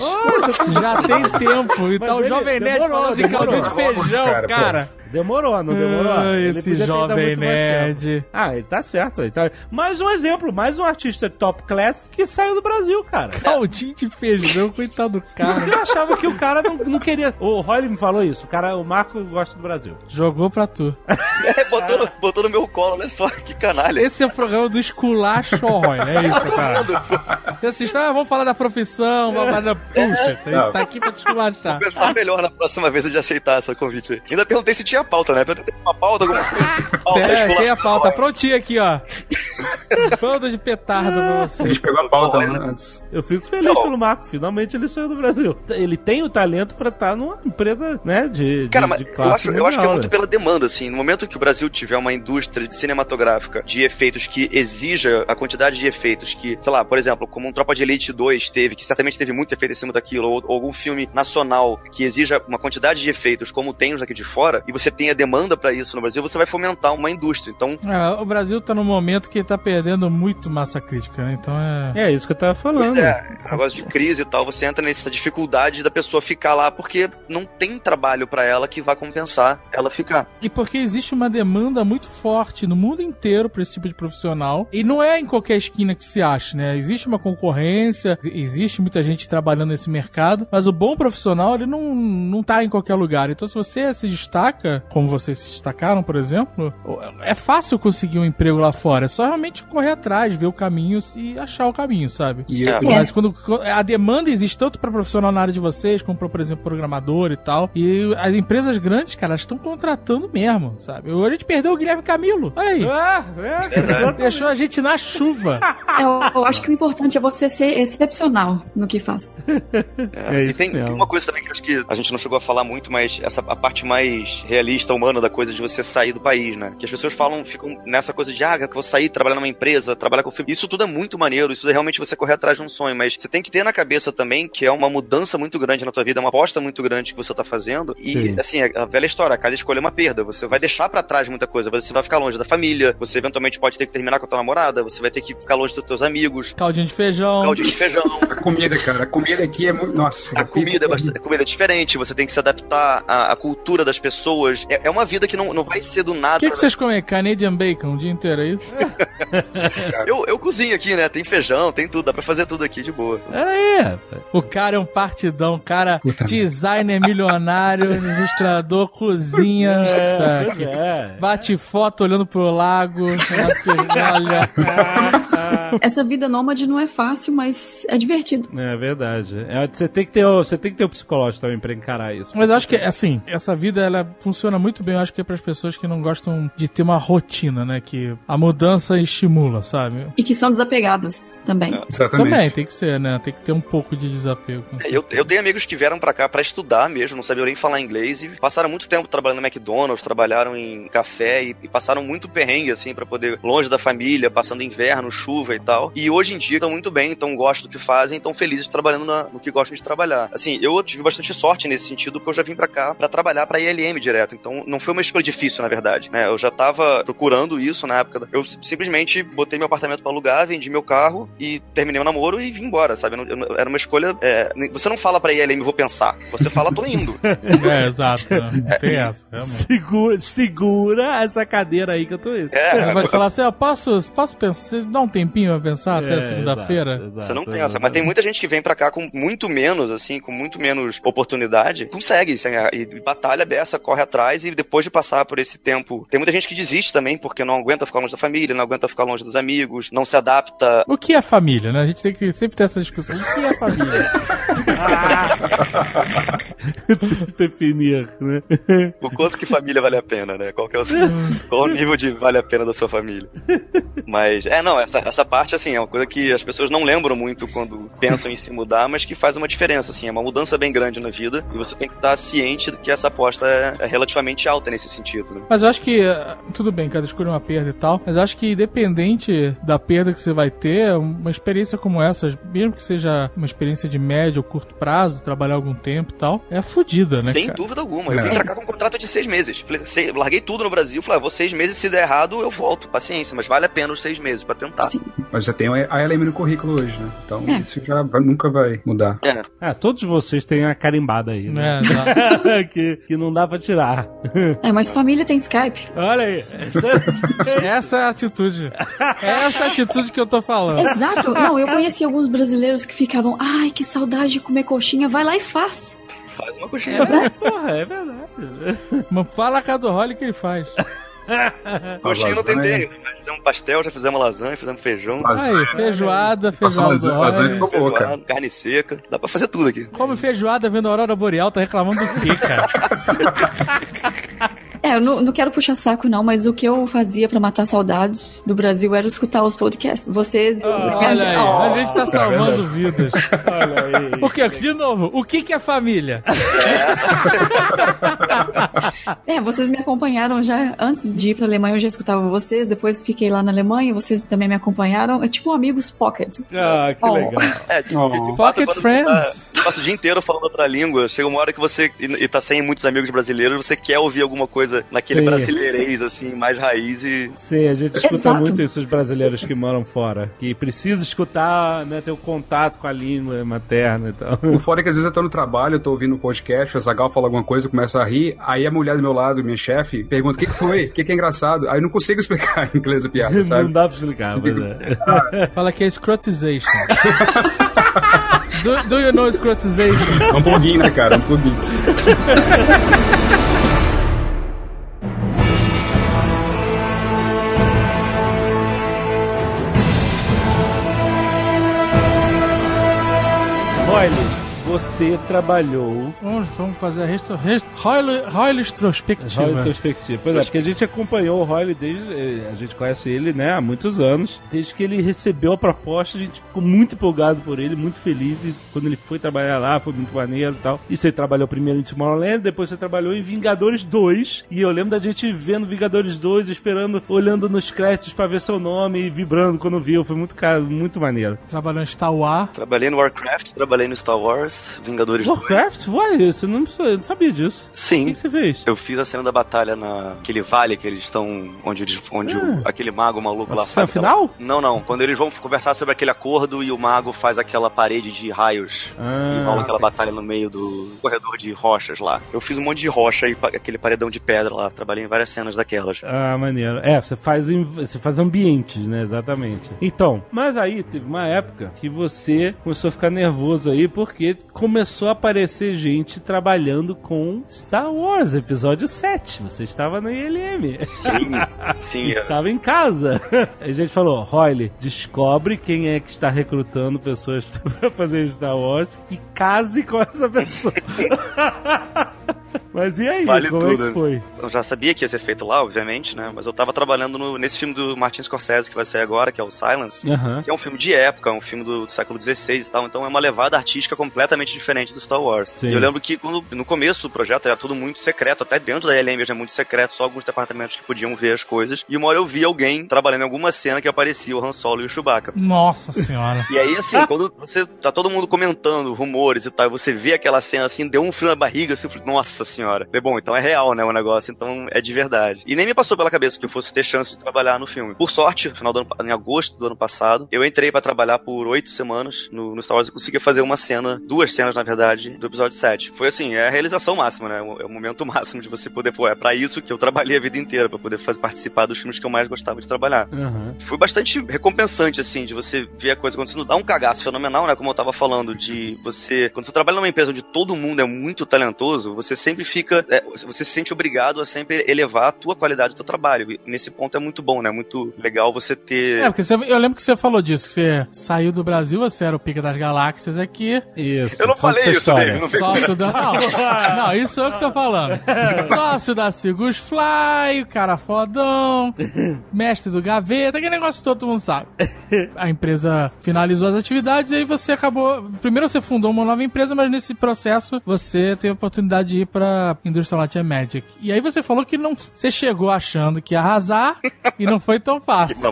Já tem tempo. E tá o Jovem Nerd demorou, falando de demorou. caldinho de feijão, Cara, cara. Demorou, não demorou? Ah, Ele esse Jovem. Nerd. Ah, ele tá certo. Ele tá... Mais um exemplo, mais um artista top class que saiu do Brasil, cara. Caldinho de feijão, coitado do cara. Eu achava que o cara não, não queria. O Roy me falou isso. O cara, o Marco gosta do Brasil. Jogou pra tu. É, botou, no, botou no meu colo, olha só, que canalha. Esse é o programa do esculacho Roy, é isso, cara. Você assiste, ah, vamos falar da profissão, vamos falar da... Puxa, a gente tá aqui pra te esculachar. Pensar melhor na próxima vez de aceitar essa convite aí. Ainda perguntei se tinha pauta, né? Perguntei uma pauta, alguma coisa. Pauta, É, escolar. tem a pauta prontinha aqui, ó. Banda de petardo pra A você. gente pegou a pauta né, antes. Eu fico feliz Não. pelo Marco. Finalmente ele saiu do Brasil. Ele tem o talento pra estar numa empresa, né, de, de, Cara, mas de eu classe acho, eu acho que é muito né? pela demanda, assim. No momento que o Brasil tiver uma indústria de cinematográfica de efeitos que exija a quantidade de efeitos que, sei lá, por exemplo, como um Tropa de Elite 2 teve, que certamente teve muito efeito em cima daquilo, ou, ou algum filme nacional que exija uma quantidade de efeitos como tem os aqui de fora, e você tem a demanda pra isso no Brasil, você vai fomentar uma indústria. Então, É, o Brasil tá num momento que tá perdendo muito massa crítica, né? Então é. É isso que eu tava falando. Pois é, negócio de crise e tal, você entra nessa dificuldade da pessoa ficar lá porque não tem trabalho pra ela que vá compensar ela ficar. E porque existe uma demanda muito forte no mundo inteiro pra esse tipo de profissional. E não é em qualquer esquina que se acha, né? Existe uma concorrência, existe muita gente trabalhando nesse mercado, mas o bom profissional, ele não, não tá em qualquer lugar. Então, se você se destaca, como vocês se destacaram, por exemplo, é fácil conseguir um emprego lá fora. É só realmente correr atrás, ver o caminho e achar o caminho, sabe? E É. Mas quando a demanda existe tanto para profissional na área de vocês, como para, por exemplo, programador e tal. E as empresas grandes, cara, elas estão contratando mesmo, sabe? A gente perdeu o Guilherme Camilo. Olha aí. Ah, é. Deixou a gente na chuva. Eu, eu acho que o importante é você ser excepcional no que faz. É, É e tem, mesmo. tem uma coisa também que acho que a gente não chegou a falar muito, mas essa a parte mais realista, humana da coisa de você sair do país, né? Que as pessoas falam, ficam nessa coisa de, ah, que eu vou sair, trabalhar numa empresa, trabalhar com filme. Isso tudo é muito maneiro, isso é realmente você correr atrás de um sonho, mas você tem que ter na cabeça também que é uma mudança muito grande na tua vida, é uma aposta muito grande que você tá fazendo. E, Sim. assim, a, a velha história, cada escolha é uma perda. Você vai deixar pra trás muita coisa, você vai ficar longe da família, você eventualmente pode ter que terminar com a tua namorada, você vai ter que ficar longe dos teus amigos, Caldinho de feijão. caldinho de feijão. A comida, cara. A comida aqui é muito. Nossa, A comida, é bastante, a comida é diferente, você tem que se adaptar à, à cultura das pessoas. É, é uma vida que não, não vai ser do nada. O que, que vocês comem? Canadian bacon o dia inteiro, é isso? eu, eu cozinho aqui, né? Tem feijão, tem tudo, dá pra fazer tudo aqui de boa. É, O cara é um partidão, cara, Puta designer milionário, ilustrador, cozinha, tá, pois é. bate foto olhando pro lago, olha. Essa vida nômade não é fácil, mas é divertido. É verdade. É, você tem que ter o, você tem que ter o psicológico também pra encarar isso. Mas eu acho que, assim, essa vida, ela funciona muito bem, eu acho que é pras pessoas que não gostam de ter uma rotina, né? Que a mudança estimula, sabe? E que são desapegados também. Exatamente. Também, tem que ser, né? Tem que ter um pouco de desapego. É, Eu, eu tenho amigos que vieram pra cá pra estudar mesmo, não sabiam nem falar inglês e passaram muito tempo trabalhando no McDonald's, trabalharam em café e, e passaram muito perrengue, assim, pra poder, longe da família, passando inverno, chuva e tal. E hoje em dia estão muito bem, então gostam do que fazem, estão felizes trabalhando na- no que gostam de trabalhar. Assim, eu tive bastante sorte nesse sentido, porque eu já vim pra cá pra trabalhar pra ILM direto, então não foi uma escolha difícil, na verdade, né? Eu já tava procurando isso na época. da- Eu simplesmente botei meu apartamento pra alugar, vendi meu carro e terminei o namoro e vim embora, sabe? Eu não- eu era uma escolha. é, você não fala pra ILM, vou pensar. Você fala, tô indo. É, exato. né? Tem essa, realmente. Segura, segura essa cadeira aí que eu tô indo. É, vai falar assim, ó, posso, posso pensar, você dá um tempinho tempinho a pensar até É, segunda-feira? Você não pensa, exato. mas tem muita gente que vem pra cá com muito menos, assim, com muito menos oportunidade, consegue, assim, e batalha dessa, corre atrás e depois de passar por esse tempo, tem muita gente que desiste também porque não aguenta ficar longe da família, não aguenta ficar longe dos amigos, não se adapta. O que é família, né? A gente tem que sempre ter essa discussão. O que é família? Definir, né? O quanto que família vale a pena, né? Qual que é o, seu- qual o nível de vale a pena da sua família? Mas, é, não, essa, essa parte, assim, é uma coisa que as pessoas não lembram muito quando pensam em se mudar, mas que faz uma diferença, assim, é uma mudança bem grande na vida e você tem que estar ciente de que essa aposta é, é relativamente alta nesse sentido, né? Mas eu acho que, eh, tudo bem, cada escolha é uma perda e tal, mas eu acho que independente da perda que você vai ter, uma experiência como essa, mesmo que seja uma experiência de médio ou curto prazo, trabalhar algum tempo e tal, é fodida, né, Sem cara? dúvida alguma. Eu É. vim pra cá com um contrato de seis meses. Falei, sei- larguei tudo no Brasil, falei, ah, vou seis meses, se der errado, eu volto. Paciência, mas vale a pena os seis meses pra tentar. Sim. Mas já tem a LM no currículo hoje, né? Então É. isso já vai- nunca vai mudar. É, Ah, todos vocês têm a carimbada aí, né? É, que, que não dá pra tirar. É, mas família tem Skype. Olha aí. Essa- Essa é a atitude. Essa é a atitude que eu tô falando. Exato. Não, eu conheci alguns brasileiros que ficavam, ai, que saudade de comer coxinha. Vai lá e faz. faz uma coxinha. Porra, é verdade. Mas fala a do Holly que ele faz. Coxinha não tem termo. Já fizemos pastel, já fizemos lasanha, fizemos feijão. Aí, feijoada, feijoada lasanha- lasanha ficou boa, cara. feijoada, carne seca. Dá pra fazer tudo aqui. Come feijoada vendo a Aurora Boreal, tá reclamando do quê, cara? É, eu não, não quero puxar saco, não, mas o que eu fazia pra matar saudades do Brasil era escutar os podcasts. Vocês. Olha aí, Oh. a gente tá salvando vidas. Olha aí. O que? De novo, o que que é família? É, vocês me acompanharam já antes de ir pra Alemanha, eu já escutava vocês, depois fiquei lá na Alemanha, vocês também me acompanharam. É tipo um amigos pocket. Ah, que Oh. legal. É, de, Oh. Pocket você Friends. Tá, passa o dia inteiro falando outra língua. Chega uma hora que você. E, e tá sem muitos amigos brasileiros, você quer ouvir alguma coisa naquele Sim. brasileirês, assim, mais raiz e. Sim, a gente escuta Exato. muito isso dos brasileiros que moram fora. Que precisa escutar, né, ter o contato com a língua materna e tal. O fora é que às vezes eu tô no trabalho, eu tô ouvindo um podcast, o Zagal fala alguma coisa, eu começo a rir, aí a mulher do meu lado, minha chefe, pergunta o que, que foi, o que, que é engraçado. Aí eu não consigo explicar em inglês a piada, Não sabe? dá pra explicar, mas é. Fala que é scrotization. do, do you know scrotization? É um plugin, né, cara? Um plugin. você trabalhou Vamos, vamos fazer a resto, resto, Royal, Royal retrospectiva. Retrospectiva. Pois é, porque a gente acompanhou o Roy desde. eh, A gente conhece ele, né, há muitos anos. Desde que ele recebeu a proposta, a gente ficou muito empolgado por ele, muito feliz. E quando ele foi trabalhar lá, foi muito maneiro e tal. E você trabalhou primeiro em Tomorrowland, depois você trabalhou em Vingadores 2. E eu lembro da gente vendo Vingadores 2, esperando, olhando nos créditos pra ver seu nome e vibrando quando viu. Foi muito, cara, muito maneiro. Trabalhou em Star Wars. Trabalhei no Warcraft, trabalhei no Star Wars, Vingadores 2. Warcraft? Uai, você não, não sabia disso. O que, Sim. que você fez? Eu fiz a cena da batalha naquele vale que eles estão. onde, eles, onde o- aquele mago maluco lá A cena faz. aquela- final? Não, não. Quando eles vão conversar sobre aquele acordo e o mago faz aquela parede de raios e rola Ah, aquela batalha no meio do corredor de rochas lá. Eu fiz um monte de rocha e aquele paredão de pedra lá. Trabalhei em várias cenas daquelas. Ah, maneiro. É, você faz, você faz ambientes, né? Exatamente. Então, mas aí teve uma época que você começou a ficar nervoso aí porque começou a aparecer gente trabalhando com Star Wars, episódio 7. Você estava na ILM. Sim, sim. é. Estava em casa. A gente falou, Royle, descobre quem é que está recrutando pessoas pra fazer Star Wars e case com essa pessoa. Mas e aí, Vale como é tudo. que foi? Eu já sabia que ia ser feito lá, obviamente, né? Mas eu tava trabalhando no- nesse filme do Martin Scorsese que vai sair agora, que é o Silence. Aham. Que é um filme de época, um filme do, do século XVI e tal, então é uma levada artística completamente diferente do Star Wars. Sim. E eu lembro que quando, no começo do projeto era tudo muito secreto, até dentro da LM mesmo é muito secreto, só alguns departamentos que podiam ver as coisas. E uma hora eu vi alguém trabalhando em alguma cena que aparecia o Han Solo e o Chewbacca. Nossa senhora. E aí, assim, quando você tá todo mundo comentando rumores e tal, e você vê aquela cena assim, deu um frio na barriga, assim, falei, nossa senhora. Falei, bom, então é real, né, o negócio, então é de verdade. E nem me passou pela cabeça que eu fosse ter chance de trabalhar no filme. Por sorte, no final do ano, em agosto do ano passado, eu entrei para trabalhar por oito semanas no, no Star Wars e consegui fazer uma cena, duas cenas, na verdade, do episódio 7. Foi assim, é a realização máxima, né? É o momento máximo de você poder, pô, é pra isso que eu trabalhei a vida inteira, para poder fazer, participar dos filmes que eu mais gostava de trabalhar. Uhum. Foi bastante recompensante, assim, de você ver a coisa acontecendo. Dá um cagaço fenomenal, né? Como eu tava falando, de você. Quando você trabalha numa empresa onde todo mundo é muito talentoso, você sempre fica. é, você se sente obrigado a sempre elevar a tua qualidade do teu trabalho. E nesse ponto é muito bom, né? Muito legal você ter. É, porque você- eu lembro que você falou disso, que você saiu do Brasil, você era o pica das galáxias aqui. Isso. Eu não falei isso, história. David, não Sócio da. Não, não, isso sou eu que tô falando. Sócio da Sigus Fly, o cara fodão, mestre do gaveta, aquele negócio todo, todo mundo sabe. A empresa finalizou as atividades e aí você acabou. Primeiro você fundou uma nova empresa, mas nesse processo você teve a oportunidade de ir pra Industrial Light and Magic. E aí você falou que não. Você chegou achando que ia arrasar e não foi tão fácil.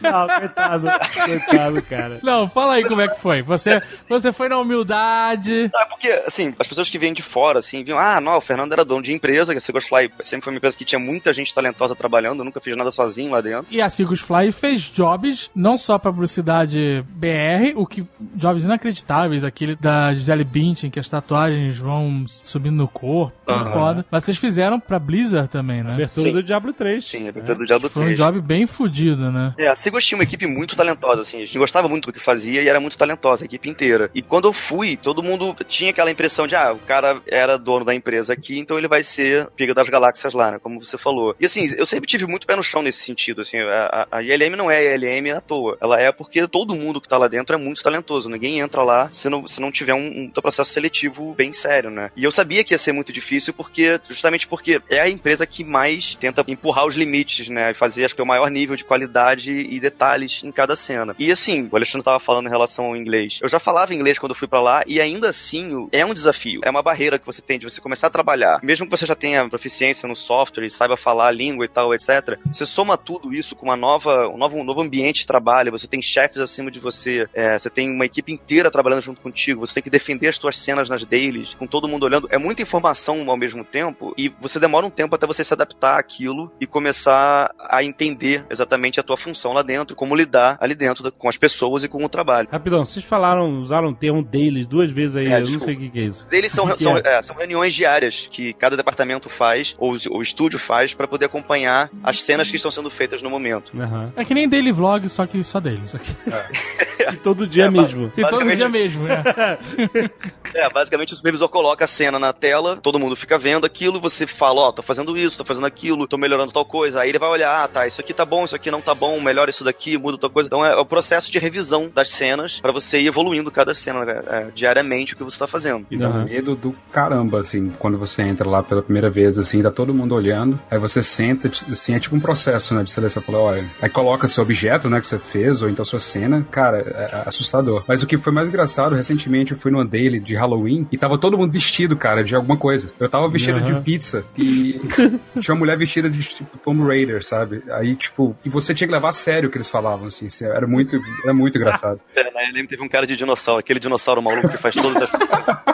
Não, coitado. Coitado, cara. Não, fala aí como é que foi. Você, você foi na humildade. Ah, porque, assim, as pessoas que vêm de fora, assim, viam, ah, não, o Fernando era dono de empresa, que a Seagulls Fly sempre foi uma empresa que tinha muita gente talentosa trabalhando, eu nunca fiz nada sozinho lá dentro. E a Sigus Fly fez jobs não só pra publicidade BR, o que jobs inacreditáveis, aquele da Gisele Bündchen, que as tatuagens vão subindo no corpo, muito Aham. foda. Mas vocês fizeram pra Blizzard também, né? Abertura Sim. do Diablo 3. Sim, a abertura do Diablo Foi um 3. job bem fudido, né? É, a Seagulls tinha uma equipe muito talentosa, assim, a gente gostava muito do que fazia e era muito talentosa, a equipe inteira. E quando eu fui, todo mundo tinha aquela impressão de, ah, o cara era dono da empresa aqui, então ele vai ser piga das galáxias lá, né, como você falou. E assim, eu sempre tive muito pé no chão nesse sentido, assim, a, a- a ILM não é ILM à toa, ela é porque todo mundo que tá lá dentro é muito talentoso, ninguém entra lá se não, se não tiver um, um processo seletivo bem sério, né. E eu sabia que ia ser muito difícil porque, justamente porque é a empresa que mais tenta empurrar os limites, né, e fazer, acho que, o maior nível de qualidade e detalhes em cada cena. E assim, o Alexandre tava falando em relação ao inglês. Eu já falava inglês quando eu fui pra lá e ainda assim é um desafio. É uma barreira que você tem de você começar a trabalhar. Mesmo que você já tenha proficiência no software e saiba falar a língua e tal, etc. Você soma tudo isso com uma nova, um novo, um novo ambiente de trabalho. Você tem chefes acima de você. é, você tem uma equipe inteira trabalhando junto contigo. Você tem que defender as suas cenas nas dailies, com todo mundo olhando. É muita informação ao mesmo tempo e você demora um tempo até você se adaptar àquilo e começar a entender exatamente a tua função lá dentro, como lidar ali dentro com as pessoas e com o trabalho. Rapidão, vocês falaram, usaram o termo daily duas vezes aí, É, eu não desculpa. sei o que, que é isso. Deles são, são, é? é, são reuniões diárias que cada departamento faz, ou o estúdio faz, para poder acompanhar as cenas que estão sendo feitas no momento. Aham. É que nem daily vlog, só que só dele. Só que... E todo dia É, mesmo. E todo dia mesmo, né? É, basicamente o supervisor coloca a cena na tela, todo mundo fica vendo aquilo, você fala, ó, tô fazendo isso, tô fazendo aquilo, tô melhorando tal coisa. Aí ele vai olhar, ah, tá, isso aqui tá bom, isso aqui não tá bom, melhora isso daqui, muda tal coisa. Então é o processo de revisão das cenas para você ir evoluindo cada cena né, é, diariamente o que você tá fazendo. E dá um Aham. medo do caramba, assim, quando você entra lá pela primeira vez, assim, tá todo mundo olhando, aí você senta, assim, é tipo um processo, né, de seleção, fala, olha, aí coloca seu objeto, né, que você fez, ou então sua cena, cara, é assustador. Mas o que foi mais engraçado, recentemente eu fui numa daily de Halloween, e tava todo mundo vestido, cara, de alguma coisa. Eu tava vestido Aham. de pizza, e tinha uma mulher vestida de, tipo, Tomb Raider, sabe? Aí, tipo, e você tinha que levar a sério o que eles falavam, assim, era muito, era muito engraçado. É, na LM teve um cara de dinossauro, aquele dinossauro maluco que faz todas as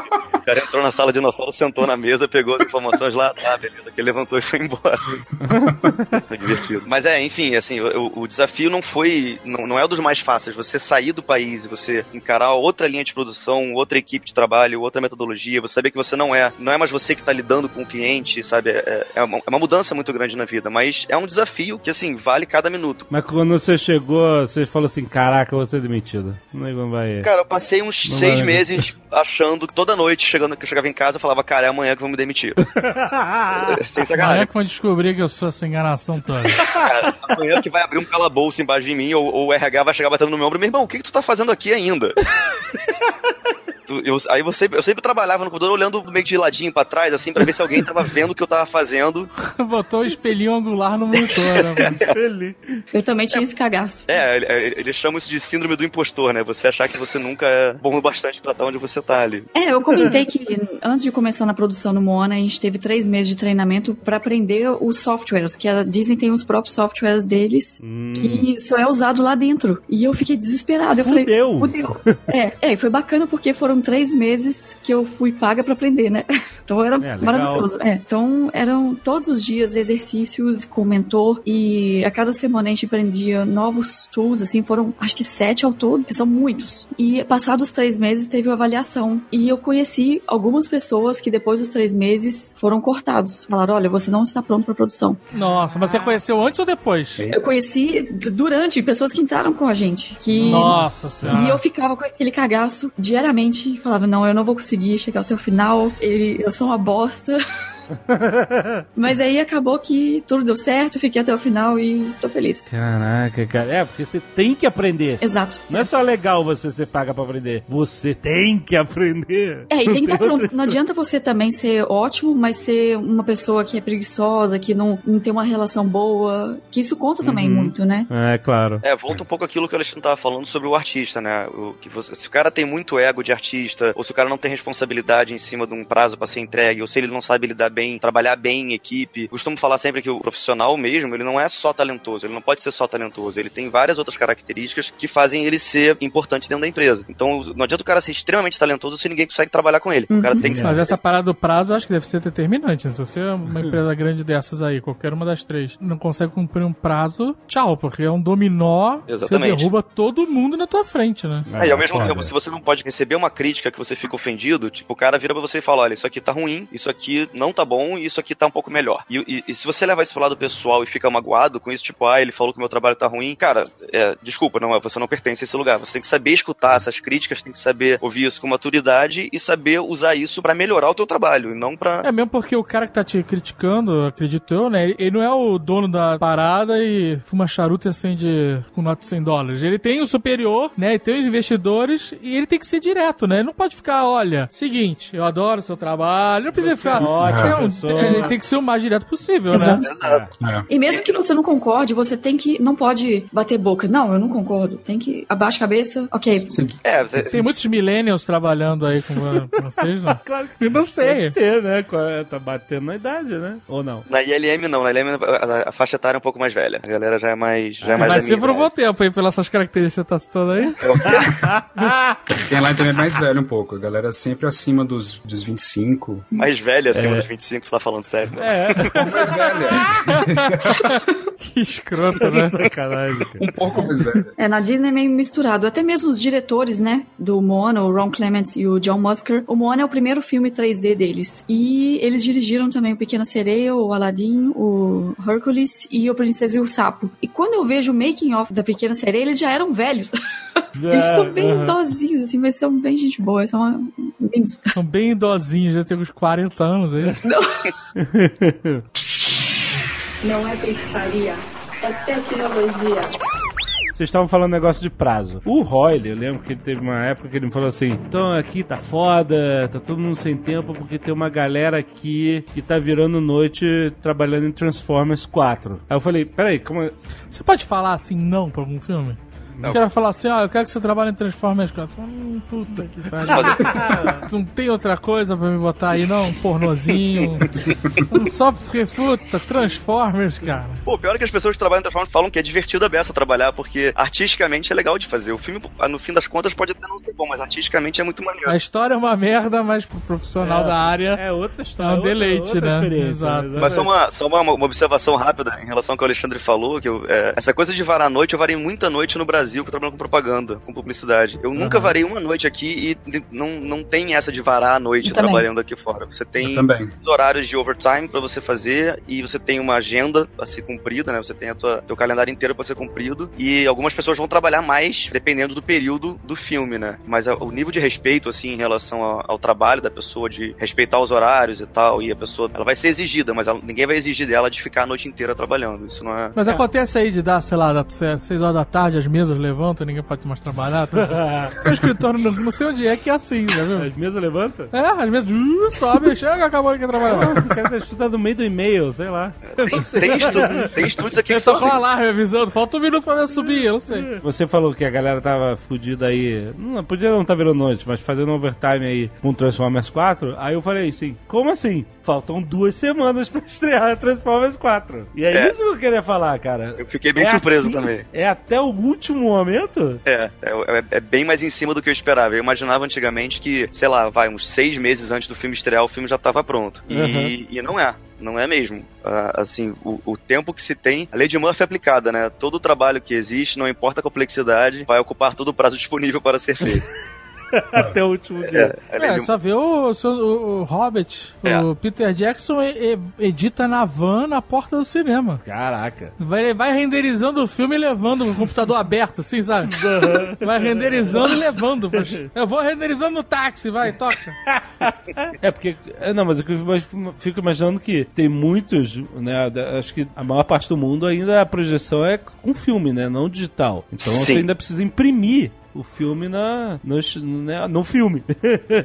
cara entrou na sala de dinossauro, sentou na mesa, pegou as informações lá, tá, beleza, que ele levantou e foi embora. foi divertido. Mas é, enfim, assim, o, o desafio não foi, não, não é um dos mais fáceis. Você sair do país e você encarar outra linha de produção, outra equipe de trabalho, outra metodologia, você saber que você não é, não é mais você que tá lidando com o cliente, sabe? É, é, uma, é uma mudança muito grande na vida, mas é um desafio que, assim, vale cada minuto. Mas quando você chegou, você falou assim, caraca, eu vou ser demitido. Não vai... Cara, eu passei uns Não seis vai, meses achando toda noite, chegando, que eu chegava em casa, eu falava, cara, é amanhã que vão me demitir. Sem Amanhã sacanagem. que vão descobrir que eu sou essa enganação toda. Cara, amanhã que vai abrir um calabouço embaixo de mim, ou, ou o RH vai chegar batendo no meu ombro, meu irmão, o que, que tu tá fazendo aqui ainda? Eu- aí eu sempre, eu sempre trabalhava no computador olhando meio de ladinho pra trás, assim, pra ver se alguém tava vendo o que eu tava fazendo. Botou o espelhinho angular no monitor, né? Eu também tinha esse cagaço. É, ele- ele- eles chamam isso de síndrome do impostor, né? Você achar que você nunca é bom o bastante pra estar onde você tá ali. É, eu comentei que antes de começar na produção no Moana, a gente teve três meses de treinamento pra aprender os softwares, que a Disney tem os próprios softwares deles, Hum. que só é usado lá dentro. E eu fiquei desesperada. Eu Fudeu. falei, fudeu. É, é, e foi bacana porque foram foram três meses que eu fui paga pra aprender, né? Então era É, maravilhoso. É, então eram todos os dias exercícios com mentor e a cada semana a gente aprendia novos tools, assim, foram acho que sete ao todo, que são muitos. E passados três meses teve uma avaliação e eu conheci algumas pessoas que depois dos três meses foram cortados. Falaram, olha, você não está pronto para produção. Nossa, mas você conheceu antes ou depois? Eu conheci durante pessoas que entraram com a gente, que Nossa e senhora. eu ficava com aquele cagaço diariamente falava, não, eu não vou conseguir chegar até o final, ele- eu sou uma bosta. Mas aí acabou que tudo deu certo, fiquei até o final e tô feliz. Caraca, cara. É, porque você tem que aprender. Exato. Não é só legal você ser paga pra aprender. Você tem que aprender. É, e tem que estar pronto. Não adianta você também ser ótimo, mas ser uma pessoa que é preguiçosa, que não, não tem uma relação boa, que isso conta também muito, né? É, claro. É, volta um pouco aquilo que o Alexandre tava falando sobre o artista, né? O, que você- se o cara tem muito ego de artista, ou se o cara não tem responsabilidade em cima de um prazo pra ser entregue, ou se ele não sabe lidar bem, trabalhar bem em equipe. Costumo falar sempre que o profissional mesmo, ele não é só talentoso, ele não pode ser só talentoso, ele tem várias outras características que fazem ele ser importante dentro da empresa. Então, não adianta o cara ser extremamente talentoso se ninguém consegue trabalhar com ele. O cara tem que Mas essa parada do prazo eu acho que deve ser determinante. Se você é uma empresa grande dessas aí, qualquer uma das três, não consegue cumprir um prazo, tchau, porque é um dominó, você Exatamente. derruba todo mundo na tua frente, né? É, e ao mesmo tempo, se você não pode receber uma crítica que você fica ofendido, tipo, o cara vira pra você e fala, olha, isso aqui tá ruim, isso aqui não tá bom e isso aqui tá um pouco melhor. E, e- e se você levar isso pro lado pessoal e fica magoado com isso, tipo, ah, ele falou que meu trabalho tá ruim, cara, é, desculpa, não, você não pertence a esse lugar. Você tem que saber escutar essas críticas, tem que saber ouvir isso com maturidade e saber usar isso pra melhorar o teu trabalho, e não pra... É mesmo porque o cara que tá te criticando, acredito eu, né? Ele não é o dono da parada e fuma charuto e acende com nota de 100 dólares. Ele tem o superior, né? E tem os investidores e ele tem que ser direto, né? Ele não pode ficar, olha, seguinte, eu adoro o seu trabalho. Não precisa ficar. ótima é um- pessoa. ele tem que ser o mais direto possível, Exato. né? Exato. É. E mesmo que você não concorde, você tem que. Não pode bater boca. Não, eu não concordo. Tem que. Abaixa a cabeça. Ok. É, você- Tem muitos millennials trabalhando aí com, vocês, né? Claro Eu não sei. Tem que ter, né? É- Tá batendo na idade, né? Ou não? Na ILM não, na ILM a, faixa etária é um pouco mais velha. A galera já é mais, já é mais Mas da você minha provou idade. tempo aí pelas essas características que você tá citando aí. Quem lá também é mais velho um pouco. A galera é sempre acima dos, dos 25. Mais velha, acima dos 25, você tá falando sério. né? É, Mais velha. Que escroto, né? sacanagem, cara. Um pouco mais velha. É, na Disney é meio misturado. Até mesmo os diretores, né, do Moana, o Ron Clements e o John Musker. O Moana é o primeiro filme 3D deles. E eles dirigiram também o Pequena Sereia, o Aladdin, o Hercules e o Princesa e o Sapo. E quando eu vejo o making of da Pequena Sereia, eles já eram velhos. eles são bem aham. idosinhos, assim, mas são bem gente boa. São uma... São bem idosinhos, já tem uns 40 anos aí. Não é pescaria, é tecnologia. Vocês estavam falando negócio de prazo. O Royle, eu lembro que ele teve uma época que ele me falou assim: então aqui tá foda, tá todo mundo sem tempo porque tem uma galera aqui que tá virando noite trabalhando em Transformers 4. Aí eu falei: peraí, como. é- Você pode falar assim não pra algum filme? Os caras falam assim, ó, eu quero que você trabalhe em Transformers 4. Hum, puta que pariu. Não tem outra coisa pra me botar aí, não? Um pornozinho. Só porque, puta, Transformers, cara. Pô, o pior é que as pessoas que trabalham em Transformers falam que é divertido a beça trabalhar, porque artisticamente é legal de fazer. O filme, no fim das contas, pode até não ser bom, mas artisticamente é muito maneiro. A história é uma merda, mas pro profissional da área. É outra história. É um outra- deleite, outra né? experiência, Exato. né? Mas só uma, só uma, uma observação rápida em relação ao que o Alexandre falou, que eu, é, essa coisa de varar a noite, eu varei muita noite no Brasil, que eu trabalho com propaganda, com publicidade. Eu nunca varei uma noite aqui e não, não tem essa de varar a noite Eu também. trabalhando aqui fora. Você tem também. os horários de overtime pra você fazer e você tem uma agenda a ser cumprida, né? Você tem a tua, teu calendário inteiro pra ser cumprido e algumas pessoas vão trabalhar mais dependendo do período do filme, né? Mas o nível de respeito, assim, em relação ao, ao trabalho da pessoa, de respeitar os horários e tal, e a pessoa, ela vai ser exigida, mas ela- ninguém vai exigir dela de ficar a noite inteira trabalhando. Isso não é... Mas acontece aí de dar, sei lá, das 6 horas da tarde, as mesas levantam, ninguém pode mais trabalhar. Tá? Tem um escritório, não, não sei onde é que é assim, né, viu? As mesas levantam? É, às vezes uh, sobe, chega, acabou de trabalhar. O cara tá estudando no meio do e-mail, sei lá. Tem, tem, estu- tem estúdios aqui que Eu são tô com assim. o alarme avisando, falta um minuto pra eu subir, eu não sei. Você falou que a galera tava fudida aí. Não, podia não tá virando noite, mas fazendo overtime aí com Transformers 4. Aí eu falei assim: como assim? Faltam duas semanas pra estrear Transformers 4. E é, É. isso que eu queria falar, cara. Eu fiquei bem É surpreso assim, também. É até o último momento? É, é, é- é bem mais em cima do que eu esperava. Eu imaginava antigamente que, sei lá, vai, uns seis meses antes do filme estrear, o filme já tava pronto. E, Uhum. e não é. Não é mesmo. Ah, assim, o, o tempo que se tem, a lei de Murphy é aplicada, né? Todo o trabalho que existe, não importa a complexidade, vai ocupar todo o prazo disponível para ser feito. Até o último dia. É, É, só ver o, o, o Hobbit. É. O Peter Jackson e- e- edita na van na porta do cinema. Caraca. Vai, vai renderizando o filme e levando o computador aberto, assim, sabe? Vai renderizando e levando. Eu vou renderizando no táxi, vai, toca. É porque. é, Não, mas eu fico- imaginando que tem muitos, né? Acho que a maior parte do mundo ainda a projeção é com filme, né? Não digital. Então você Sim. ainda precisa imprimir o filme na, no, né, no filme.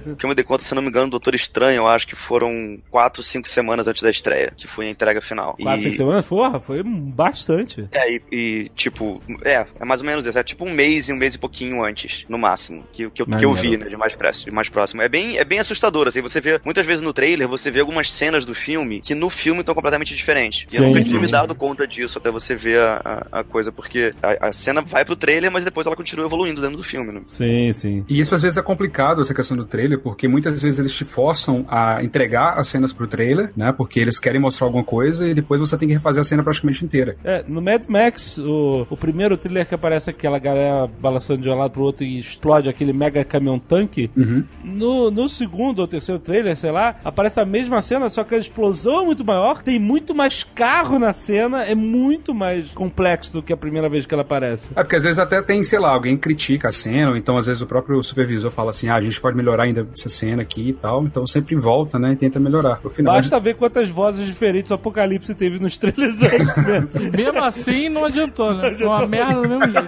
O que eu me dei conta, se não me engano, Doutor Estranho, eu acho que foram quatro, cinco semanas antes da estreia, que foi a entrega final. Quatro, E- cinco semanas? Porra, foi bastante. É, e, e, tipo, é, é mais ou menos isso. É tipo um mês e um mês e pouquinho antes, no máximo, que, que, eu, que eu vi, né, de mais, próximo, de mais próximo. É bem, é bem assustador, assim, você vê, muitas vezes no trailer, você vê algumas cenas do filme que no filme estão completamente diferentes. E eu nunca tinha me dado conta disso até você ver a, a, a coisa, porque a, a cena vai pro trailer, mas depois ela continua evoluindo dentro do filme, né? Sim, sim. E isso às vezes é complicado, essa questão do trailer, porque muitas vezes eles te forçam a entregar as cenas pro trailer, né? Porque eles querem mostrar alguma coisa e depois você tem que refazer a cena praticamente inteira. É, no Mad Max, o, o primeiro trailer que aparece aquela galera balançando de um lado pro outro e explode aquele mega caminhão tanque. Uhum. No, no segundo ou terceiro trailer, sei lá, aparece a mesma cena, só que a explosão é muito maior, tem muito mais carro na cena, é muito mais complexo do que a primeira vez que ela aparece. É porque às vezes até tem, sei lá, alguém critica a cena, ou então às vezes o próprio supervisor fala assim, ah, a gente pode melhorar ainda essa cena aqui e tal, então sempre volta, né, e tenta melhorar. No final, Basta ver quantas vozes diferentes o Apocalipse teve nos trailers do X-Men. Mesmo assim, não adiantou, né? Foi uma merda do mesmo jeito.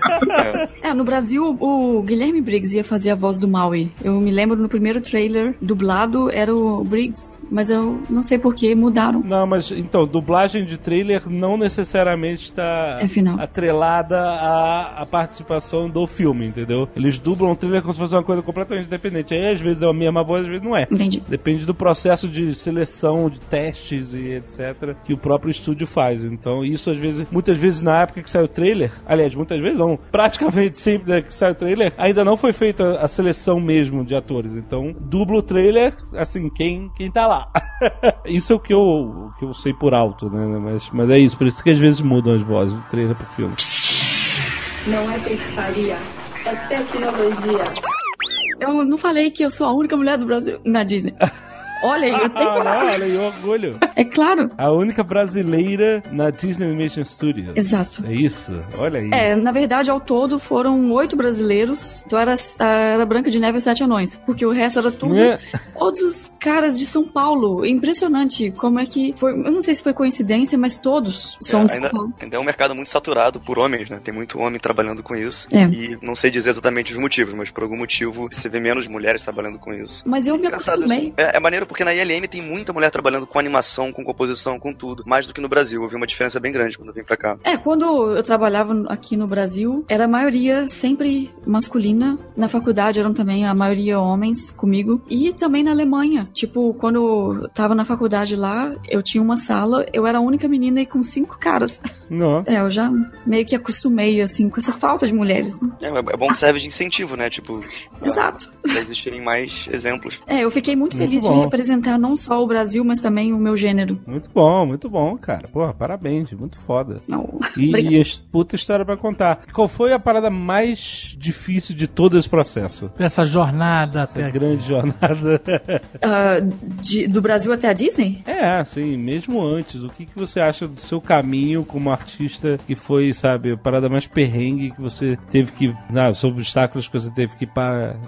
É, no Brasil, o Guilherme Briggs ia fazer a voz do Maui. Eu me lembro no primeiro trailer dublado era o Briggs, mas eu não sei por que mudaram. Não, mas então, dublagem de trailer não necessariamente está É atrelada à, à participação do filme, entendeu? Eles dublam o trailer como se fosse uma coisa completamente independente. Aí às vezes é a mesma voz, às vezes não é. Entendi. Depende do processo de seleção, de testes e etc. que o próprio estúdio faz. Então, isso às vezes, muitas vezes na época que saiu o trailer, aliás, muitas vezes não, praticamente sempre né, que sai o trailer, ainda não foi feita a seleção mesmo de atores. Então, dubla o trailer, assim, quem, quem tá lá. isso é o que eu, o que eu sei por alto, né? Mas, mas é isso, por isso que às vezes mudam as vozes do trailer pro filme. Não é pescaria, é tecnologia. Eu não falei que eu sou a única mulher do Brasil na Disney. Olha aí, eu tenho Ah, não, coragem. olha aí, orgulho. É claro. A única brasileira na Disney Animation Studios. Exato. É isso, olha aí. É, na verdade, ao todo foram oito brasileiros. Então era, era Branca de Neve e Sete Anões. Porque o resto era tudo. É. Todos os caras de São Paulo. Impressionante como é que. Foi, eu não sei se foi coincidência, mas todos são É, de São ainda, Paulo. ainda é um mercado muito saturado por homens, né? Tem muito homem trabalhando com isso. É. E não sei dizer exatamente os motivos, mas por algum motivo você vê menos mulheres trabalhando com isso. Mas eu me acostumei. É, é maneiro porque na ILM tem muita mulher trabalhando com animação, com composição, com tudo. Mais do que no Brasil. Eu vi uma diferença bem grande quando eu vim pra cá. É, quando eu trabalhava aqui no Brasil, era a maioria sempre masculina. Na faculdade eram também a maioria homens comigo. E também na Alemanha. Tipo, quando eu tava na faculdade lá, eu tinha uma sala, eu era a única menina e com cinco caras. Nossa. É, eu já meio que acostumei, assim, com essa falta de mulheres. né? É, é bom que serve de incentivo, né? Tipo, Exato. pra existirem mais exemplos. É, eu fiquei muito Muito feliz bom. de representar não só o Brasil, mas também o meu gênero. Muito bom, muito bom, cara. Porra, parabéns, muito foda. Não. E, e a puta história pra contar. Qual foi a parada mais difícil de todo esse processo? Essa jornada Essa até aqui. grande jornada. Ah, de- do Brasil até a Disney? é, assim, mesmo antes, o que, que você acha do seu caminho como artista que foi, sabe, a parada mais perrengue que você teve que. Não, os obstáculos que você teve que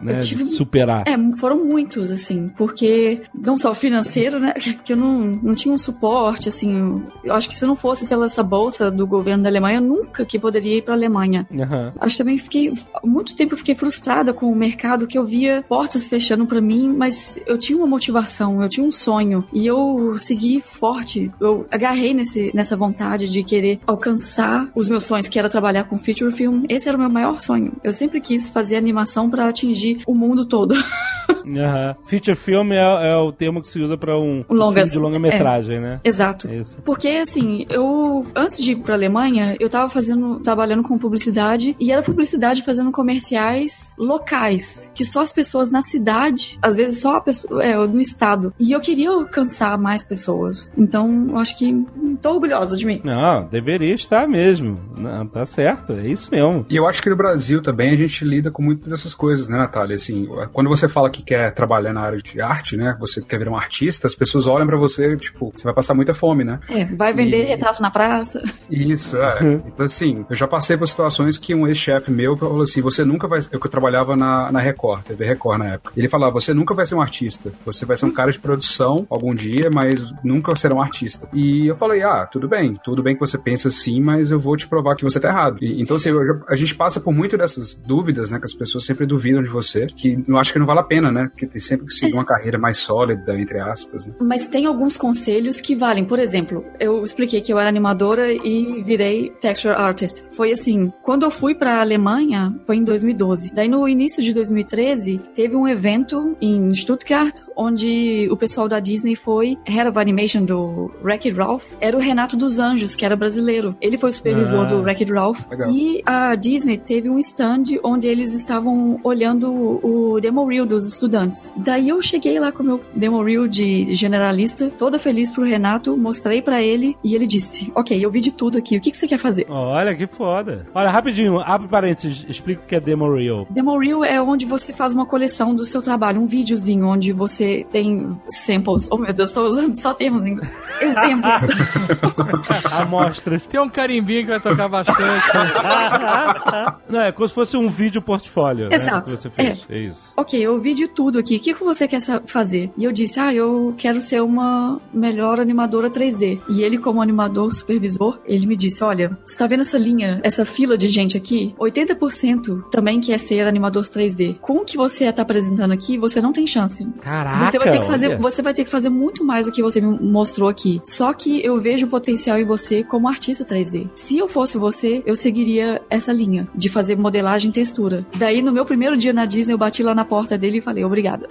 né, tive- superar? É, foram muitos, assim, porque não só financeiro, né, que eu não, não tinha um suporte, assim, eu, acho que se não fosse pela essa bolsa do governo da Alemanha, eu nunca que poderia ir pra Alemanha. Aham. Acho que também fiquei, muito tempo eu fiquei frustrada com o mercado, que eu via portas fechando pra mim, mas eu tinha uma motivação, eu tinha um sonho, e eu segui forte, eu agarrei nesse, nessa vontade de querer alcançar os meus sonhos, que era trabalhar com feature film. Esse era o meu maior sonho. Eu sempre quis fazer animação pra atingir o mundo todo. Aham. Feature film é, é o termo que se usa pra um, um Longas- filme de longa-metragem, né? Exato. É isso. Porque, assim, eu, antes de ir pra Alemanha, eu tava fazendo, trabalhando com publicidade, e era publicidade fazendo comerciais locais, que só as pessoas na cidade, às vezes só a pessoa, é, no estado. E eu queria alcançar mais pessoas. Então, eu acho que tô orgulhosa de mim. Não, deveria estar mesmo. Não, tá certo, é isso mesmo. E eu acho que no Brasil também a gente lida com muitas dessas coisas, né, Natália? Assim, quando você fala que quer trabalhar na área de arte, né, você quer virar um artista, as pessoas olham pra você, tipo, você vai passar muita fome, né? É, vai vender E- retrato na praça. Isso, é. Então, assim, eu já passei por situações que um ex-chefe meu falou assim: você nunca vai. Eu que eu trabalhava na, na Record, TV Record na época. Ele falava: você nunca vai ser um artista. Você vai ser um cara de produção algum dia, mas nunca será um artista. E eu falei: ah, tudo bem, tudo bem que você pensa assim, mas eu vou te provar que você tá errado. E- então, assim, já- a gente passa por muito dessas dúvidas, né? Que as pessoas sempre duvidam de você, que eu acho que não vale a pena, né? Porque tem sempre que seguir uma carreira mais sólida, entre aspas, né? Mas tem alguns conselhos que valem. Por exemplo, eu expliquei que eu era animadora e virei texture artist. Foi assim, quando eu fui pra Alemanha, foi em 2012. Daí no início de 2013, teve um evento em Stuttgart, onde o pessoal da Disney foi, Head of Animation do Wreck-It Ralph, era o Renato dos Anjos, que era brasileiro. Ele foi o supervisor Ah. do Wreck-It Ralph. Legal. E a Disney teve um stand onde eles estavam olhando o demo reel dos estudantes. Daí eu cheguei lá com o reel de generalista, toda feliz pro Renato, mostrei pra ele e ele disse: Ok, eu vi de tudo aqui, o que, que você quer fazer? Olha que foda. Olha, rapidinho, abre parênteses, explica o que é demo reel. Demo reel é onde você faz uma coleção do seu trabalho, um videozinho onde você tem samples. Oh meu Deus, estou usando só termos em exemplos. Amostras. Tem um carimbinho que vai tocar bastante. Não, é como se fosse um vídeo portfólio. né, Exato. que você fez. É, isso. Ok, eu vi de tudo aqui. O que, que você quer fazer? E eu disse, ah, eu quero ser uma melhor animadora 3D. E ele, como animador supervisor, ele me disse, olha, você tá vendo essa linha, essa fila de gente aqui? 80% também quer ser animador 3D. Com o que você tá apresentando aqui, você não tem chance. Caraca, Você vai ter que fazer, olha. você vai ter que fazer muito mais do que você me mostrou aqui. Só que eu vejo o potencial em você como artista 3D. Se eu fosse você, eu seguiria essa linha de fazer modelagem e textura. Daí no meu primeiro dia na Disney, eu bati lá na porta dele e falei obrigada.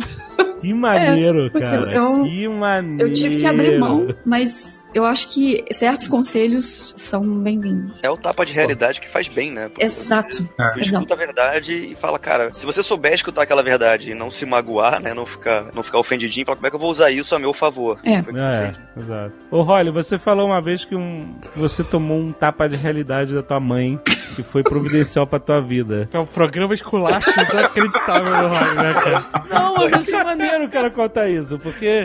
Que maneiro, cara. eu- que maneiro. Eu tive que abrir mão, mas eu acho que certos conselhos são bem-vindos. É o tapa de realidade que faz bem, né? Porque Exato. É. Tu escuta a verdade e fala, cara, se você souber escutar aquela verdade e não se magoar, né? Não ficar, não ficar ofendidinho, fala, como é que eu vou usar isso a meu favor? É. O É, exato. Ô, Rolly, você falou uma vez que um, você tomou um tapa de realidade da tua mãe que foi providencial pra tua vida. É um programa esculacho inacreditável do Rock, né, cara? Não, mas isso é maneiro, cara, contar isso, porque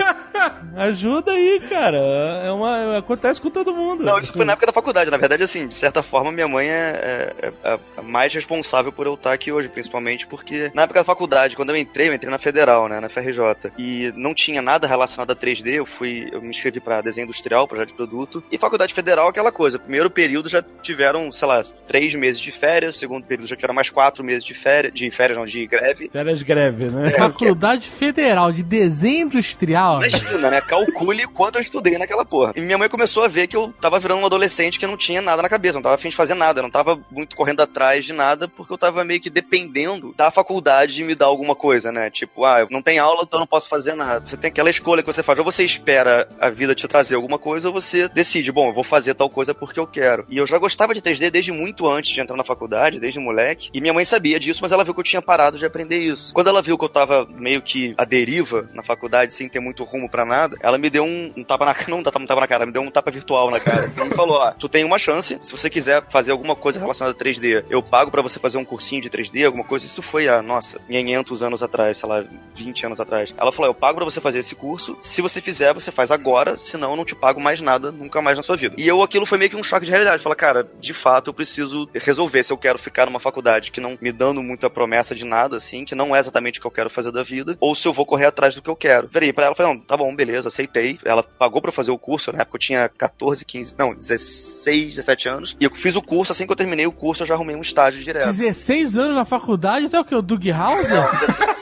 ajuda aí, cara. É uma, acontece com todo mundo. Não, isso foi na época da faculdade. Na verdade, assim, de certa forma, minha mãe é, é- é a mais responsável por eu estar aqui hoje, principalmente porque na época da faculdade, quando eu entrei, eu entrei na Federal, né, na FRJ, e não tinha nada relacionado a 3D, eu fui, eu me inscrevi pra desenho industrial, projeto de produto, e faculdade federal é aquela coisa, primeiro período já tiveram, sei lá, três meses de férias, segundo período já tiveram mais quatro meses de férias, de férias não, de greve. Férias greve, né? Faculdade Federal de Desenho Industrial. Imagina, né? Calcule quanto eu estudei naquela porra. E minha mãe começou a ver que eu tava virando um adolescente que não tinha nada na cabeça, não tava afim de fazer nada, não tava muito correndo atrás de nada, porque eu tava meio que dependendo da faculdade de me dar alguma coisa, né? Tipo, ah, não tem aula, então eu não posso fazer nada. Você tem aquela escolha que você faz, ou você espera a vida te trazer alguma coisa, ou você decide, bom, eu vou fazer tal coisa porque eu quero. E eu já gostava de 3D desde muito antes de entrar na faculdade, desde moleque, e minha mãe sabia disso, mas ela viu que eu tinha parado de aprender isso. Quando ela viu que eu tava meio que à deriva na faculdade, sem ter muito rumo pra nada, ela me deu um, um tapa na não um na cara, me deu um tapa virtual na cara, assim, e falou, ó, tu tem uma chance, se você quiser fazer alguma coisa relacionada a 3D, eu pago pra você fazer um cursinho de 3D, alguma coisa, isso foi há, nossa, 500 anos atrás, sei lá, 20 anos atrás. Ela falou, eu pago pra você fazer esse curso, se você fizer, você faz agora, senão eu não te pago mais nada, nunca mais na sua vida. E eu, aquilo foi meio que um choque de realidade, falar, cara, de fato, eu preciso resolver se eu quero ficar numa faculdade que não me dando muita promessa de nada, assim, que não é exatamente o que eu quero fazer da vida, ou se eu vou correr atrás do que eu quero. Virei pra ela e falei, não, tá bom, beleza, aceitei. Ela pagou eu fazer o curso, na época eu tinha 14, 15, não, 16, 17 anos. E eu fiz o curso, assim que eu terminei o curso, eu já arrumei um estágio direto. 16 anos na faculdade, até o que? O Doug House?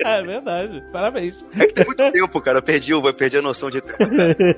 É verdade. Parabéns. É que tem muito tempo, cara. Eu perdi, eu perdi a noção de tempo.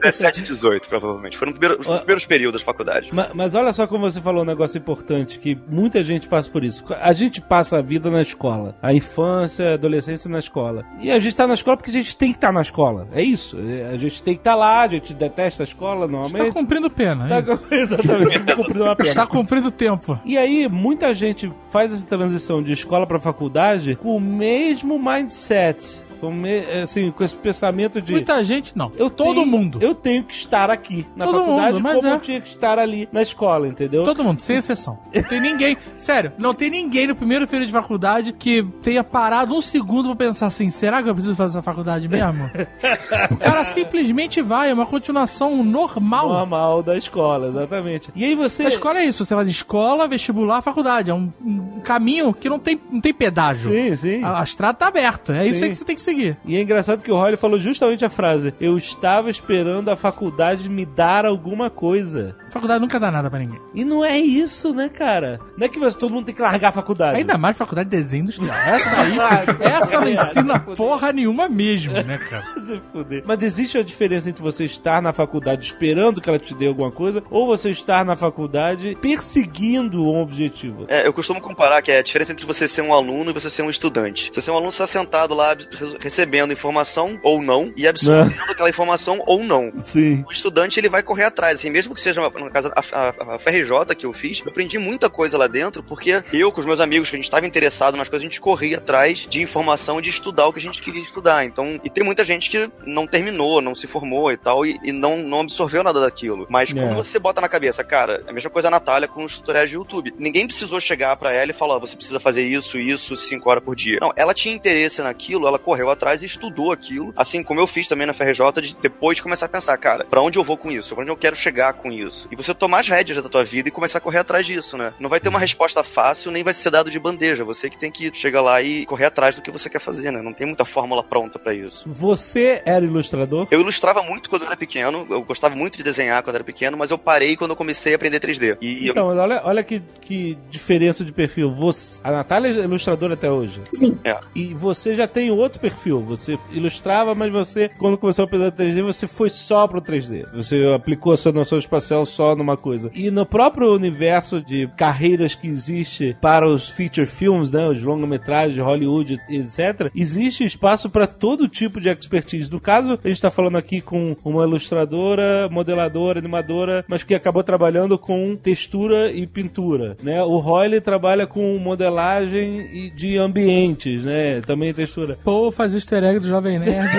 17, 18, provavelmente. Foram primeiro, os primeiros períodos da faculdade. Ma- Mas, olha só como você falou um negócio importante, que muita gente passa por isso. A gente passa a vida na escola. A infância, a adolescência na escola. E a gente tá na escola porque a gente tem que estar na escola. É isso. É, A gente tem que estar lá, a gente detesta a escola normalmente. cumprindo pena. Tá é isso. Exatamente, tá cumprindo uma pena. Tá cumprindo tempo. E aí, muita gente faz essa transição de escola pra faculdade com o mesmo mindset. Com, me- assim, com esse pensamento de. Muita gente, não. Eu Todo tenho- mundo. Eu tenho que estar aqui na Todo faculdade mundo, mas como é. eu tinha que estar ali na escola, entendeu? Todo mundo, sem exceção. Não tem ninguém, sério, não tem ninguém no primeiro período de faculdade que tenha parado um segundo pra pensar assim: será que eu preciso fazer essa faculdade mesmo? o cara simplesmente vai, é uma continuação normal. Normal da escola, exatamente. E aí você. A escola é isso, você faz escola, vestibular, faculdade. É um, um caminho que não tem, não tem pedágio. Sim, sim. A, a estrada tá aberta, é isso Sim. aí que você tem que seguir. E é engraçado que o Holly falou justamente a frase: Eu estava esperando a faculdade me dar alguma coisa. Faculdade nunca dá nada pra ninguém. E não é isso, né, cara? Não é que você, todo mundo tem que largar a faculdade. Ainda mais faculdade de desenho industrial. Essa aí, essa não ensina porra nenhuma mesmo, né, cara? Se fuder. Mas existe a diferença entre você estar na faculdade esperando que ela te dê alguma coisa ou você estar na faculdade perseguindo um objetivo. É, eu costumo comparar que é a diferença entre você ser um aluno e você ser um estudante. Se você é um aluno, você está sentado lá recebendo informação ou não e absorvendo aquela informação ou não. Sim. O estudante ele vai correr atrás, assim, mesmo que seja no caso a, a, a FRJ que eu fiz, eu aprendi muita coisa lá dentro porque eu com os meus amigos que a gente estava interessado nas coisas, a gente corria atrás de informação de estudar o que a gente queria estudar. Então, e tem muita gente que não terminou, não se formou e tal e, e não, não absorveu nada daquilo. Mas É. quando você bota na cabeça, cara, é a mesma coisa a Natália com os tutoriais de YouTube. Ninguém precisou chegar pra ela e falar, ó, você precisa fazer isso, isso, cinco horas por dia. Não, ela tinha interesse naquilo, ela correu atrás e estudou aquilo, assim como eu fiz também na FRJ, de depois de começar a pensar, cara, pra onde eu vou com isso? Pra onde eu quero chegar com isso? E você tomar as rédeas da tua vida e começar a correr atrás disso, né? Não vai ter uma resposta fácil, nem vai ser dado de bandeja. Você que tem que chegar lá e correr atrás do que você quer fazer, né? Não tem muita fórmula pronta pra isso. Você era ilustrador? Eu ilustrava muito quando eu era pequeno, eu gostava muito de desenhar quando eu era pequeno, mas eu parei quando eu comecei a aprender 3D. E eu- Então, mas olha, olha que, que diferença de perfil. Você, a Natália é ilustradora até hoje. Sim. E você já tem outro perfil. Você ilustrava, mas você, quando começou a aprender 3D, você foi só pro 3D. Você aplicou a sua noção espacial só numa coisa. E no próprio universo de carreiras que existe para os feature films, né, os longa-metragens de Hollywood, etc., existe espaço para todo tipo de expertise. No caso, a gente está falando aqui com uma ilustradora, modeladora, animadora, mas que acabou trabalhando com textura e pintura, né? O Royle trabalha com modelagem de ambientes, né? Também textura. Pô, faz easter egg do Jovem Nerd.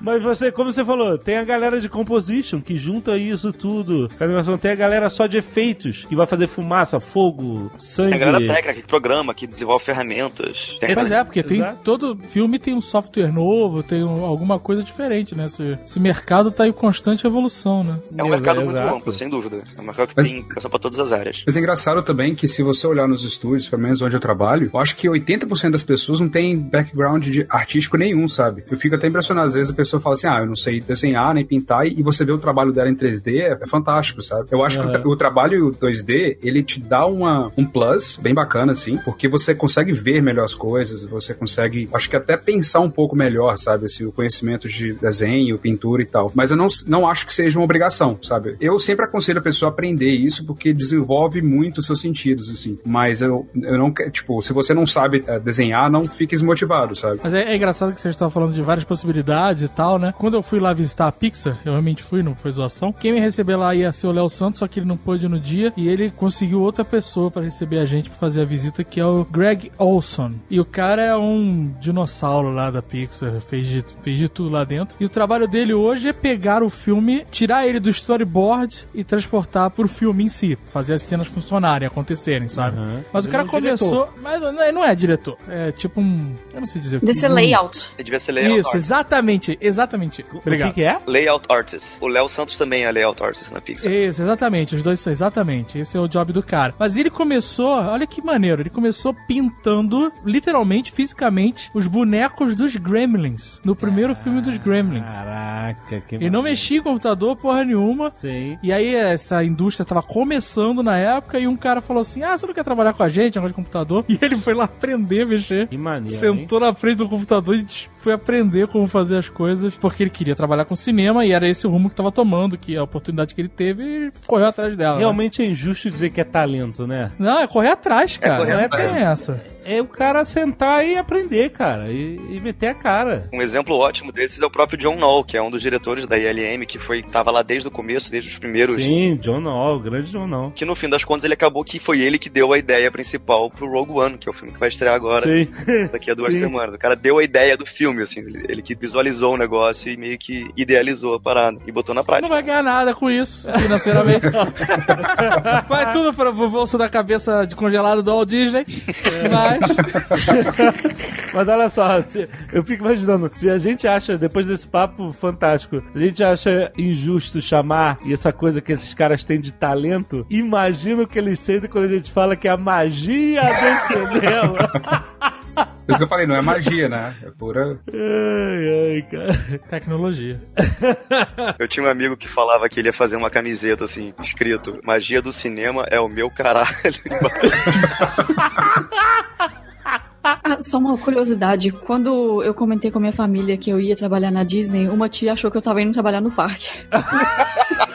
Mas você, como você falou, tem a galera de composition que junta isso tudo. A animação tem a galera só de efeitos, que vai fazer fumaça, fogo, sangue. Tem a galera técnica que programa, que desenvolve ferramentas. Tem Pois galera- é, porque tem Exato. todo filme tem um software novo, tem um- alguma coisa diferente, né? Esse, esse mercado tá em constante evolução, né? É um mercado Exato. muito amplo, sem dúvida. É um mercado que Mas- tem passou pra todas as áreas. Mas é engraçado também que se você olhar nos estúdios, pelo menos onde eu trabalho, eu acho que 80% das pessoas não tem background de artístico nenhum, sabe? Eu fico até impressionado. Às vezes a pessoa fala assim, ah, eu não sei desenhar nem pintar, e você vê o trabalho dela em 3D, é, é fantástico, sabe? Eu acho que o tra- o, trabalho 2D, ele te dá uma, um plus bem bacana, assim, porque você consegue ver melhor as coisas, você consegue, acho que até pensar um pouco melhor, sabe? Assim, o conhecimento de desenho, pintura e tal. Mas eu não, não acho que seja uma obrigação, sabe? Eu sempre aconselho a pessoa a aprender isso porque desenvolve muito os seus sentidos, assim. Mas eu, eu não quero, tipo, se você não sabe eh, desenhar, não fique desmotivado, sabe? Mas é, é engraçado que vocês estavam falando de várias possibilidades e tal, né? Quando eu fui lá visitar a Pixar, eu realmente fui, não foi zoação. Quem me receber lá ia ser o Léo Santos, só que ele não pôde no dia e ele conseguiu outra pessoa pra receber a gente pra fazer a visita, que é o Greg Olson. E o cara é um dinossauro lá da Pixar, fez de, fez de tudo lá dentro. E o trabalho dele hoje é pegar o filme, tirar ele do storyboard e transportar pro filme em si, fazer as cenas funcionarem, acontecerem, sabe? Aham. Mas o Ele cara é um começou. Mas não é, não é diretor, é tipo um. Eu não sei dizer o que. Desse um- layout. Ele devia ser layout isso, art. exatamente. exatamente. O Obrigado. que, que é? Layout Artist. O Léo Santos também é Layout Artist na Pixar. Isso, exatamente, os dois são exatamente. Esse é o job do cara. Mas ele começou, olha que maneiro, ele começou pintando, literalmente, fisicamente, os bonecos dos Gremlins. No primeiro filme dos Gremlins. Caraca, que Ele não mexia em computador porra nenhuma. Sei. E aí essa indústria tava começando na época e um cara falou assim: Ah, você não quer trabalhar com a gente, negócio de computador? E ele foi lá aprender a mexer. Que maneiro, hein? Sentou na frente do computador e foi aprender como fazer as coisas, porque ele queria trabalhar com cinema e era esse o rumo que tava tomando, que a oportunidade que ele teve, ele correu atrás dela. né? Realmente é injusto dizer que é talento, né? Não, é correr atrás, cara. correr não é tem essa. É o cara sentar e aprender, cara. E, e meter a cara. Um exemplo ótimo desses é o próprio John Knoll, que é um dos diretores da ILM, que foi tava lá desde o começo, desde os primeiros. Sim, John Knoll, o grande John Knoll. Que no fim das contas ele acabou que foi ele que deu a ideia principal pro Rogue One, que é o filme que vai estrear agora, Sim. daqui a duas Sim. semanas. O cara deu a ideia do filme, assim, ele, ele que visualizou o negócio e meio que idealizou a parada e botou na Não prática. vai ganhar nada com isso, financeiramente. vai tudo para o bolso da cabeça de congelado do Walt Disney. Mas. Olha só, se- eu fico imaginando, se a gente acha, depois desse papo fantástico, se a gente acha injusto chamar e essa coisa que esses caras têm de talento, imagina o que eles sentem quando a gente fala que é a magia do cinema. Por isso que eu falei, não é magia, né? É pura. ai, ai, cara. Tecnologia. Eu tinha um amigo que falava que ele ia fazer uma camiseta assim, escrito: Magia do cinema é o meu caralho. Ah, só uma curiosidade. Quando eu comentei com a minha família que eu ia trabalhar na Disney, uma tia achou que eu tava indo trabalhar no parque.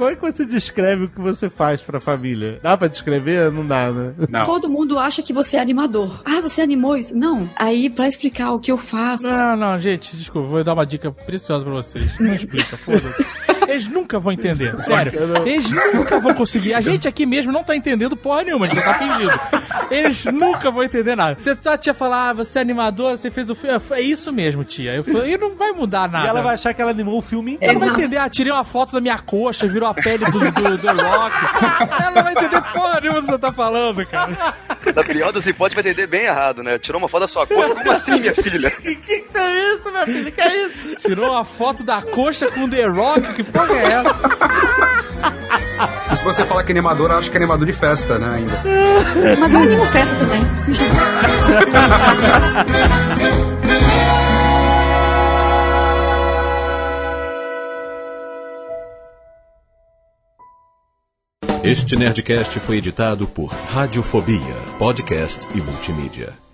Como é que você descreve o que você faz pra família? Dá pra descrever? Não dá, né? Não. Todo mundo acha que você é animador. Ah, você animou isso? Não. Aí, pra explicar o que eu faço. Não, não, gente, desculpa, vou dar uma dica preciosa pra vocês. Não explica, foda-se. Eles nunca vão entender, sério. Eles nunca vão conseguir. A gente aqui mesmo não tá entendendo porra nenhuma, a gente tá fingindo. Eles nunca vão entender nada. Você só tia falar, ah, você é animador, você fez o filme. É isso mesmo, tia. Eu falei, e não vai mudar nada. E ela vai achar que ela animou o filme Ela inteiro. vai Exato. entender, ah, tirei uma foto da minha coxa, virou a pele do, do, do Rock. Ela não vai entender porra nenhuma do que você tá falando, cara. Na pior das hipóteses vai entender bem errado, né? Tirou uma foto da sua coisa, como assim, minha filha? Que que que é isso, minha filha? Que é isso? Tirou uma foto da coxa com The Rock, que porra é essa? Se você falar que é animador, eu acho que é animador de festa, né? Ainda. Mas eu animo festa também. Este Nerdcast foi editado por Radiofobia, podcast e multimídia.